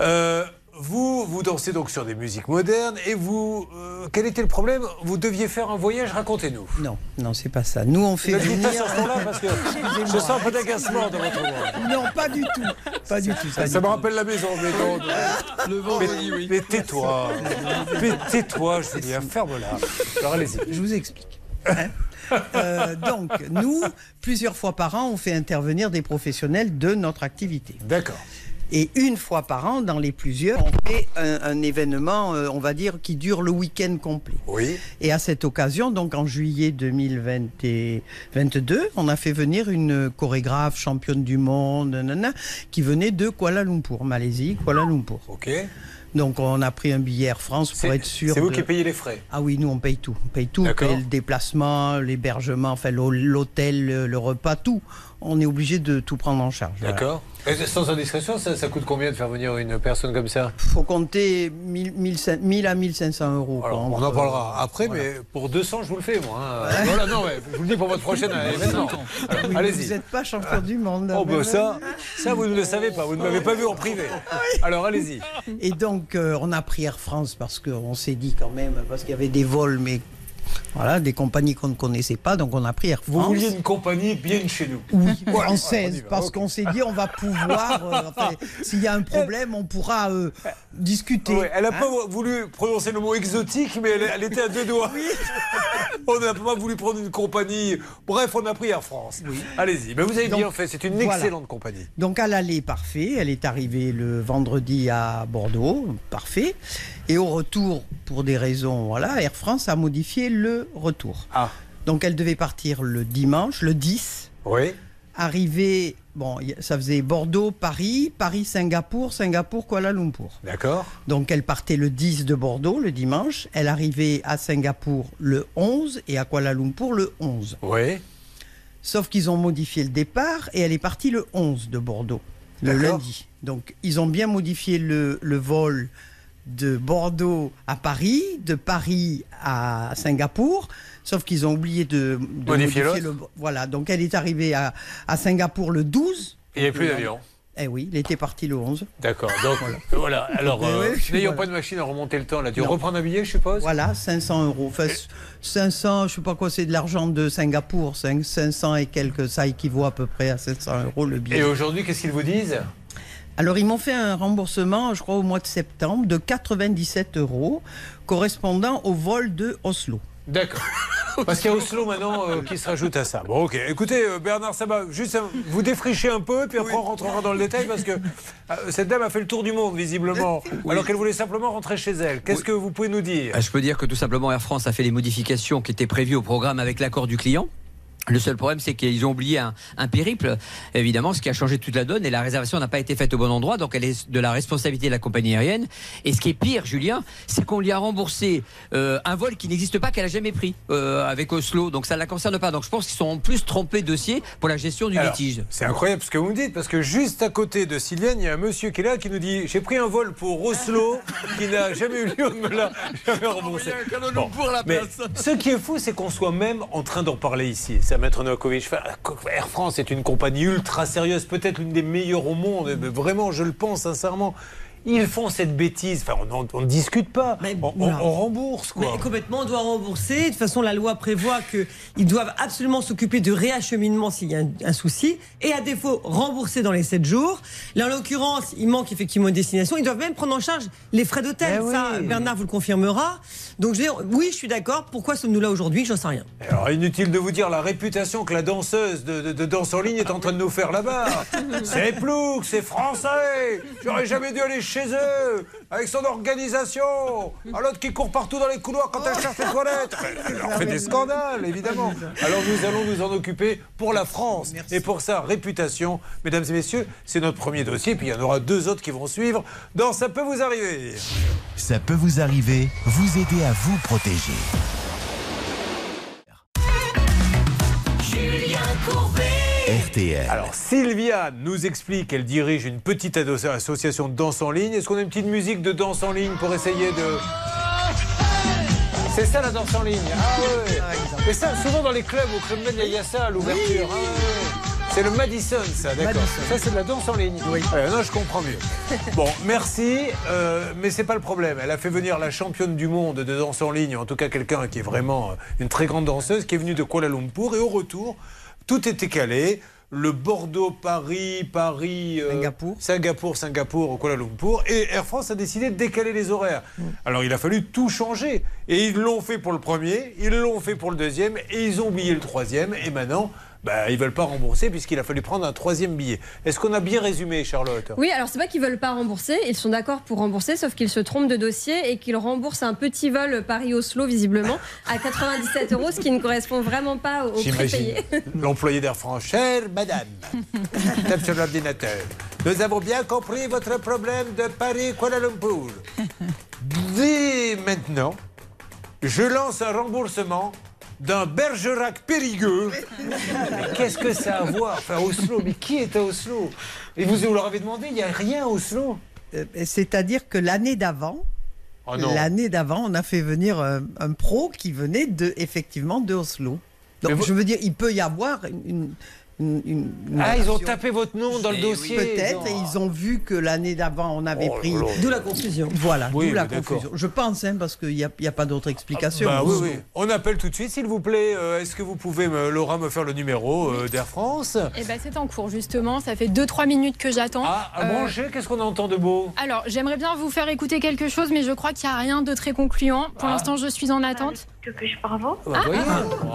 Euh, vous, vous dansez donc sur des musiques modernes et vous, euh, quel était le problème? Vous deviez faire un voyage, racontez-nous. Non, non, c'est pas ça. Nous, on fait Ne pas venir. sur ce ton-là parce que je sens un peu d'agacement dans votre voix. Non, pas du tout. Pas du tout. Ça, pas ça du me tout. rappelle la maison, mais non. Le vendredi, oui. Mais tais-toi. Mais tais-toi, Julien, ferme-la. Alors allez-y. Je vous explique. hein? Euh, donc, nous, plusieurs fois par an, on fait intervenir des professionnels de notre activité. D'accord. Et une fois par an, dans les plusieurs, on fait un, un événement, euh, on va dire, qui dure le week-end complet. Oui. Et à cette occasion, donc en juillet 2022, on a fait venir une chorégraphe championne du monde, nanana, qui venait de Kuala Lumpur, Malaisie, Kuala Lumpur. Ok. Donc on a pris un billet Air France pour être sûr. C'est vous de- qui payez les frais. Ah oui, nous on paye tout. On paye tout. On D'accord. paye le déplacement, l'hébergement, enfin l'hô- l'hôtel, le, le repas, tout. On est obligé de tout prendre en charge. D'accord. Sans indiscrétion, ça, ça coûte combien de faire venir une personne comme ça? Faut compter 1000, 1000, 1000 à 1500 euros. Alors, on en parlera après, mais pour 200, je vous le fais, moi. hein. Voilà, non, mais je vous le dis pour votre prochain événement. Oui, Allez-y. Vous n'êtes pas champion du monde. Oh, bah ça, ça, vous ne le savez pas. Vous ne m'avez pas vu en privé. Alors, allez-y. Et donc, euh, on a pris Air France parce qu'on s'est dit quand même, parce qu'il y avait des vols, mais voilà, des compagnies qu'on ne connaissait pas, donc on a pris Air France. Vous vouliez une compagnie bien chez nous. Oui, française, parce qu'on s'est dit on va pouvoir, euh, enfin, s'il y a un problème, on pourra euh, discuter. Ouais, elle n'a hein. pas voulu prononcer le mot exotique, mais elle, elle était à deux doigts. on n'a pas voulu prendre une compagnie. Bref, on a pris Air France. Allez-y. Mais vous avez Donc, bien fait. C'est une voilà. excellente compagnie. Donc à l'aller, parfait. Elle est arrivée le vendredi à Bordeaux, parfait. Et au retour, pour des raisons, voilà, Air France a modifié le retour. Ah. Donc elle devait partir le dimanche, le 10. Oui. Arriver, bon, ça faisait Bordeaux, Paris, Paris, Singapour, Singapour, Kuala Lumpur. D'accord. Donc elle partait le 10 de Bordeaux, le dimanche. Elle arrivait à Singapour le 11 et à Kuala Lumpur le 11. Oui. Sauf qu'ils ont modifié le départ et elle est partie le 11 de Bordeaux, le lundi. Donc ils ont bien modifié le, le vol de Bordeaux à Paris, de Paris à Singapour, sauf qu'ils ont oublié de, de Modifier le... Voilà, donc elle est arrivée à, à Singapour le 12. Il n'y avait plus d'avion. Eh oui, il était parti le 11. D'accord. Donc, voilà. Alors, Mais euh, oui, puis n'ayant voilà. pas de machine à remonter le temps, là, tu Non. reprends un billet, je suppose? Voilà, 500 euros. Enfin, 500, je sais pas quoi, c'est de l'argent de Singapour. cinq- 500 et quelques, ça équivaut à peu près à 700 euros le billet. Et aujourd'hui, qu'est-ce qu'ils vous disent? Alors, ils m'ont fait un remboursement, je crois, au mois de septembre, de 97 euros, correspondant au vol de Oslo. D'accord. Parce qu'il y a Oslo maintenant euh, qui se rajoute à ça. Bon, ok. Écoutez, euh, Bernard Sabat, juste euh, vous défrichez un peu, puis après on rentrera dans le détail parce que euh, cette dame a fait le tour du monde, visiblement, alors qu'elle voulait simplement rentrer chez elle. Qu'est-ce que vous pouvez nous dire? Euh, Je peux dire que tout simplement Air France a fait les modifications qui étaient prévues au programme avec l'accord du client. Le seul problème, c'est qu'ils ont oublié un, un périple, évidemment, ce qui a changé toute la donne, et la réservation n'a pas été faite au bon endroit, donc elle est de la responsabilité de la compagnie aérienne. Et ce qui est pire, Julien, c'est qu'on lui a remboursé euh, un vol qui n'existe pas, qu'elle a jamais pris euh, avec Oslo, donc ça ne la concerne pas. Donc je pense qu'ils sont en plus trompés de dossier pour la gestion du Alors, litige. C'est incroyable ce que vous me dites, parce que juste à côté de Sylviane, il y a un monsieur qui est là qui nous dit J'ai pris un vol pour Oslo qui n'a jamais eu lieu, on me l'a jamais remboursé. Bon, mais ce qui est fou, c'est qu'on soit même en train d'en parler ici. Ça, Maître Novakovic. Air France est une compagnie ultra sérieuse, peut-être l'une des meilleures au monde. mais Vraiment, je le pense sincèrement. Ils font cette bêtise. Enfin, on ne discute pas. on, on- voilà. on rembourse, quoi. Mais complètement, on doit rembourser. De toute façon, la loi prévoit qu'ils doivent absolument s'occuper de réacheminement s'il y a un, un souci. Et à défaut, rembourser dans les 7 jours. Là, en l'occurrence, il manque effectivement une destination. Ils doivent même prendre en charge les frais d'hôtel. Eh Ça, oui. Bernard vous le confirmera. Donc, je veux dire, oui, je suis d'accord. Pourquoi sommes-nous là aujourd'hui? J'en sais rien. Alors, inutile de vous dire la réputation que la danseuse de, de- de danse en ligne est en train de nous faire là-bas. C'est plouc, c'est français. J'aurais jamais dû aller chez eux avec son organisation. À l'autre qui court partout dans les couloirs quand elle cherche les toilettes. Elle leur fait des scandales, évidemment. Alors, nous allons nous en occuper pour la France et pour sa réputation. Mesdames et messieurs, c'est notre premier dossier. Puis il y en aura deux autres qui vont suivre dans Ça peut vous arriver. Ça peut vous arriver, vous aider à vous protéger. Julien Courbet. RTL. Alors Sylvia nous explique qu'elle dirige une petite association de danse en ligne. Est-ce qu'on a une petite musique de danse en ligne pour essayer de... C'est ça la danse en ligne Ah ouais. Et ça, souvent dans les clubs, au Club Med, il y a ça à l'ouverture. Ah ouais. C'est le Madison, ça, d'accord. Ça, c'est de la danse en ligne. Oui. non, je comprends mieux. Bon, merci, euh, mais c'est pas le problème. Elle a fait venir la championne du monde de danse en ligne, en tout cas quelqu'un qui est vraiment une très grande danseuse, qui est venue de Kuala Lumpur. Et au retour, tout était calé. Le Bordeaux-Paris, Paris, euh, Singapour. Singapour, Singapour, Kuala Lumpur. Et Air France a décidé de décaler les horaires. Alors il a fallu tout changer. Et ils l'ont fait pour le premier, ils l'ont fait pour le deuxième, et ils ont oublié le troisième. Et maintenant, bah, ils veulent pas rembourser puisqu'il a fallu prendre un troisième billet. Est-ce qu'on a bien résumé, Charlotte? Oui, alors c'est pas qu'ils veulent pas rembourser, ils sont d'accord pour rembourser, sauf qu'ils se trompent de dossier et qu'ils remboursent un petit vol Paris-Oslo, visiblement, à 97 euros, ce qui ne correspond vraiment pas au prix payé. l'employé d'Air France. Chère madame, tape sur l'ordinateur. Nous avons bien compris votre problème de Paris-Kuala Lumpur. Dès maintenant, je lance un remboursement d'un Bergerac Périgueux. Qu'est-ce que ça a à voir Enfin, Oslo, mais qui est à Oslo? Et vous, vous leur avez demandé, il n'y a rien à Oslo Euh, C'est-à-dire que l'année d'avant, Oh non. l'année d'avant, on a fait venir un, un pro qui venait de, effectivement de Oslo. Donc vous- je veux dire, il peut y avoir une. une- une- une- une Ah, ils ont tapé votre nom dans le dossier. Peut-être, et ils ont vu que l'année d'avant, on avait Oh pris. D'où la confusion. Voilà, Oui, d'où la confusion. Je pense, hein, parce qu'il n'y a, pas d'autre explication. Bah oui, oui. On appelle tout de suite, s'il vous plaît. Euh, Est-ce que vous pouvez, me- Laura, me faire le numéro euh, d'Air France? Eh ben, c'est en cours justement, ça fait 2-3 minutes que j'attends. Ah, à Euh, manger, qu'est-ce qu'on entend de beau? Alors, j'aimerais bien vous faire écouter quelque chose, mais je crois qu'il n'y a rien de très concluant. Pour Ah. l'instant, je suis en attente. Que puis-je par vous Bah, voyez.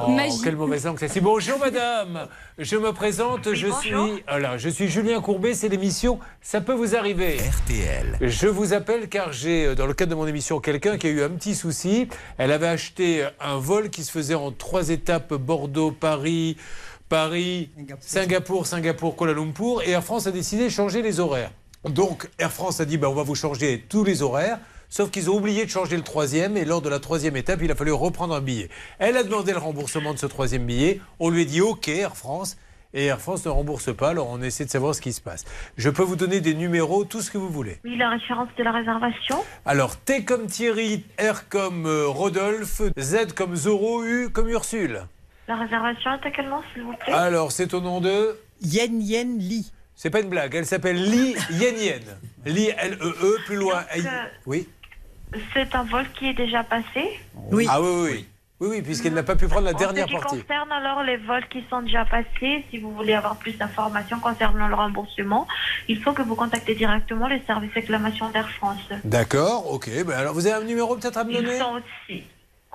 Oh, magie. quelle mauvaise langue c'est. Bonjour madame, je me présente, je bonjour. suis voilà, je suis Julien Courbet, c'est l'émission Ça peut vous arriver. RTL. Je vous appelle car j'ai, euh, dans le cadre de mon émission, quelqu'un qui a eu un petit souci. Elle avait acheté un vol qui se faisait en trois étapes Bordeaux, Paris, Paris, Singapour, Singapour, Kuala Lumpur. Et Air France a décidé de changer les horaires. Donc Air France a dit ben, on va vous changer tous les horaires. Sauf qu'ils ont oublié de changer le troisième et lors de la troisième étape, il a fallu reprendre un billet. Elle a demandé le remboursement de ce troisième billet. On lui a dit OK, Air France. Et Air France ne rembourse pas, alors on essaie de savoir ce qui se passe. Je peux vous donner des numéros, tout ce que vous voulez. Oui, la référence de la réservation. Alors, T comme Thierry, R comme euh, Rodolphe, Z comme Zoro, U comme Ursule. La réservation est à quel nom, s'il vous plaît? Alors, c'est au nom de Yen Yen Li. C'est pas une blague, elle s'appelle Li Yen Yen. Li L-E-E, plus loin. Donc, euh, Oui. C'est un vol qui est déjà passé. Oui. Ah oui, oui, oui. Oui, oui, puisqu'elle n'a pas pu prendre la dernière en ce qui partie. concerne alors les vols qui sont déjà passés, si vous voulez avoir plus d'informations concernant le remboursement, il faut que vous contactez directement les services réclamation d'Air France. D'accord, ok. Ben alors, vous avez un numéro peut-être à me Ils donner? sont aussi.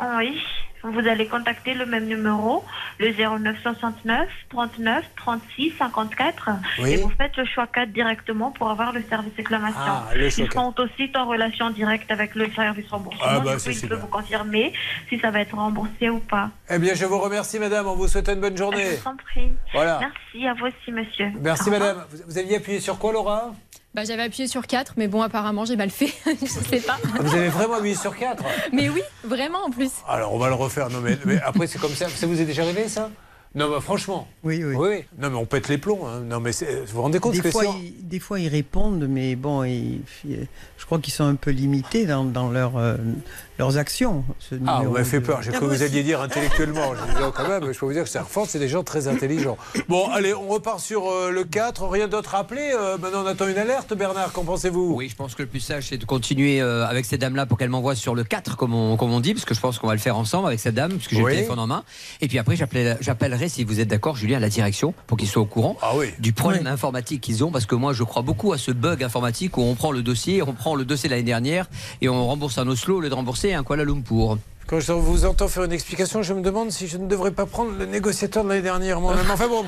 Oui, vous allez contacter le même numéro, le 09 69 39 36 54, Oui. et vous faites le choix 4 directement pour avoir le service réclamation. Ah, le Ils sont aussi en relation directe avec le service remboursement. Ah, bah, peut super. vous confirmer si ça va être remboursé ou pas. Eh bien, je vous remercie, madame. On vous souhaite une bonne journée. Je vous en prie. Voilà. Merci à vous aussi, monsieur. Merci, madame. Vous, vous aviez appuyé sur quoi, Laura? Bah, J'avais appuyé sur 4, mais bon, apparemment, j'ai mal fait. je sais pas. Vous avez vraiment appuyé sur 4 Mais oui, vraiment en plus. Alors, on va le refaire. Non, mais, mais après, c'est comme ça. Ça vous est déjà arrivé, ça? Non, mais franchement. Oui, oui. Non, mais on pète les plombs. hein. Non, mais vous vous rendez compte Des ce que fois, c'est ils, des fois, ils répondent, mais bon, ils- je crois qu'ils sont un peu limités dans, dans leur, euh, leurs actions. ce Ah, vous m'avez fait de- peur. J'ai cru que vous alliez dire intellectuellement. Je disais, oh, quand même, je peux vous dire que Serfort, c'est des gens très intelligents. Bon, allez, on repart sur euh, le 4. Rien d'autre à appeler Euh, Maintenant, on attend une alerte. Bernard, qu'en pensez-vous? Oui, je pense que le plus sage, c'est de continuer euh, avec ces dames-là pour qu'elles m'envoient sur le 4, comme on, comme on dit, parce que je pense qu'on va le faire ensemble avec cette dame, puisque j'ai Oui. le téléphone en main. Et puis après, j'appellerai, j'appellerai, si vous êtes d'accord, Julien, à la direction, pour qu'ils soient au courant Ah du problème informatique qu'ils ont, parce que moi, je crois beaucoup à ce bug informatique où on prend le dossier, on prend le dossier de l'année dernière, et on rembourse un Oslo au lieu Kuala Lumpur. Quand je vous entends faire une explication, je me demande si je ne devrais pas prendre le négociateur de l'année dernière moi-même. Enfin bon,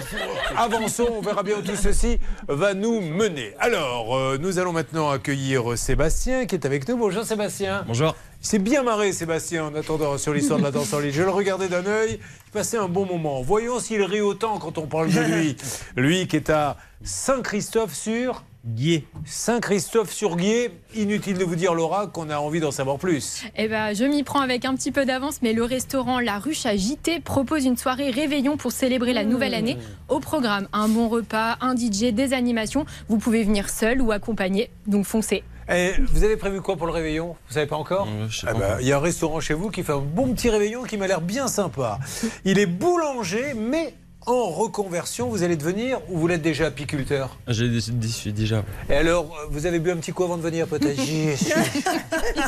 avançons, on verra bien où tout ceci va nous mener. Alors, euh, nous allons maintenant accueillir Sébastien qui est avec nous. Bonjour Sébastien. Bonjour. Il s'est bien marré Sébastien en attendant sur l'histoire de la danse en ligne. Je le regardais d'un œil, il passait un bon moment. Voyons s'il rit autant quand on parle de lui. Lui qui est à Saint-Christophe sur Guier. Saint-Christophe sur Guier. Inutile de vous dire Laura qu'on a envie d'en savoir plus. Eh ben, je m'y prends avec un petit peu d'avance, mais le restaurant La Ruche à JT propose une soirée réveillon pour célébrer la nouvelle année. Au programme, un bon repas, un DJ, des animations. Vous pouvez venir seul ou accompagné, donc foncez. Et vous avez prévu quoi pour le réveillon? Vous savez pas encore? Ah bah, Il y a un restaurant chez vous qui fait un bon petit réveillon qui m'a l'air bien sympa. Il est boulanger, mais en reconversion. Vous allez devenir ou vous l'êtes déjà apiculteur? Je suis déjà. Et alors, vous avez bu un petit coup avant de venir peut-être? J'y suis.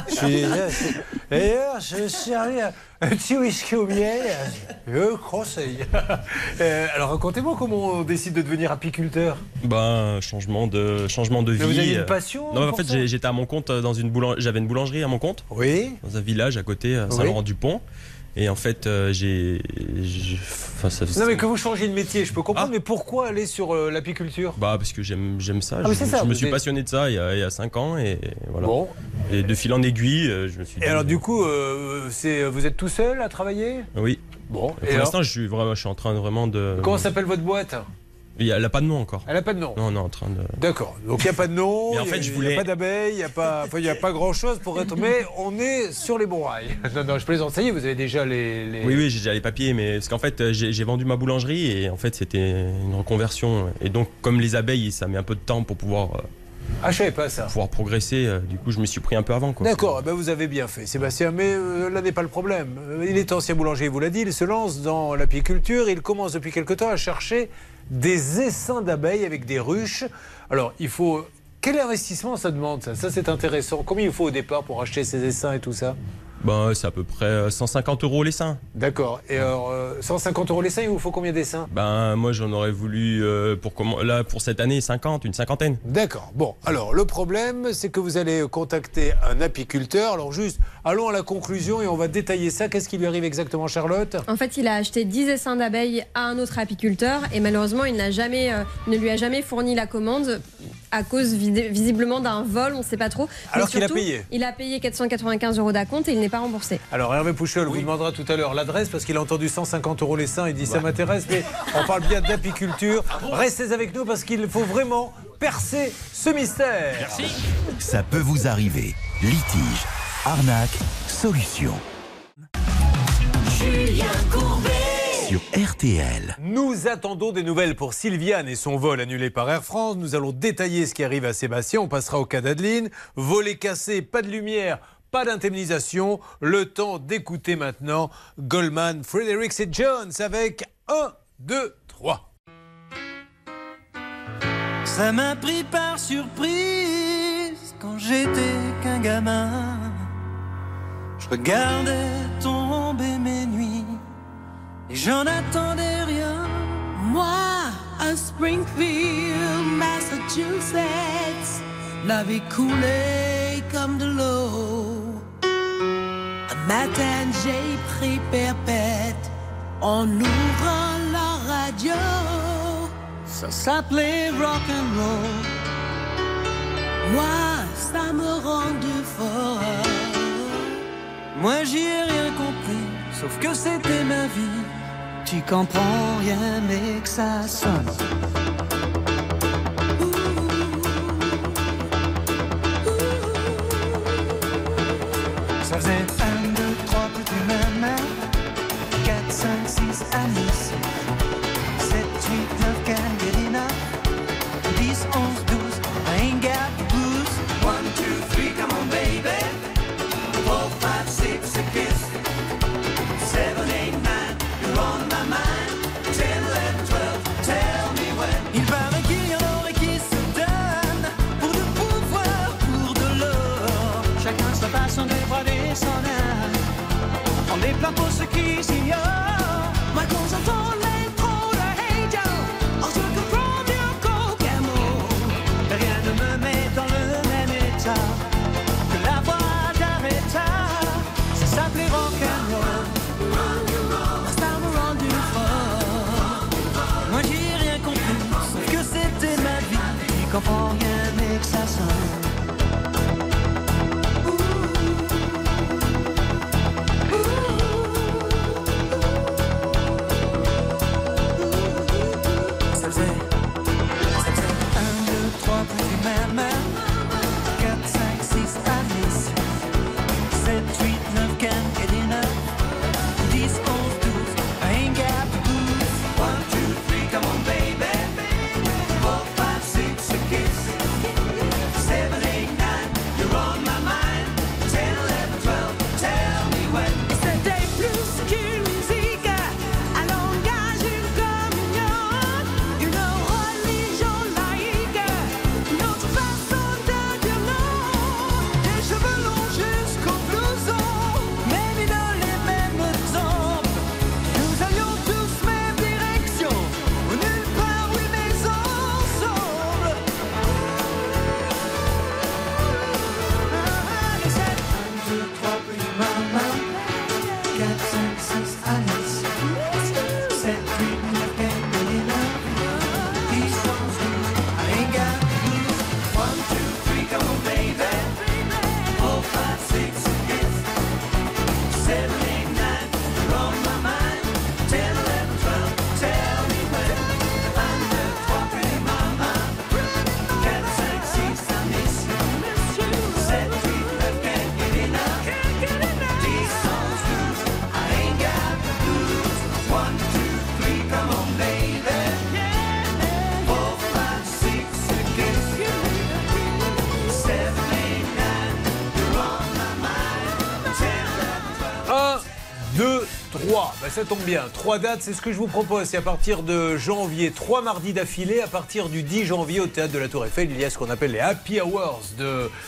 Je suis déjà- alors, je me suis servi un, un petit whisky au miel. Je conseille. Euh, alors, racontez-moi comment on décide de devenir apiculteur. Ben, changement de, changement de vie. Mais vous avez une euh, passion Non, en fait, j'étais à mon compte euh, dans une boulangerie. J'avais une boulangerie à mon compte. Oui. Dans un village à côté, Oui. Et en fait, euh, j'ai. j'ai- Enfin, ça, Non, mais que vous changiez de métier, je peux comprendre, mais pourquoi aller sur euh, l'apiculture? Bah, parce que j'aime j'aime ça. Ah, mais je c'est ça, je me vous suis êtes- passionné de ça il y a, il y a 5 ans. Et voilà. Bon. Et de fil en aiguille, euh, je me suis dit. Et alors, du coup, euh, c'est, vous êtes tout seul à travailler? Oui. Bon. Et pour alors? l'instant, je suis vraiment, je suis en train de vraiment de. Comment s'appelle votre boîte? Elle n'a pas de nom encore. Elle n'a pas de nom. Non, non, en train de. D'accord. Donc il n'y a pas de nom, Mais en fait, je il n'y voulais- a pas d'abeilles, il n'y a pas, enfin, il y a pas grand-chose pour être. Mais on est sur les bons rails. Non, non, je plaisante. Ça y est, vous avez déjà les. les- Oui, oui, j'ai déjà les papiers, mais parce qu'en fait, j'ai vendu ma boulangerie et en fait, c'était une reconversion. Et donc, comme les abeilles, ça met un peu de temps pour pouvoir, euh, Ah, je savais pas ça. pouvoir progresser. euh, du coup, je me suis pris un peu avant. D'accord, ben vous avez bien fait, Sébastien. Mais euh, là n'est pas le problème. Euh, Il est ancien boulanger, il vous l'a dit. Il se lance dans l'apiculture. Il commence depuis quelque temps à chercher des essaims d'abeilles avec des ruches. Alors, il faut. Quel investissement ça demande ça? Ça, c'est intéressant. Combien il faut au départ pour acheter ces essaims et tout ça? Ben, c'est à peu près euh, 150 euros les seins. D'accord. Et alors, euh, 150 euros l'essaim, il vous faut combien d'essaims Ben, moi, j'en aurais voulu euh, pour comment là pour cette année 50, une cinquantaine. D'accord. Bon, alors le problème, c'est que vous allez contacter un apiculteur. Alors juste, allons à la conclusion et on va détailler ça. Qu'est-ce qui lui arrive exactement, Charlotte? En fait, il a acheté 10 essaims d'abeilles à un autre apiculteur et malheureusement, il n'a jamais, euh, ne lui a jamais fourni la commande à cause visiblement d'un vol, on ne sait pas trop. Mais Alors qu'il a surtout, payé. Il a payé 495 euros d'acompte et il n'est pas remboursé. Alors Hervé Pouchol vous demandera tout à l'heure l'adresse parce qu'il a entendu 150 euros les seins. Il dit ça m'intéresse, mais on parle bien d'apiculture. Restez avec nous parce qu'il faut vraiment percer ce mystère. Merci. Ça peut vous arriver. Litige, arnaque, solution. Julien Courbet. Sur RTL. Nous attendons des nouvelles pour Sylviane et son vol annulé par Air France. Nous allons détailler ce qui arrive à Sébastien. On passera au cas d'Adeline. Volet cassé, pas de lumière, pas d'indemnisation. Le temps d'écouter maintenant Goldman, Fredericks et Jones avec 1, 2, 3. Ça m'a pris par surprise quand j'étais qu'un gamin. Je regardais tomber mes nuits et j'en attendais rien. Moi, à Springfield, Massachusetts, La vie coulait comme de l'eau. Matin j'ai pris perpète en ouvrant la radio. Ça s'appelait rock and roll. Moi, ça me rendait fort. Moi j'y ai rien compris, sauf que c'était ma vie. Tu comprends rien mais que ça sonne. Ça tombe bien. Trois dates, c'est ce que je vous propose. C'est à partir de janvier, trois mardis d'affilée. À partir du 10 janvier au théâtre de la Tour Eiffel, il y a ce qu'on appelle les Happy Hours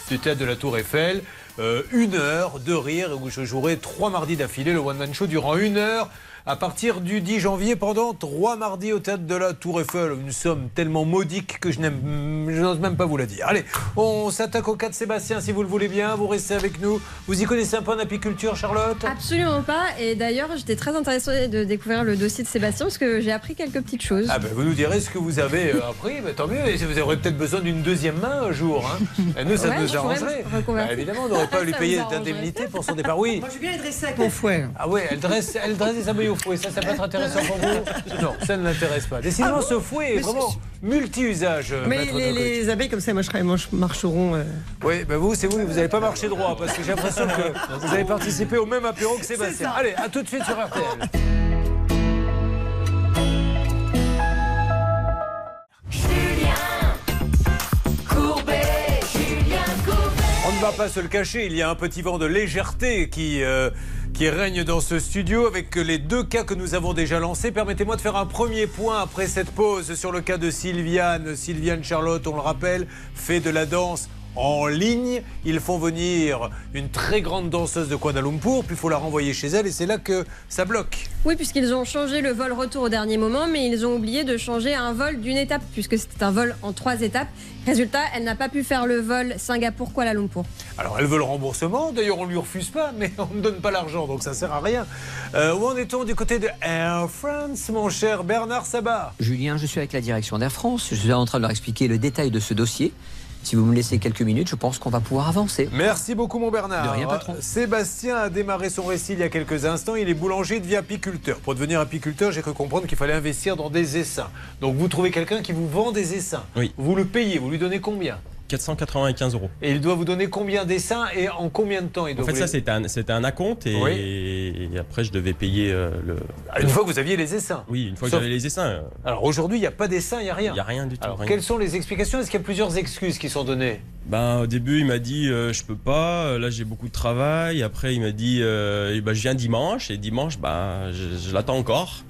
du théâtre de la Tour Eiffel. Euh, une heure de rire où je jouerai trois mardis d'affilée, le One Man Show durant une heure. À partir du 10 janvier, pendant trois mardis au théâtre de la Tour Eiffel, une somme tellement modique que je n'ose même pas vous la dire. Allez, on s'attaque au cas de Sébastien, si vous le voulez bien. Vous restez avec nous. Vous y connaissez un peu en apiculture, Charlotte? Absolument pas. Et d'ailleurs, j'étais très intéressée de découvrir le dossier de Sébastien parce que j'ai appris quelques petites choses. Ah ben vous nous direz ce que vous avez euh, appris, ben, tant mieux. Et vous aurez peut-être besoin d'une deuxième main un jour. hein. Et nous, ça Ouais, nous arrangerait. Bah, évidemment, on n'aurait pas à lui payer d'indemnité pour son départ. Oui. Moi, je bien les dresser avec mon fouet. Ah ouais, elle dresse, elle dresse des abeilles au fouet. Ça, ça peut être intéressant pour vous Non, ça ne l'intéresse pas. Décidément, Ah bon ce fouet Mais vraiment multi-usage. Mais maître les, abeilles comme ça, marcheront. euh, Oui, ben vous, c'est vous, vous n'avez pas marché droit parce que j'ai l'impression que vous avez participé au même apéro que Sébastien. Allez, à tout de suite sur RTL. Courbet, Julien Courbet. On ne va pas se le cacher, il y a un petit vent de légèreté qui, euh, qui règne dans ce studio avec les deux cas que nous avons déjà lancés. Permettez-moi de faire un premier point après cette pause sur le cas de Sylviane. Sylviane Charlotte, on le rappelle, fait de la danse en ligne. Ils font venir une très grande danseuse de Kuala Lumpur, puis il faut la renvoyer chez elle et c'est là que ça bloque. Oui, puisqu'ils ont changé le vol retour au dernier moment, mais ils ont oublié de changer un vol d'une étape, puisque c'était un vol en trois étapes. Résultat, elle n'a pas pu faire le vol Singapour-Kuala Lumpur. Alors elle veut le remboursement, d'ailleurs on lui refuse pas, mais on ne donne pas l'argent, donc ça sert à rien. Euh, où en est-on du côté de Air France, mon cher Bernard Sabat? Julien, je suis avec la direction d'Air France. Je suis en train de leur expliquer le détail de ce dossier. Si vous me laissez quelques minutes, je pense qu'on va pouvoir avancer. Merci beaucoup mon Bernard. De rien, patron. Sébastien a démarré son récit il y a quelques instants. Il est boulanger devient apiculteur. Pour devenir apiculteur, j'ai cru comprendre qu'il fallait investir dans des essaims. Donc vous trouvez quelqu'un qui vous vend des essaims. Oui. Vous le payez, vous lui donnez combien? 495 euros. Et il doit vous donner combien d'essaims et en combien de temps il En fait, vous ça, les- c'était un, c'était un acompte et, Oui. et après, je devais payer euh, le. Ah, Une fois que vous aviez les essaims. Oui, une fois que j'avais les essaims. euh, Alors aujourd'hui, il n'y a pas d'essaims, il n'y a rien. Il n'y a rien du tout. Alors, rien. quelles sont les explications? Est-ce qu'il y a plusieurs excuses qui sont données? Ben, au début, il m'a dit euh, je peux pas, euh, là j'ai beaucoup de travail. Après, il m'a dit euh, eh ben, je viens dimanche et dimanche, ben, je, je l'attends encore.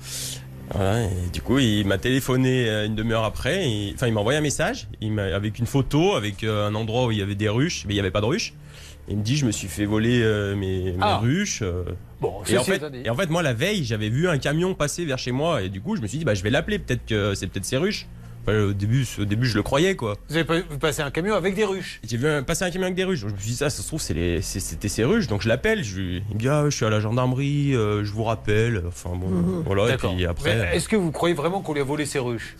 Voilà, et du coup, il m'a téléphoné euh, une demi-heure après. et- Enfin, il m'a envoyé un message il avec une photo, avec euh, un endroit où il y avait des ruches, mais il n'y avait pas de ruches. Il me dit je me suis fait voler euh, mes, mes Ah. ruches. euh. Bon, en fait, et en fait, moi, la veille, j'avais vu un camion passer vers chez moi et du coup, je me suis dit bah, je vais l'appeler. Peut-être que c'est peut-être ses ruches. Enfin, au, début, au début, je le croyais quoi. Vous avez pas- vous passez un camion avec des ruches. J'ai vu un- passer un camion avec des ruches. Donc, je me suis dit, ça, ça se trouve, c'était ces ruches. Donc je l'appelle. Je, lui- il me dit, ah, je suis à la gendarmerie, euh, je vous rappelle. Enfin bon, voilà. Et puis après, Est-ce que vous croyez vraiment qu'on lui a volé ses ruches?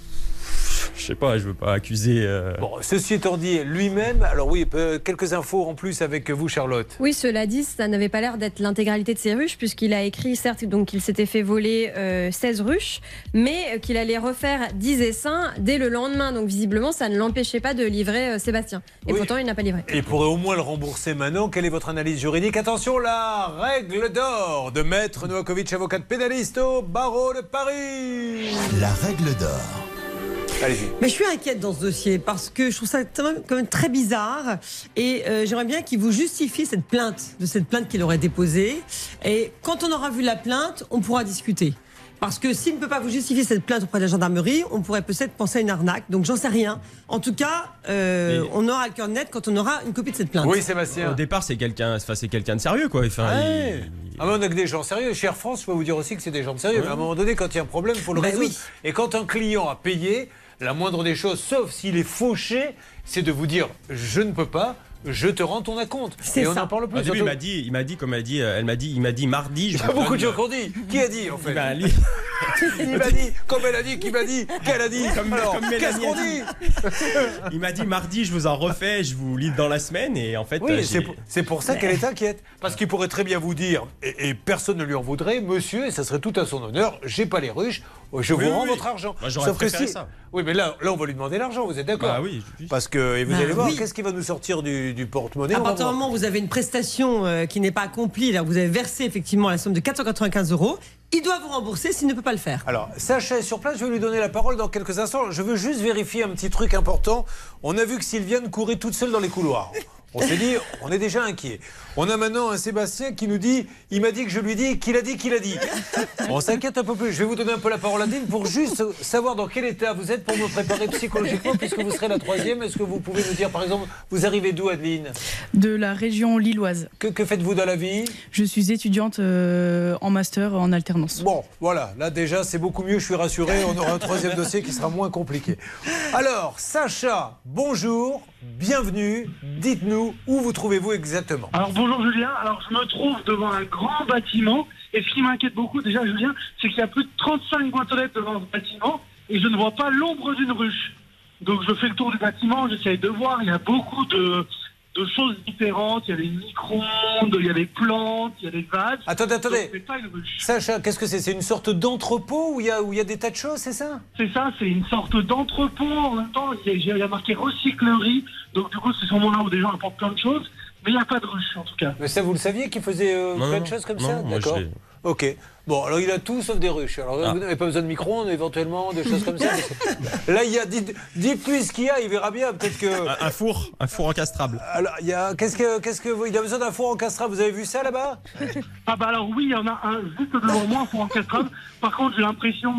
Je sais pas, je veux pas accuser. euh, Bon, ceci étant dit, lui-même, alors oui, peu- quelques infos en plus avec vous, Charlotte. Oui, cela dit, ça n'avait pas l'air d'être l'intégralité de ses ruches, puisqu'il a écrit, certes, donc qu'il s'était fait voler euh, 16 ruches, mais euh, qu'il allait refaire 10 essaims dès le lendemain. Donc visiblement, ça ne l'empêchait pas de livrer euh, Sébastien. Et Oui. pourtant, il n'a pas livré. Et pourrait au moins le rembourser maintenant. Quelle est votre analyse juridique? Attention, la règle d'or de Maître Novakovic, avocat pénaliste au barreau de Paris. La règle d'or. Allez-y. Mais je suis inquiète dans ce dossier parce que je trouve ça quand même, très bizarre et euh, j'aimerais bien qu'il vous justifie cette plainte, de cette plainte qu'il aurait déposée. Et quand on aura vu la plainte, on pourra discuter. Parce que s'il ne peut pas vous justifier cette plainte auprès de la gendarmerie, on pourrait peut-être penser à une arnaque. Donc j'en sais rien. En tout cas, euh, on aura le cœur net quand on aura une copie de cette plainte. Oui, Sébastien. Au départ, c'est quelqu'un, enfin, c'est quelqu'un de sérieux, quoi. Enfin, Ouais. il- Ah, mais on a que des gens sérieux. Chez Air France, je peux vous dire aussi que c'est des gens de sérieux. Ouais. Mais à un moment donné, quand il y a un problème, il faut le Ben résoudre. oui. Et quand un client a payé, la moindre des choses, sauf s'il est fauché, c'est de vous dire je ne peux pas, je te rends ton acompte. C'est Et on ça. n'en parle plus. Au début, il m'a dit, il m'a dit, comme elle dit, euh, elle m'a dit, il m'a dit mardi. Il y a beaucoup de gens qui ont dit. Qui a dit en fait Ben, lui- Il m'a dit, comme elle a dit, qui m'a dit, qu'elle a dit. Comme- Alors, comme qu'est-ce qu'on dit. Il m'a dit mardi, je vous en refais, je vous livre dans la semaine. Et en fait, euh, Oui, j'ai- c'est pour, c'est pour ça qu'elle est inquiète. Parce qu'il pourrait très bien vous dire, et, et personne ne lui en voudrait, monsieur, et ça serait tout à son honneur, j'ai pas les ruches, je Oui, vous oui, rends oui. votre argent. Moi, j'aurais que si- ça. Oui, mais là, là, on va lui demander l'argent, vous êtes d'accord Bah oui, je- Parce que, et vous Bah allez voir, oui. qu'est-ce qui va nous sortir du, du porte-monnaie À partir du moment où vous avez une prestation euh, qui n'est pas accomplie, là, vous avez versé effectivement la somme de 495 euros, il doit vous rembourser s'il ne peut pas le faire. Alors, Sacha est sur place, je vais lui donner la parole dans quelques instants. Je veux juste vérifier un petit truc important. On a vu que Sylviane courait toute seule dans les couloirs. On s'est dit, on est déjà inquiet. On a maintenant un Sébastien qui nous dit, il m'a dit que je lui dis, qu'il a dit, qu'il a dit. On s'inquiète un peu plus. Je vais vous donner un peu la parole à pour juste savoir dans quel état vous êtes pour me préparer psychologiquement, puisque vous serez la troisième. Est-ce que vous pouvez nous dire, par exemple, vous arrivez d'où, Adeline De la région lilloise. Que, que faites-vous dans la vie? Je suis étudiante euh, en master en alternance. Bon, voilà, là déjà c'est beaucoup mieux, je suis rassuré, on aura un troisième dossier qui sera moins compliqué. Alors, Sacha, bonjour, bienvenue, dites-nous où vous trouvez-vous exactement? Alors bonjour Julien, alors je me trouve devant un grand bâtiment et ce qui m'inquiète beaucoup déjà Julien, c'est qu'il y a plus de 35 boîtes aux lettres devant ce bâtiment et je ne vois pas l'ombre d'une ruche. Donc je fais le tour du bâtiment, j'essaye de voir, il y a beaucoup de, de choses différentes, il y a des micro-ondes, il y a des plantes, il y a des vases. Attendez, attendez. Donc, pas une ruche. Sacha, qu'est-ce que c'est? C'est une sorte d'entrepôt où il y, a, où il y a des tas de choses, c'est ça? C'est ça, c'est une sorte d'entrepôt. En même temps, il y, a, il y a marqué recyclerie. Donc, du coup, c'est sûrement là où des gens apportent plein de choses. Mais il n'y a pas de ruche, en tout cas. Mais ça, vous le saviez qu'il faisait euh, Non, plein de choses comme non, ça D'accord. Ok. Bon, alors il a tout sauf des ruches. Alors Ah. vous n'avez pas besoin de micro-ondes éventuellement, des choses comme ça. que Là, il y a. dites- Dites-lui ce qu'il y a, il verra bien. Peut-être que. Un, un four, un four encastrable. Alors, il y a. Qu'est-ce que. Qu'est-ce que. vous- Il a besoin d'un four encastrable. Vous avez vu ça là-bas? Ah bah alors oui, il y en a un juste devant moi, un four encastrable. Par contre, j'ai l'impression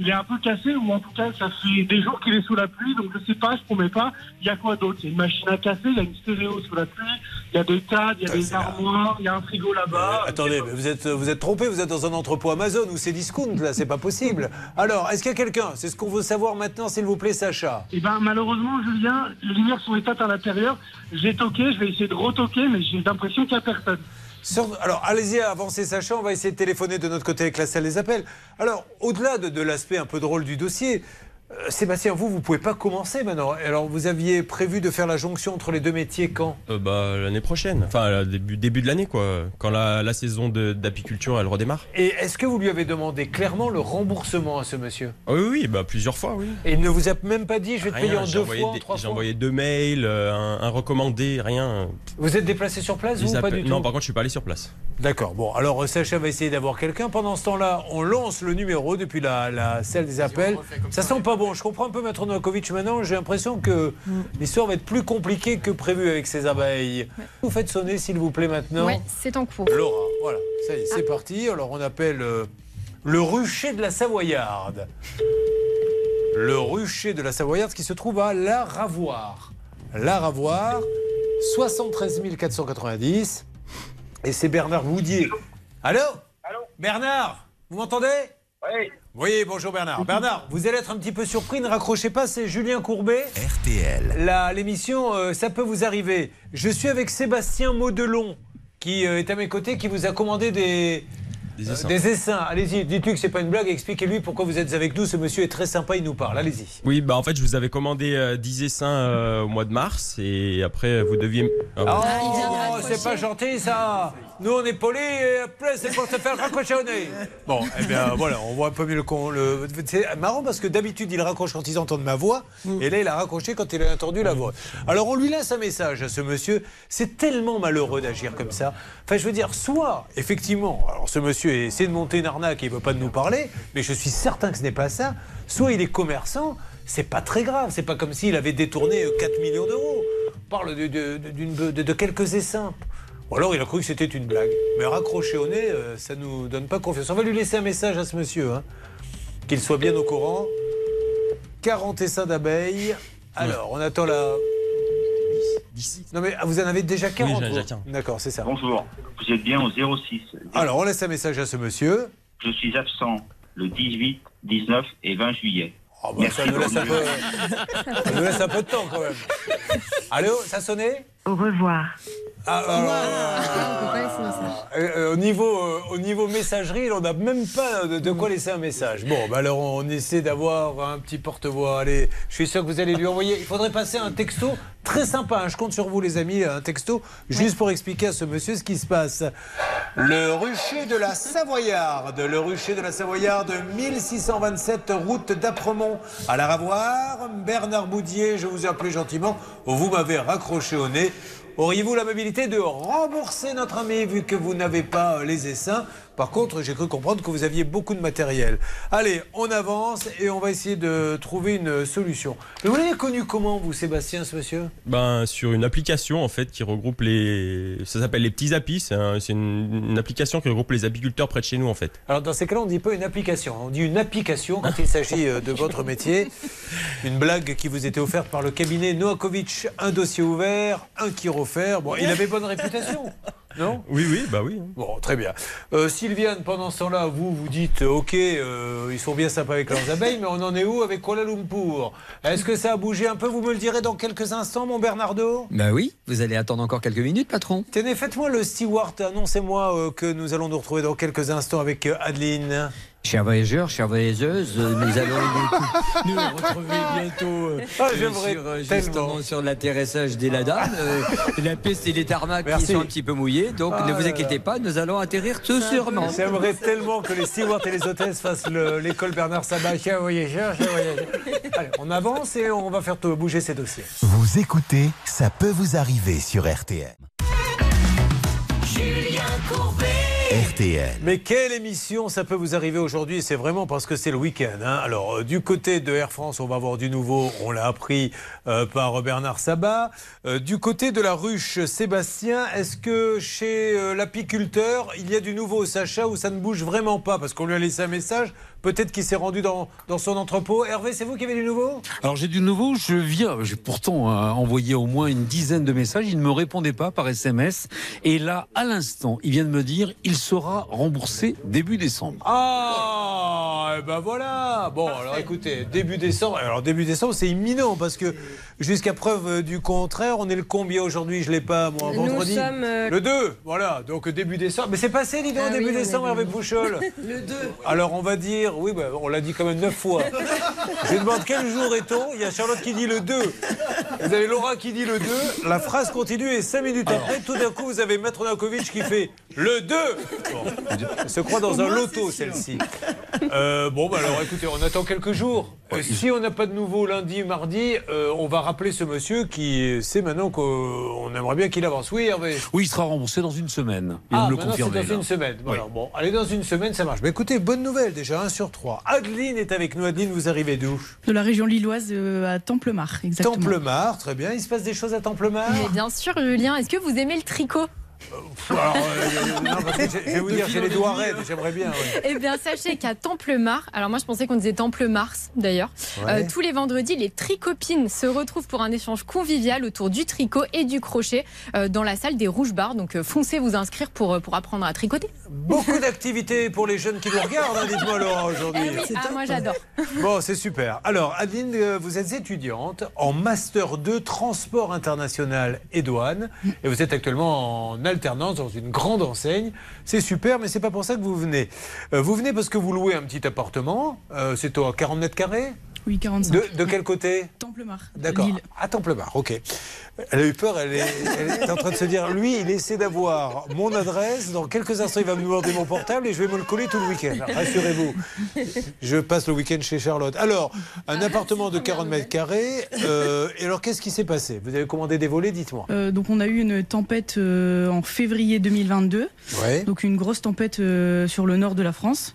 qu'il est un peu cassé, ou en tout cas, ça fait des jours qu'il est sous la pluie, donc je sais pas, je promets pas. Il y a quoi d'autre? Il y a une machine à café, il y a une stéréo sous la pluie, il y a des tables, il y a des armoires, il y a un frigo là-bas. Attendez, mais vous êtes, vous êtes trompé, vous êtes dans un entrepôt Amazon ou c'est discount, là, c'est pas possible. Alors, est-ce qu'il y a quelqu'un? C'est ce qu'on veut savoir maintenant, s'il vous plaît, Sacha. Eh ben malheureusement, Julien, les lumières sont éteintes à l'intérieur. J'ai toqué, je vais essayer de retoquer, mais j'ai l'impression qu'il n'y a personne. Alors, allez-y, avancez, Sacha, on va essayer de téléphoner de notre côté avec la salle des appels. Alors, au-delà de, de l'aspect un peu drôle du dossier, euh, Sébastien, vous, vous pouvez pas commencer maintenant. Alors, vous aviez prévu de faire la jonction entre les deux métiers quand? Euh, bah, l'année prochaine. Enfin, début, début de l'année, quoi. Quand la, la saison d'apiculture, elle redémarre. Et est-ce que vous lui avez demandé clairement le remboursement à ce monsieur? Ah oui, oui, bah, plusieurs fois, oui. Et il ne vous a même pas dit, je vais te payer en deux fois, en trois J'ai envoyé deux mails, euh, un, un recommandé, rien. Vous êtes déplacé sur place, vous, ou pas du tout? Non, par contre, je suis pas allé sur place. D'accord. Bon, alors Sacha va essayer d'avoir quelqu'un. Pendant ce temps-là, on lance le numéro depuis la, la salle des appels. Ça sent pas bon. Je comprends un peu, Maître Novakovic. Maintenant, j'ai l'impression que l'histoire va être plus compliquée que prévu avec ces abeilles. Vous faites sonner, s'il vous plaît, maintenant. Ouais, c'est en cours. Laura, voilà. Ça y est, c'est parti. Alors, on appelle euh, le rucher de la Savoyarde. Le rucher de la Savoyarde qui se trouve à La Ravoire. La Ravoire, 73 490. Et c'est Bernard Boudier. Allô? Bernard, vous m'entendez? Oui. Oui, bonjour Bernard. Bernard, vous allez être un petit peu surpris, ne raccrochez pas, c'est Julien Courbet. RTL. L'émission, euh, ça peut vous arriver. Je suis avec Sébastien Maudelon, qui euh, est à mes côtés, qui vous a commandé des, Des euh, essaims. des essaims. Allez-y, dites-lui que c'est pas une blague, expliquez-lui pourquoi vous êtes avec nous. Ce monsieur est très sympa, il nous parle. Allez-y. Oui, bah en fait, je vous avais commandé euh, 10 essaims euh, au mois de mars et après, vous deviez. Ah bon. Oh, c'est pas gentil ça Nous on est polis et après c'est pour se faire raccrocher au nez Bon, eh bien voilà, on voit un peu mieux le con. Le... C'est marrant parce que d'habitude il raccroche quand ils entendent ma voix et là il a raccroché quand il a entendu la voix. Alors on lui laisse un message à ce monsieur. C'est tellement malheureux d'agir comme ça. Enfin je veux dire, soit effectivement, alors ce monsieur essaie de monter une arnaque et il veut pas nous parler, mais je suis certain que ce n'est pas ça. Soit il est commerçant, c'est pas très grave. C'est pas comme s'il avait détourné euh, 4 millions d'euros. On parle de, quelques essaims. Ou alors il a cru que c'était une blague. Mais raccrocher au nez, euh, ça nous donne pas confiance. On va lui laisser un message à ce monsieur, hein, qu'il soit bien au courant. 40 essaims d'abeilles. Alors, on attend la. 10. Non mais vous en avez déjà 40 Oui, j'en ai déjà vous 15. D'accord, c'est ça. Bonjour, vous êtes bien au 06. Alors, on laisse un message à ce monsieur. Je suis absent le 18, 19 et 20 juillet. Ah bah, ça, nous laisse un peu, ça nous laisse un peu de temps quand même. Allô, ça sonné? Au revoir. Ah, euh, euh, au, niveau, euh, au niveau messagerie, on n'a même pas de, de quoi laisser un message. Bon, bah alors on essaie d'avoir un petit porte-voix. Allez, je suis sûr que vous allez lui envoyer. Il faudrait passer un texto très sympa. hein. Je compte sur vous, les amis, un texto juste pour expliquer à ce monsieur ce qui se passe. Le rucher de la Savoyarde, le rucher de la Savoyarde, 1627 route d'Apremont à la Ravoire. Bernard Boudier, je vous ai appelé gentiment. Vous m'avez raccroché au nez. Auriez-vous l'amabilité de rembourser notre ami vu que vous n'avez pas euh, les essaims? Par contre, j'ai cru comprendre que vous aviez beaucoup de matériel. Allez, on avance et on va essayer de trouver une solution. Mais vous l'avez connu comment, vous, Sébastien, ce monsieur? Ben, sur une application en fait qui regroupe les. Ça s'appelle les petits apis. C'est un- c'est une, une application qui regroupe les apiculteurs près de chez nous en fait. Alors dans ces cas-là, on ne dit pas une application, on dit une application quand il s'agit euh, de votre métier. Une blague qui vous était offerte par le cabinet Noakovic, un dossier ouvert, un qui refaire. Bon, il avait bonne réputation, non Oui, oui, bah oui. Bon, très bien. Euh, Sylviane, pendant ce temps-là, vous vous dites, ok, euh, ils sont bien sympas avec leurs abeilles, mais on en est où avec Kuala Lumpur? Est-ce que ça a bougé un peu? Vous me le direz dans quelques instants, mon Bernardo? Bah oui, vous allez attendre encore quelques minutes, patron. Tenez, faites-moi le steward, annoncez-moi euh, que nous allons nous retrouver dans quelques instants avec euh, Adeline. Chers voyageurs, chères voyageuses, euh, nous allons nous, nous retrouver bientôt euh, Ah, euh, sur, euh, justement sur l'atterrissage des Ladanes. euh, la piste et les tarmacs qui sont un petit peu mouillés. Donc Ah ne vous là inquiétez pas, nous allons atterrir tout sûrement. J'aimerais tellement que les stewards et les hôtesses fassent le- l'école Bernard Sabat. Chers voyageurs, chers voyageurs. Allez, on avance et on va faire tout- bouger ces dossiers. Vous écoutez Ça peut vous arriver sur RTL. Julien Courbet. RTL. Mais quelle émission ça peut vous arriver aujourd'hui C'est vraiment parce que c'est le week-end. hein. Alors, euh, du côté de Air France, on va avoir du nouveau. On l'a appris euh, par Bernard Sabat. Euh, du côté de la ruche, Sébastien, est-ce que chez l'apiculteur, il y a du nouveau, Sacha, ou ça ne bouge vraiment pas? Parce qu'on lui a laissé un message. Peut-être qu'il s'est rendu dans, dans son entrepôt. Hervé, c'est vous qui avez du nouveau? Alors j'ai du nouveau, je viens, j'ai pourtant euh, envoyé au moins une dizaine de messages, il ne me répondait pas par SMS. Et là, à l'instant, il vient de me dire, il sera remboursé début décembre. Ah, eh ben voilà. Bon, alors écoutez, début décembre. Alors début décembre, c'est imminent parce que jusqu'à preuve euh, du contraire, on est le combien aujourd'hui? Je l'ai pas moi. Nous Vendredi. sommes, euh, Le 2 Voilà. Donc début décembre. Mais c'est passé, dis donc, Ah début oui, décembre, Hervé Pouchol. Le 2. Alors on va dire, oui, bah, on l'a dit quand même neuf fois. Je demande quel jour est-on Il y a Charlotte qui dit le 2. Vous avez Laura qui dit le 2. La phrase continue et cinq minutes après, tout d'un coup, vous avez Maître Nakovic qui fait le 2. Bon, elle se croit dans un loto, celle-ci. Euh, bon, bah alors écoutez, on attend quelques jours. Euh, si on n'a pas de nouveau lundi, mardi, euh, on va rappeler ce monsieur qui sait maintenant qu'on aimerait bien qu'il avance. Oui, Hervé Oui, il sera remboursé dans une semaine. Il ah, me le maintenant, c'est confirmer. dans une semaine. Voilà, bon, allez, dans une semaine, ça marche. Mais écoutez, bonne nouvelle déjà, 1 sur 3. Adeline est avec nous. Adeline, vous arrivez d'où? De la région lilloise euh, à Templemar, exactement. Templemar, très bien. Il se passe des choses à Templemar Mais bien sûr, Julien, est-ce que vous aimez le tricot? Alors, euh, non, parce que je vais vous dire, j'ai les doigts raides, j'aimerais bien. ouais. Eh bien, sachez qu'à Templemar, alors moi je pensais qu'on disait Temple-Mars d'ailleurs, Ouais. euh, tous les vendredis, les tricopines se retrouvent pour un échange convivial autour du tricot et du crochet euh, dans la salle des Rouges Bars. Donc euh, foncez vous inscrire pour, euh, pour apprendre à tricoter. Beaucoup d'activités pour les jeunes qui nous regardent, hein, dites-moi Laura, aujourd'hui. Eh oui, ah, moi j'adore. Bon, c'est super. Alors, Adeline, euh, vous êtes étudiante en Master 2 Transport International et Douane. Et vous êtes actuellement en alternance dans une grande enseigne. C'est super, mais c'est pas pour ça que vous venez. Euh, vous venez parce que vous louez un petit appartement. Euh, c'est à 40 mètres carrés? Oui, 45. de, de quel côté? Templemar. D'accord. À Templemar, ok. Elle a eu peur, elle est, elle est en train de se dire, lui, il essaie d'avoir mon adresse. Dans quelques instants, il va me demander mon portable et je vais me le coller tout le week-end. Rassurez-vous. Je passe le week-end chez Charlotte. Alors, un appartement de 40 mètres carrés. euh, et alors, qu'est-ce qui s'est passé? Vous avez commandé des volets, dites-moi. Euh, donc on a eu une tempête euh, en février 2022, Ouais. donc une grosse tempête sur le nord de la France.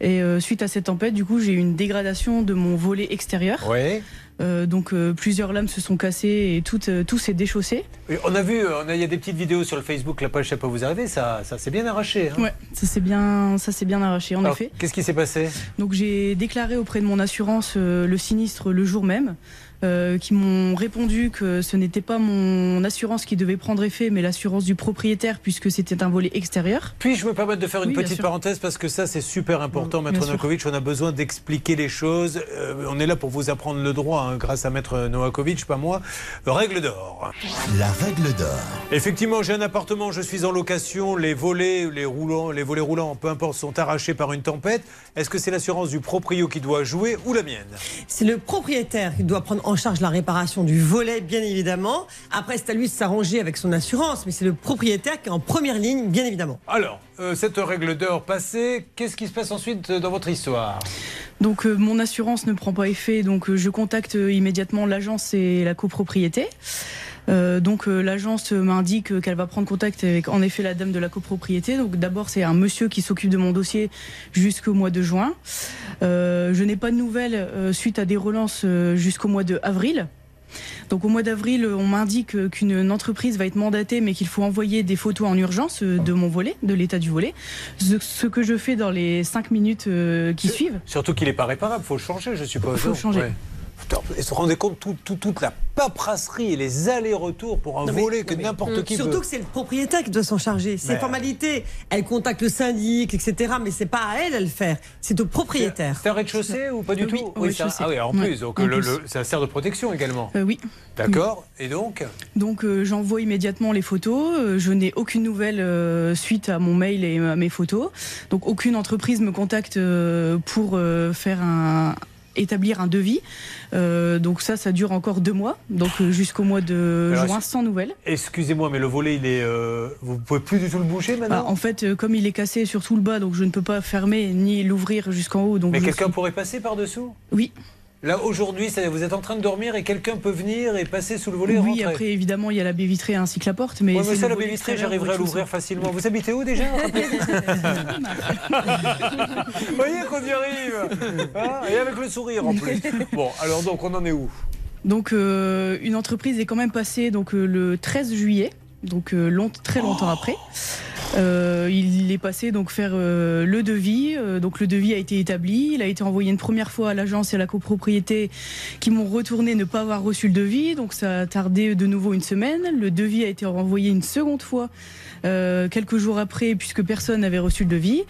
Et suite à cette tempête, du coup, j'ai eu une dégradation de mon volet extérieur. Ouais. Euh, donc euh, plusieurs lames se sont cassées et tout, euh, tout s'est déchaussé. Et On a vu, il y a des petites vidéos sur le Facebook, la page Ça peut vous arriver, ça, ça s'est bien arraché. hein. Ouais, ça s'est bien, ça s'est bien arraché en Alors, effet. Qu'est-ce qui s'est passé? Donc j'ai déclaré auprès de mon assurance le sinistre le jour même, euh, qui m'ont répondu que ce n'était pas mon assurance qui devait prendre effet, mais l'assurance du propriétaire puisque c'était un volet extérieur. Puis-je me permettre de faire une Oui, petite parenthèse parce que ça c'est super important, Bien Maître. Novakovic. On a besoin d'expliquer les choses. Euh, on est là pour vous apprendre le droit, hein, grâce à Maître Novakovic, pas moi. Règle d'or. La règle d'or. Effectivement, j'ai un appartement, je suis en location. Les volets, les roulants, les volets roulants, peu importe, sont arrachés par une tempête. Est-ce que c'est l'assurance du proprio qui doit jouer ou la mienne? C'est le propriétaire qui doit prendre en charge la réparation du volet, bien évidemment. Après, c'est à lui de s'arranger avec son assurance, mais c'est le propriétaire qui est en première ligne, bien évidemment. Alors, euh, cette règle d'or passée, qu'est-ce qui se passe ensuite dans votre histoire? Donc euh, mon assurance ne prend pas effet, donc euh, je contacte euh, immédiatement l'agence et la copropriété. Euh, donc euh, l'agence m'indique qu'elle va prendre contact avec en effet la dame de la copropriété. Donc d'abord c'est un monsieur qui s'occupe de mon dossier jusqu'au mois de juin. Euh, je n'ai pas de nouvelles suite à des relances jusqu'au mois de avril. Donc au mois d'avril, on m'indique qu'une entreprise va être mandatée, mais qu'il faut envoyer des photos en urgence de mon volet, de l'état du volet. Ce, que je fais dans les cinq minutes qui suivent. Surtout qu'il n'est pas réparable, faut le changer, je suppose. Faut le changer. Et se rendez compte tout- tout- toute la paperasserie et les allers-retours pour un Non, mais- volet que n'importe qui Surtout veut. que c'est le propriétaire qui doit s'en charger. Ces Mais- formalités, elle contacte le syndic, etc. Mais c'est pas à elle à le faire. C'est au propriétaire. C'est un rêez-de-chaussée ou pas du Oui, tout un- rez-de-chaussée. Ah oui, en Ouais, plus, donc en le- plus. le- ça sert de protection également. Euh, oui. D'accord. Et donc Donc euh, j'envoie immédiatement les photos. Euh, je n'ai aucune nouvelle euh, suite à mon mail et à mes photos. Donc aucune entreprise me contacte euh, pour euh, faire un établir un devis. Euh, donc ça, ça dure encore deux mois, donc euh, jusqu'au mois de Alors, juin sans nouvelles. Excusez-moi, mais le volet, il est. euh, vous pouvez plus du tout le bouger maintenant Ah, en fait, euh, comme il est cassé sur tout le bas, donc je ne peux pas fermer ni l'ouvrir jusqu'en haut. Donc Mais quelqu'un suis- pourrait passer par-dessous? Oui. Là, aujourd'hui, vous êtes en train de dormir et quelqu'un peut venir et passer sous le volet et Oui, après évidemment il y a la baie vitrée ainsi que la porte, mais Ouais, mais ça, la baie vitrée, j'arriverai à l'ouvrir facilement. Vous habitez où déjà Vous voyez qu'on y arrive Hein Et avec le sourire en plus. Bon, alors donc, on en est où? Donc euh, une entreprise est quand même passée donc euh, le 13 juillet, donc euh, long- très longtemps après. Euh, il est passé donc faire euh, le devis. Euh, donc le devis a été établi. Il a été envoyé une première fois à l'agence et à la copropriété qui m'ont retourné ne pas avoir reçu le devis. Donc ça a tardé de nouveau une semaine. Le devis a été renvoyé une seconde fois euh, quelques jours après puisque personne n'avait reçu le devis.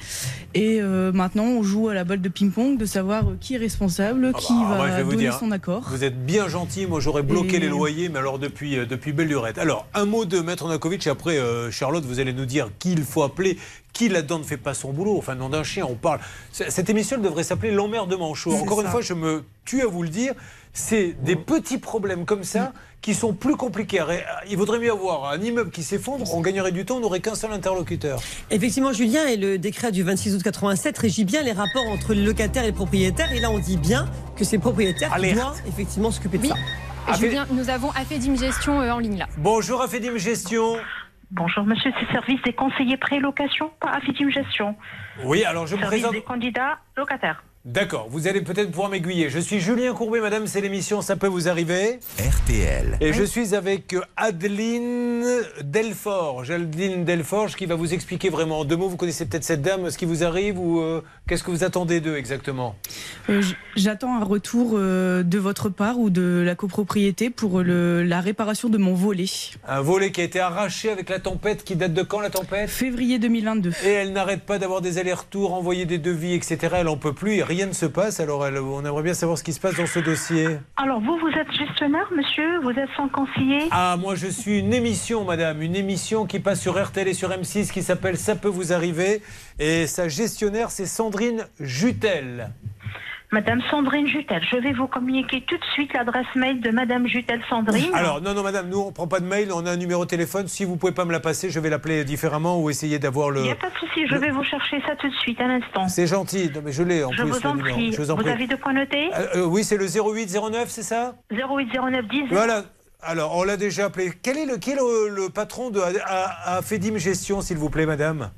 Et euh, maintenant on joue à la balle de ping-pong de savoir euh, qui est responsable, qui Ah, va moi, donner dire, son accord. Vous êtes bien gentil. Moi, j'aurais bloqué Et- les loyers, mais alors depuis, depuis belle lurette. Alors, un mot de Maître Nakovic, et après, euh, Charlotte, vous allez nous dire qui il faut appeler, qui là-dedans ne fait pas son boulot. Enfin, nom d'un chien, on parle. Cette émission elle devrait s'appeler L'emmerdement chaud. C'est Encore une fois, je me tue à vous le dire. C'est des petits problèmes comme ça qui sont plus compliqués. Ré- Il vaudrait mieux avoir un immeuble qui s'effondre, on gagnerait du temps, on n'aurait qu'un seul interlocuteur. Effectivement, Julien, et le décret du 26 août 87 régit bien les rapports entre les locataires et les propriétaires. Et là, on dit bien que c'est le propriétaire qui doit effectivement s'occuper de Oui. ça. Julien, nous avons Afedim Gestion euh, en ligne là. Bonjour, Afedim Gestion. Bonjour monsieur, c'est service des conseillers pré-location, pas Affidim Gestion. Oui, alors je me Service présente. des candidats locataires. D'accord, vous allez peut-être pouvoir m'aiguiller. Je suis Julien Courbet, madame, c'est l'émission Ça peut vous arriver. RTL. Et je suis avec Adeline Delforge. Adeline Delforge qui va vous expliquer vraiment en deux mots. Vous connaissez peut-être cette dame, ce qui vous arrive ou euh, qu'est-ce que vous attendez d'eux exactement? Euh, J'attends un retour euh, de votre part ou de la copropriété pour le- la réparation de mon volet. Un volet qui a été arraché avec la tempête qui date de quand la tempête? Février 2022. Et elle n'arrête pas d'avoir des allers-retours, envoyer des devis, etc. Elle en peut plus rien ne se passe. Alors elle- on aimerait bien savoir ce qui se passe dans ce dossier. Alors vous, vous êtes gestionnaire monsieur, vous êtes sans conseiller Ah, moi je suis une émission, madame, une émission qui passe sur RTL et sur M6 qui s'appelle Ça peut vous arriver. Et sa gestionnaire, c'est Sandrine Jutel. Madame Sandrine Jutel, je vais vous communiquer tout de suite l'adresse mail de Madame Jutel Sandrine. Alors, non, non, madame, nous on prend pas de mail, on a un numéro de téléphone. Si vous pouvez pas me la passer, je vais l'appeler différemment ou essayer d'avoir Il le. n'y a pas de souci, je vais vous chercher ça tout de suite, un instant. C'est gentil, non, mais je l'ai en Je plus. vous en prie. Je vous en Vous prie. avez de quoi noter? Euh, euh, oui, c'est le 0809, c'est ça? 0809 10 Voilà. Alors, on l'a déjà appelé. Quel est le, est le, le patron de à, à Fedim Gestion, s'il vous plaît, madame?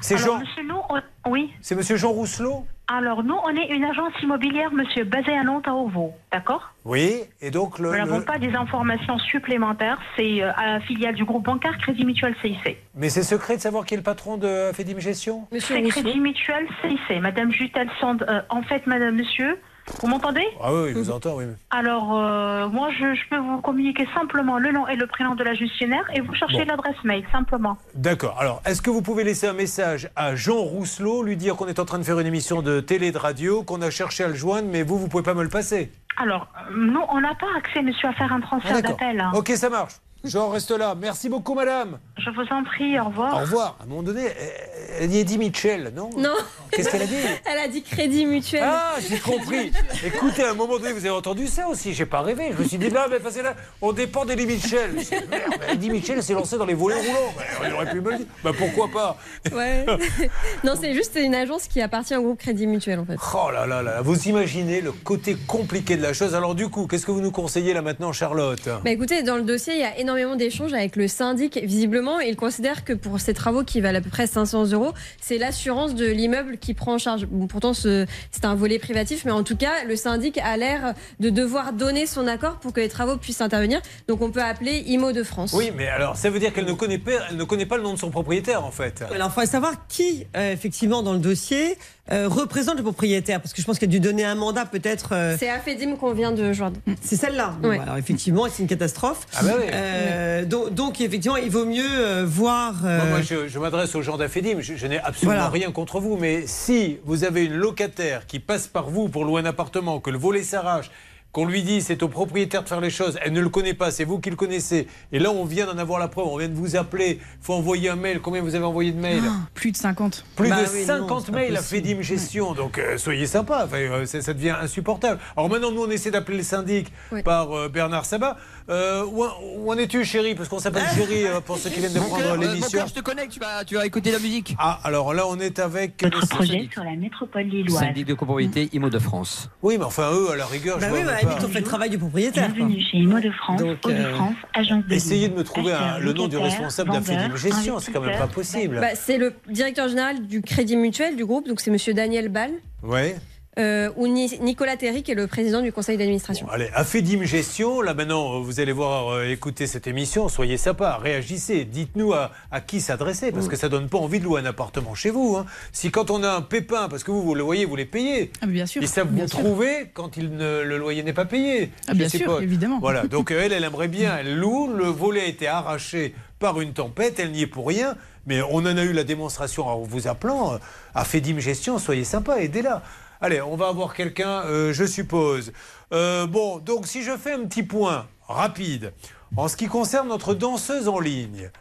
C'est Jean. monsieur, on- oui. C'est monsieur Jean Rousselot? Alors, nous, on est une agence immobilière, monsieur, basée à Nantes, à Ovo. D'accord? Oui, et donc le. Nous n'avons le- pas des informations supplémentaires. C'est euh, à la filiale du groupe bancaire Crédit Mutuel CIC. Mais c'est secret de savoir qui est le patron de Fedim Gestion? C'est Crédit Mutuel CIC. Madame Jutel Sand. euh, en fait, madame, monsieur, vous m'entendez Ah oui, je vous entends, oui. Alors, euh, moi, je, je peux vous communiquer simplement le nom et le prénom de la gestionnaire et vous cherchez Bon. l'adresse mail, simplement. D'accord. Alors, est-ce que vous pouvez laisser un message à Jean Rousselot, lui dire qu'on est en train de faire une émission de télé, de radio, qu'on a cherché à le joindre, mais vous, vous pouvez pas me le passer? Alors, euh, nous, on n'a pas accès, monsieur, à faire un transfert Ah, d'appel. hein. Ok, ça marche. Jean, reste là. Merci beaucoup, madame. Je vous en prie, au revoir. Au revoir. À un moment donné, elle- elle dit Eddie Mitchell, non? Non. Qu'est-ce qu'elle a dit? Elle a dit crédit mutuel. Ah, j'ai compris. Écoutez, à un moment donné, vous avez entendu ça aussi. J'ai pas rêvé. Je me suis dit, là, mais là, on dépend d'Eddie Mitchell. Je me suis dit, Merde, Eddie Mitchell s'est lancé dans les volets roulants. On aurait pu me le dire. Bah, pourquoi pas? Ouais. non, c'est juste une agence qui appartient au groupe Crédit Mutuel en fait. Oh là là là, vous imaginez le côté compliqué de la chose. Alors du coup, qu'est-ce que vous nous conseillez là maintenant, Charlotte? Bah écoutez, dans le dossier, il y a énormément énormément d'échanges avec le syndic. Visiblement, il considère que pour ces travaux qui valent à peu près 500 euros, c'est l'assurance de l'immeuble qui prend en charge. Bon, pourtant, ce- c'est un volet privatif, mais en tout cas, le syndic a l'air de devoir donner son accord pour que les travaux puissent intervenir. Donc, on peut appeler IMO de France. Oui, mais alors ça veut dire qu'elle ne connaît pas, elle ne connaît pas le nom de son propriétaire en fait. Alors, il faudrait savoir qui, euh, effectivement, dans le dossier, euh, représente le propriétaire. Parce que je pense qu'elle a dû donner un mandat, peut-être. euh, C'est Afedim qu'on vient de joindre. C'est celle-là. Bon, Ouais. Alors, effectivement, c'est une catastrophe. Ah bah oui. Euh, donc, donc, effectivement, il vaut mieux euh, voir. euh, Moi, moi, je, je m'adresse aux gens d'Afedim. Je, je n'ai absolument Voilà. rien contre vous, mais si vous avez une locataire qui passe par vous pour louer un appartement, que le volet s'arrache, qu'on lui dit c'est au propriétaire de faire les choses, elle ne le connaît pas, c'est vous qui le connaissez, et là on vient d'en avoir la preuve, on vient de vous appeler, il faut envoyer un mail. Combien vous avez envoyé de mails Plus de 50. Plus Bah de oui, non, 50 c'est pas mails à. Fedim Gestion, donc euh, soyez sympa, enfin, euh, ça, ça devient insupportable. Alors maintenant, nous, on essaie d'appeler le syndic par euh, Bernard Sabat. Euh, où, en- où en es-tu, chérie Parce qu'on s'appelle chérie euh, pour ceux qui viennent de Mon prendre euh, mon l'émission. cœur, je te connecte, tu vas, tu vas écouter la musique. Ah, alors là, on est avec. Votre projet sur la métropole lilloise. Syndic de copropriété IMO de France. Oui, mais enfin, eux, à la rigueur, Bah je oui, vois bah, pas. on fait le travail du propriétaire. quoi. Bienvenue chez Imo de France, Donc, euh, France, agence de Essayez de me trouver un- le nom du responsable vendeur, d'Afedim Gestion, c'est quand même pas possible. Bah, c'est le directeur général du Crédit Mutuel du groupe, donc c'est Monsieur Daniel Ball, Ouais. Euh, ou Ni- Nicolas Terry, qui est le président du conseil d'administration. Allez, Afedim Gestion, là maintenant, vous allez voir, euh, écouter cette émission, soyez sympa, réagissez, dites-nous à, à qui s'adresser, parce que ça donne pas envie de louer un appartement chez vous. hein. Si quand on a un pépin, parce que vous, vous le voyez, vous les payez, Ah, bien sûr. ils savent bien vous sûr. trouver quand il ne- le loyer n'est pas payé. Ah, bien sais sûr, pas. évidemment. Voilà, donc elle, elle aimerait bien, elle loue, le volet a été arraché par une tempête, elle n'y est pour rien, mais on en a eu la démonstration en vous appelant. euh, Afedim Gestion, soyez sympa, aidez-la. Allez, on va avoir quelqu'un, euh, je suppose. Euh, bon, donc si je fais un petit point rapide, en ce qui concerne notre danseuse en ligne,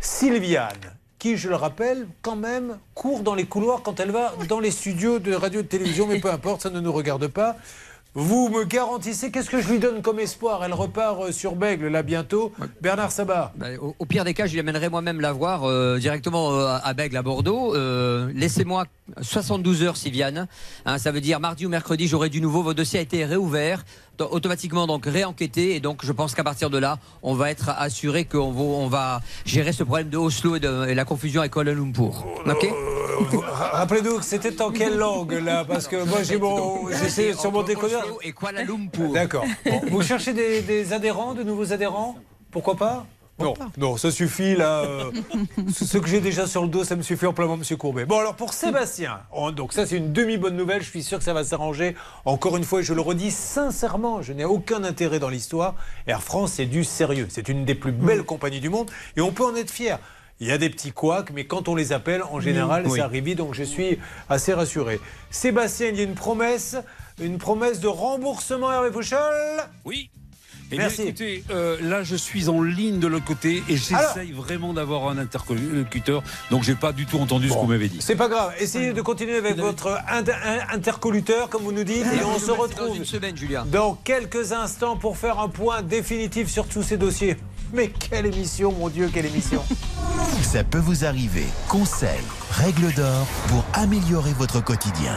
Sylviane, qui, je le rappelle, quand même, court dans les couloirs quand elle va dans les studios de radio et de télévision, mais peu importe, ça ne nous regarde pas. Vous me garantissez, qu'est-ce que je lui donne comme espoir? Elle repart euh, sur Bègle, là, bientôt. Bernard Sabat. Bah, au, au pire des cas, je l'amènerai moi-même la voir euh, directement euh, à Bègle, à Bordeaux. Euh, Laissez-moi 72 heures, Sylviane. Hein, ça veut dire mardi ou mercredi, j'aurai du nouveau. Votre dossier a été réouvert, automatiquement donc réenquêté. Et donc, je pense qu'à partir de là, on va être assuré qu'on va, on va gérer ce problème de Oslo et, de, et la confusion avec Kuala Lumpur. Ok Ra- Rappelez-nous que c'était en quelle langue, là? Parce que moi, j'ai mon, j'essaie sur mon décodeur. et Kuala Lumpur. D'accord. Bon, vous cherchez des, des adhérents, de nouveaux adhérents? Pourquoi pas? Non, non, ça suffit là. euh, ce que j'ai déjà sur le dos, ça me suffit amplement, Monsieur Courbet. Bon, alors pour Sébastien, on- donc ça c'est une demi-bonne nouvelle. Je suis sûr que ça va s'arranger. Encore une fois, et je le redis sincèrement, je n'ai aucun intérêt dans l'histoire. Air France, c'est du sérieux. C'est une des plus belles compagnies du monde et on peut en être fier. Il y a des petits couacs, mais quand on les appelle, en général, Oui. ça arrive vite, donc je suis assez rassuré. Sébastien, il y a une promesse, une promesse de remboursement Hervé Pouchol Oui. Eh Merci. bien, écoutez, euh, là, je suis en ligne de l'autre côté et j'essaye vraiment d'avoir un interlocuteur. Donc, j'ai pas du tout entendu ce que vous m'avez dit. C'est pas grave. Essayez de continuer avec votre inter- intercoluteur, comme vous nous dites, et on se retrouve dans une semaine, Julien. dans quelques instants pour faire un point définitif sur tous ces dossiers. Mais quelle émission, mon Dieu, quelle émission Ça peut vous arriver. Conseils, règles d'or pour améliorer votre quotidien.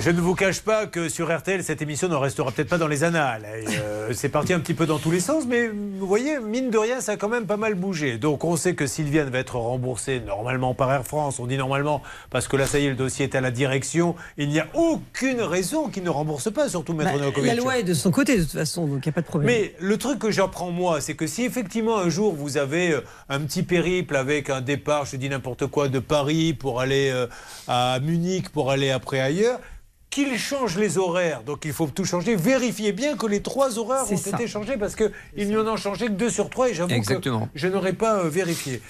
Je ne vous cache pas que sur RTL, cette émission ne restera peut-être pas dans les annales. Euh, c'est parti un petit peu dans tous les sens, mais vous voyez, mine de rien, ça a quand même pas mal bougé. Donc on sait que Sylviane va être remboursée normalement par Air France. On dit normalement parce que là, ça y est, le dossier est à la direction. Il n'y a aucune raison qu'il ne rembourse pas, surtout Maître Bah, la loi est de son côté, de toute façon, donc il n'y a pas de problème. Mais le truc que j'apprends moi, c'est que si effectivement un jour vous avez euh, un petit périple avec un départ, je dis n'importe quoi, de Paris pour aller euh, à Munich, pour aller après ailleurs, qu'il change les horaires, donc il faut tout changer. Vérifiez bien que les trois horaires ont ça. été changés parce qu'il n'y en a changé que deux sur trois et j'avoue que Exactement. je n'aurais pas euh, vérifié.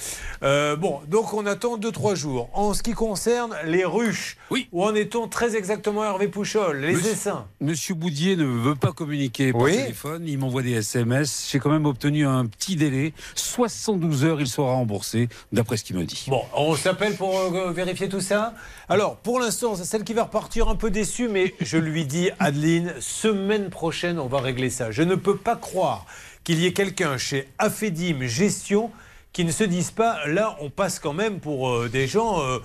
Euh, bon, donc on attend deux trois jours. En ce qui concerne les ruches, où en est-on très exactement Hervé Pouchol, les Monsieur- essaims? Monsieur Boudier ne veut pas communiquer par Oui. téléphone, il m'envoie des SMS. J'ai quand même obtenu un petit délai. 72 heures, il sera remboursé, d'après ce qu'il me dit. Bon, on s'appelle pour euh, vérifier tout ça. Alors, pour l'instant, c'est celle qui va repartir un peu déçue, mais je lui dis, Adeline, semaine prochaine, on va régler ça. Je ne peux pas croire qu'il y ait quelqu'un chez Afedim Gestion qui ne se dise pas, là, on passe quand même pour euh, des gens. euh,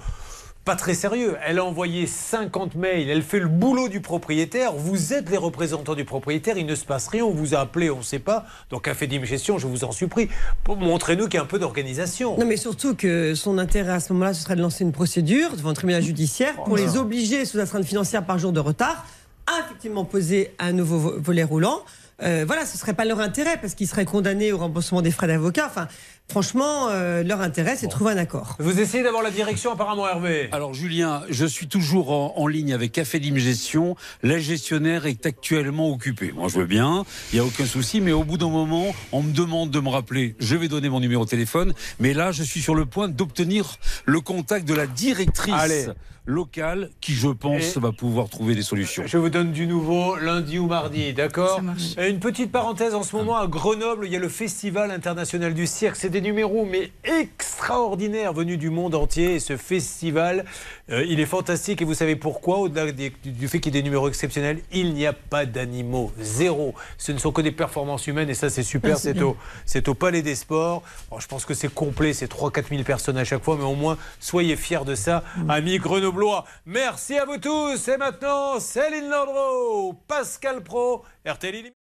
pas très sérieux. Elle a envoyé 50 mails, elle fait le boulot du propriétaire. Vous êtes les représentants du propriétaire, il ne se passe rien, on vous a appelé, on ne sait pas. Donc, Afedim Gestion, je vous en supplie, montrez-nous qu'il y a un peu d'organisation. Non, mais surtout que son intérêt à ce moment-là, ce serait de lancer une procédure devant un tribunal judiciaire pour les obliger, sous astreinte financière par jour de retard, à effectivement poser un nouveau vo- volet roulant. Euh, voilà, ce serait pas leur intérêt parce qu'ils seraient condamnés au remboursement des frais d'avocat. Enfin, franchement, euh, leur intérêt, c'est de trouver un accord. Vous essayez d'avoir la direction, apparemment, Hervé. Alors Julien, je suis toujours en, en ligne avec Cafélim Gestion. La gestionnaire est actuellement occupée. Moi je veux bien, il n'y a aucun souci, mais au bout d'un moment, on me demande de me rappeler. Je vais donner mon numéro de téléphone, mais là je suis sur le point d'obtenir le contact de la directrice Allez. Locale qui je pense Et- va pouvoir trouver des solutions. Je vous donne du nouveau lundi ou mardi, d'accord. Et Une petite parenthèse, en ce moment à Grenoble, il y a le Festival international du cirque. C'est des numéros, mais extraordinaires, venus du monde entier. Et ce festival, euh, il est fantastique. Et vous savez pourquoi? Au-delà des- du, fait qu'il y ait des numéros exceptionnels, il n'y a pas d'animaux. Zéro. Ce ne sont que des performances humaines. Et ça, c'est super. Ah, c'est au, Palais des Sports. Bon, je pense que c'est complet. C'est 3-4 000 personnes à chaque fois. Mais au moins, soyez fiers de ça, amis Merci à vous tous. Et maintenant, Céline Landreau, Pascal Pro, RTL.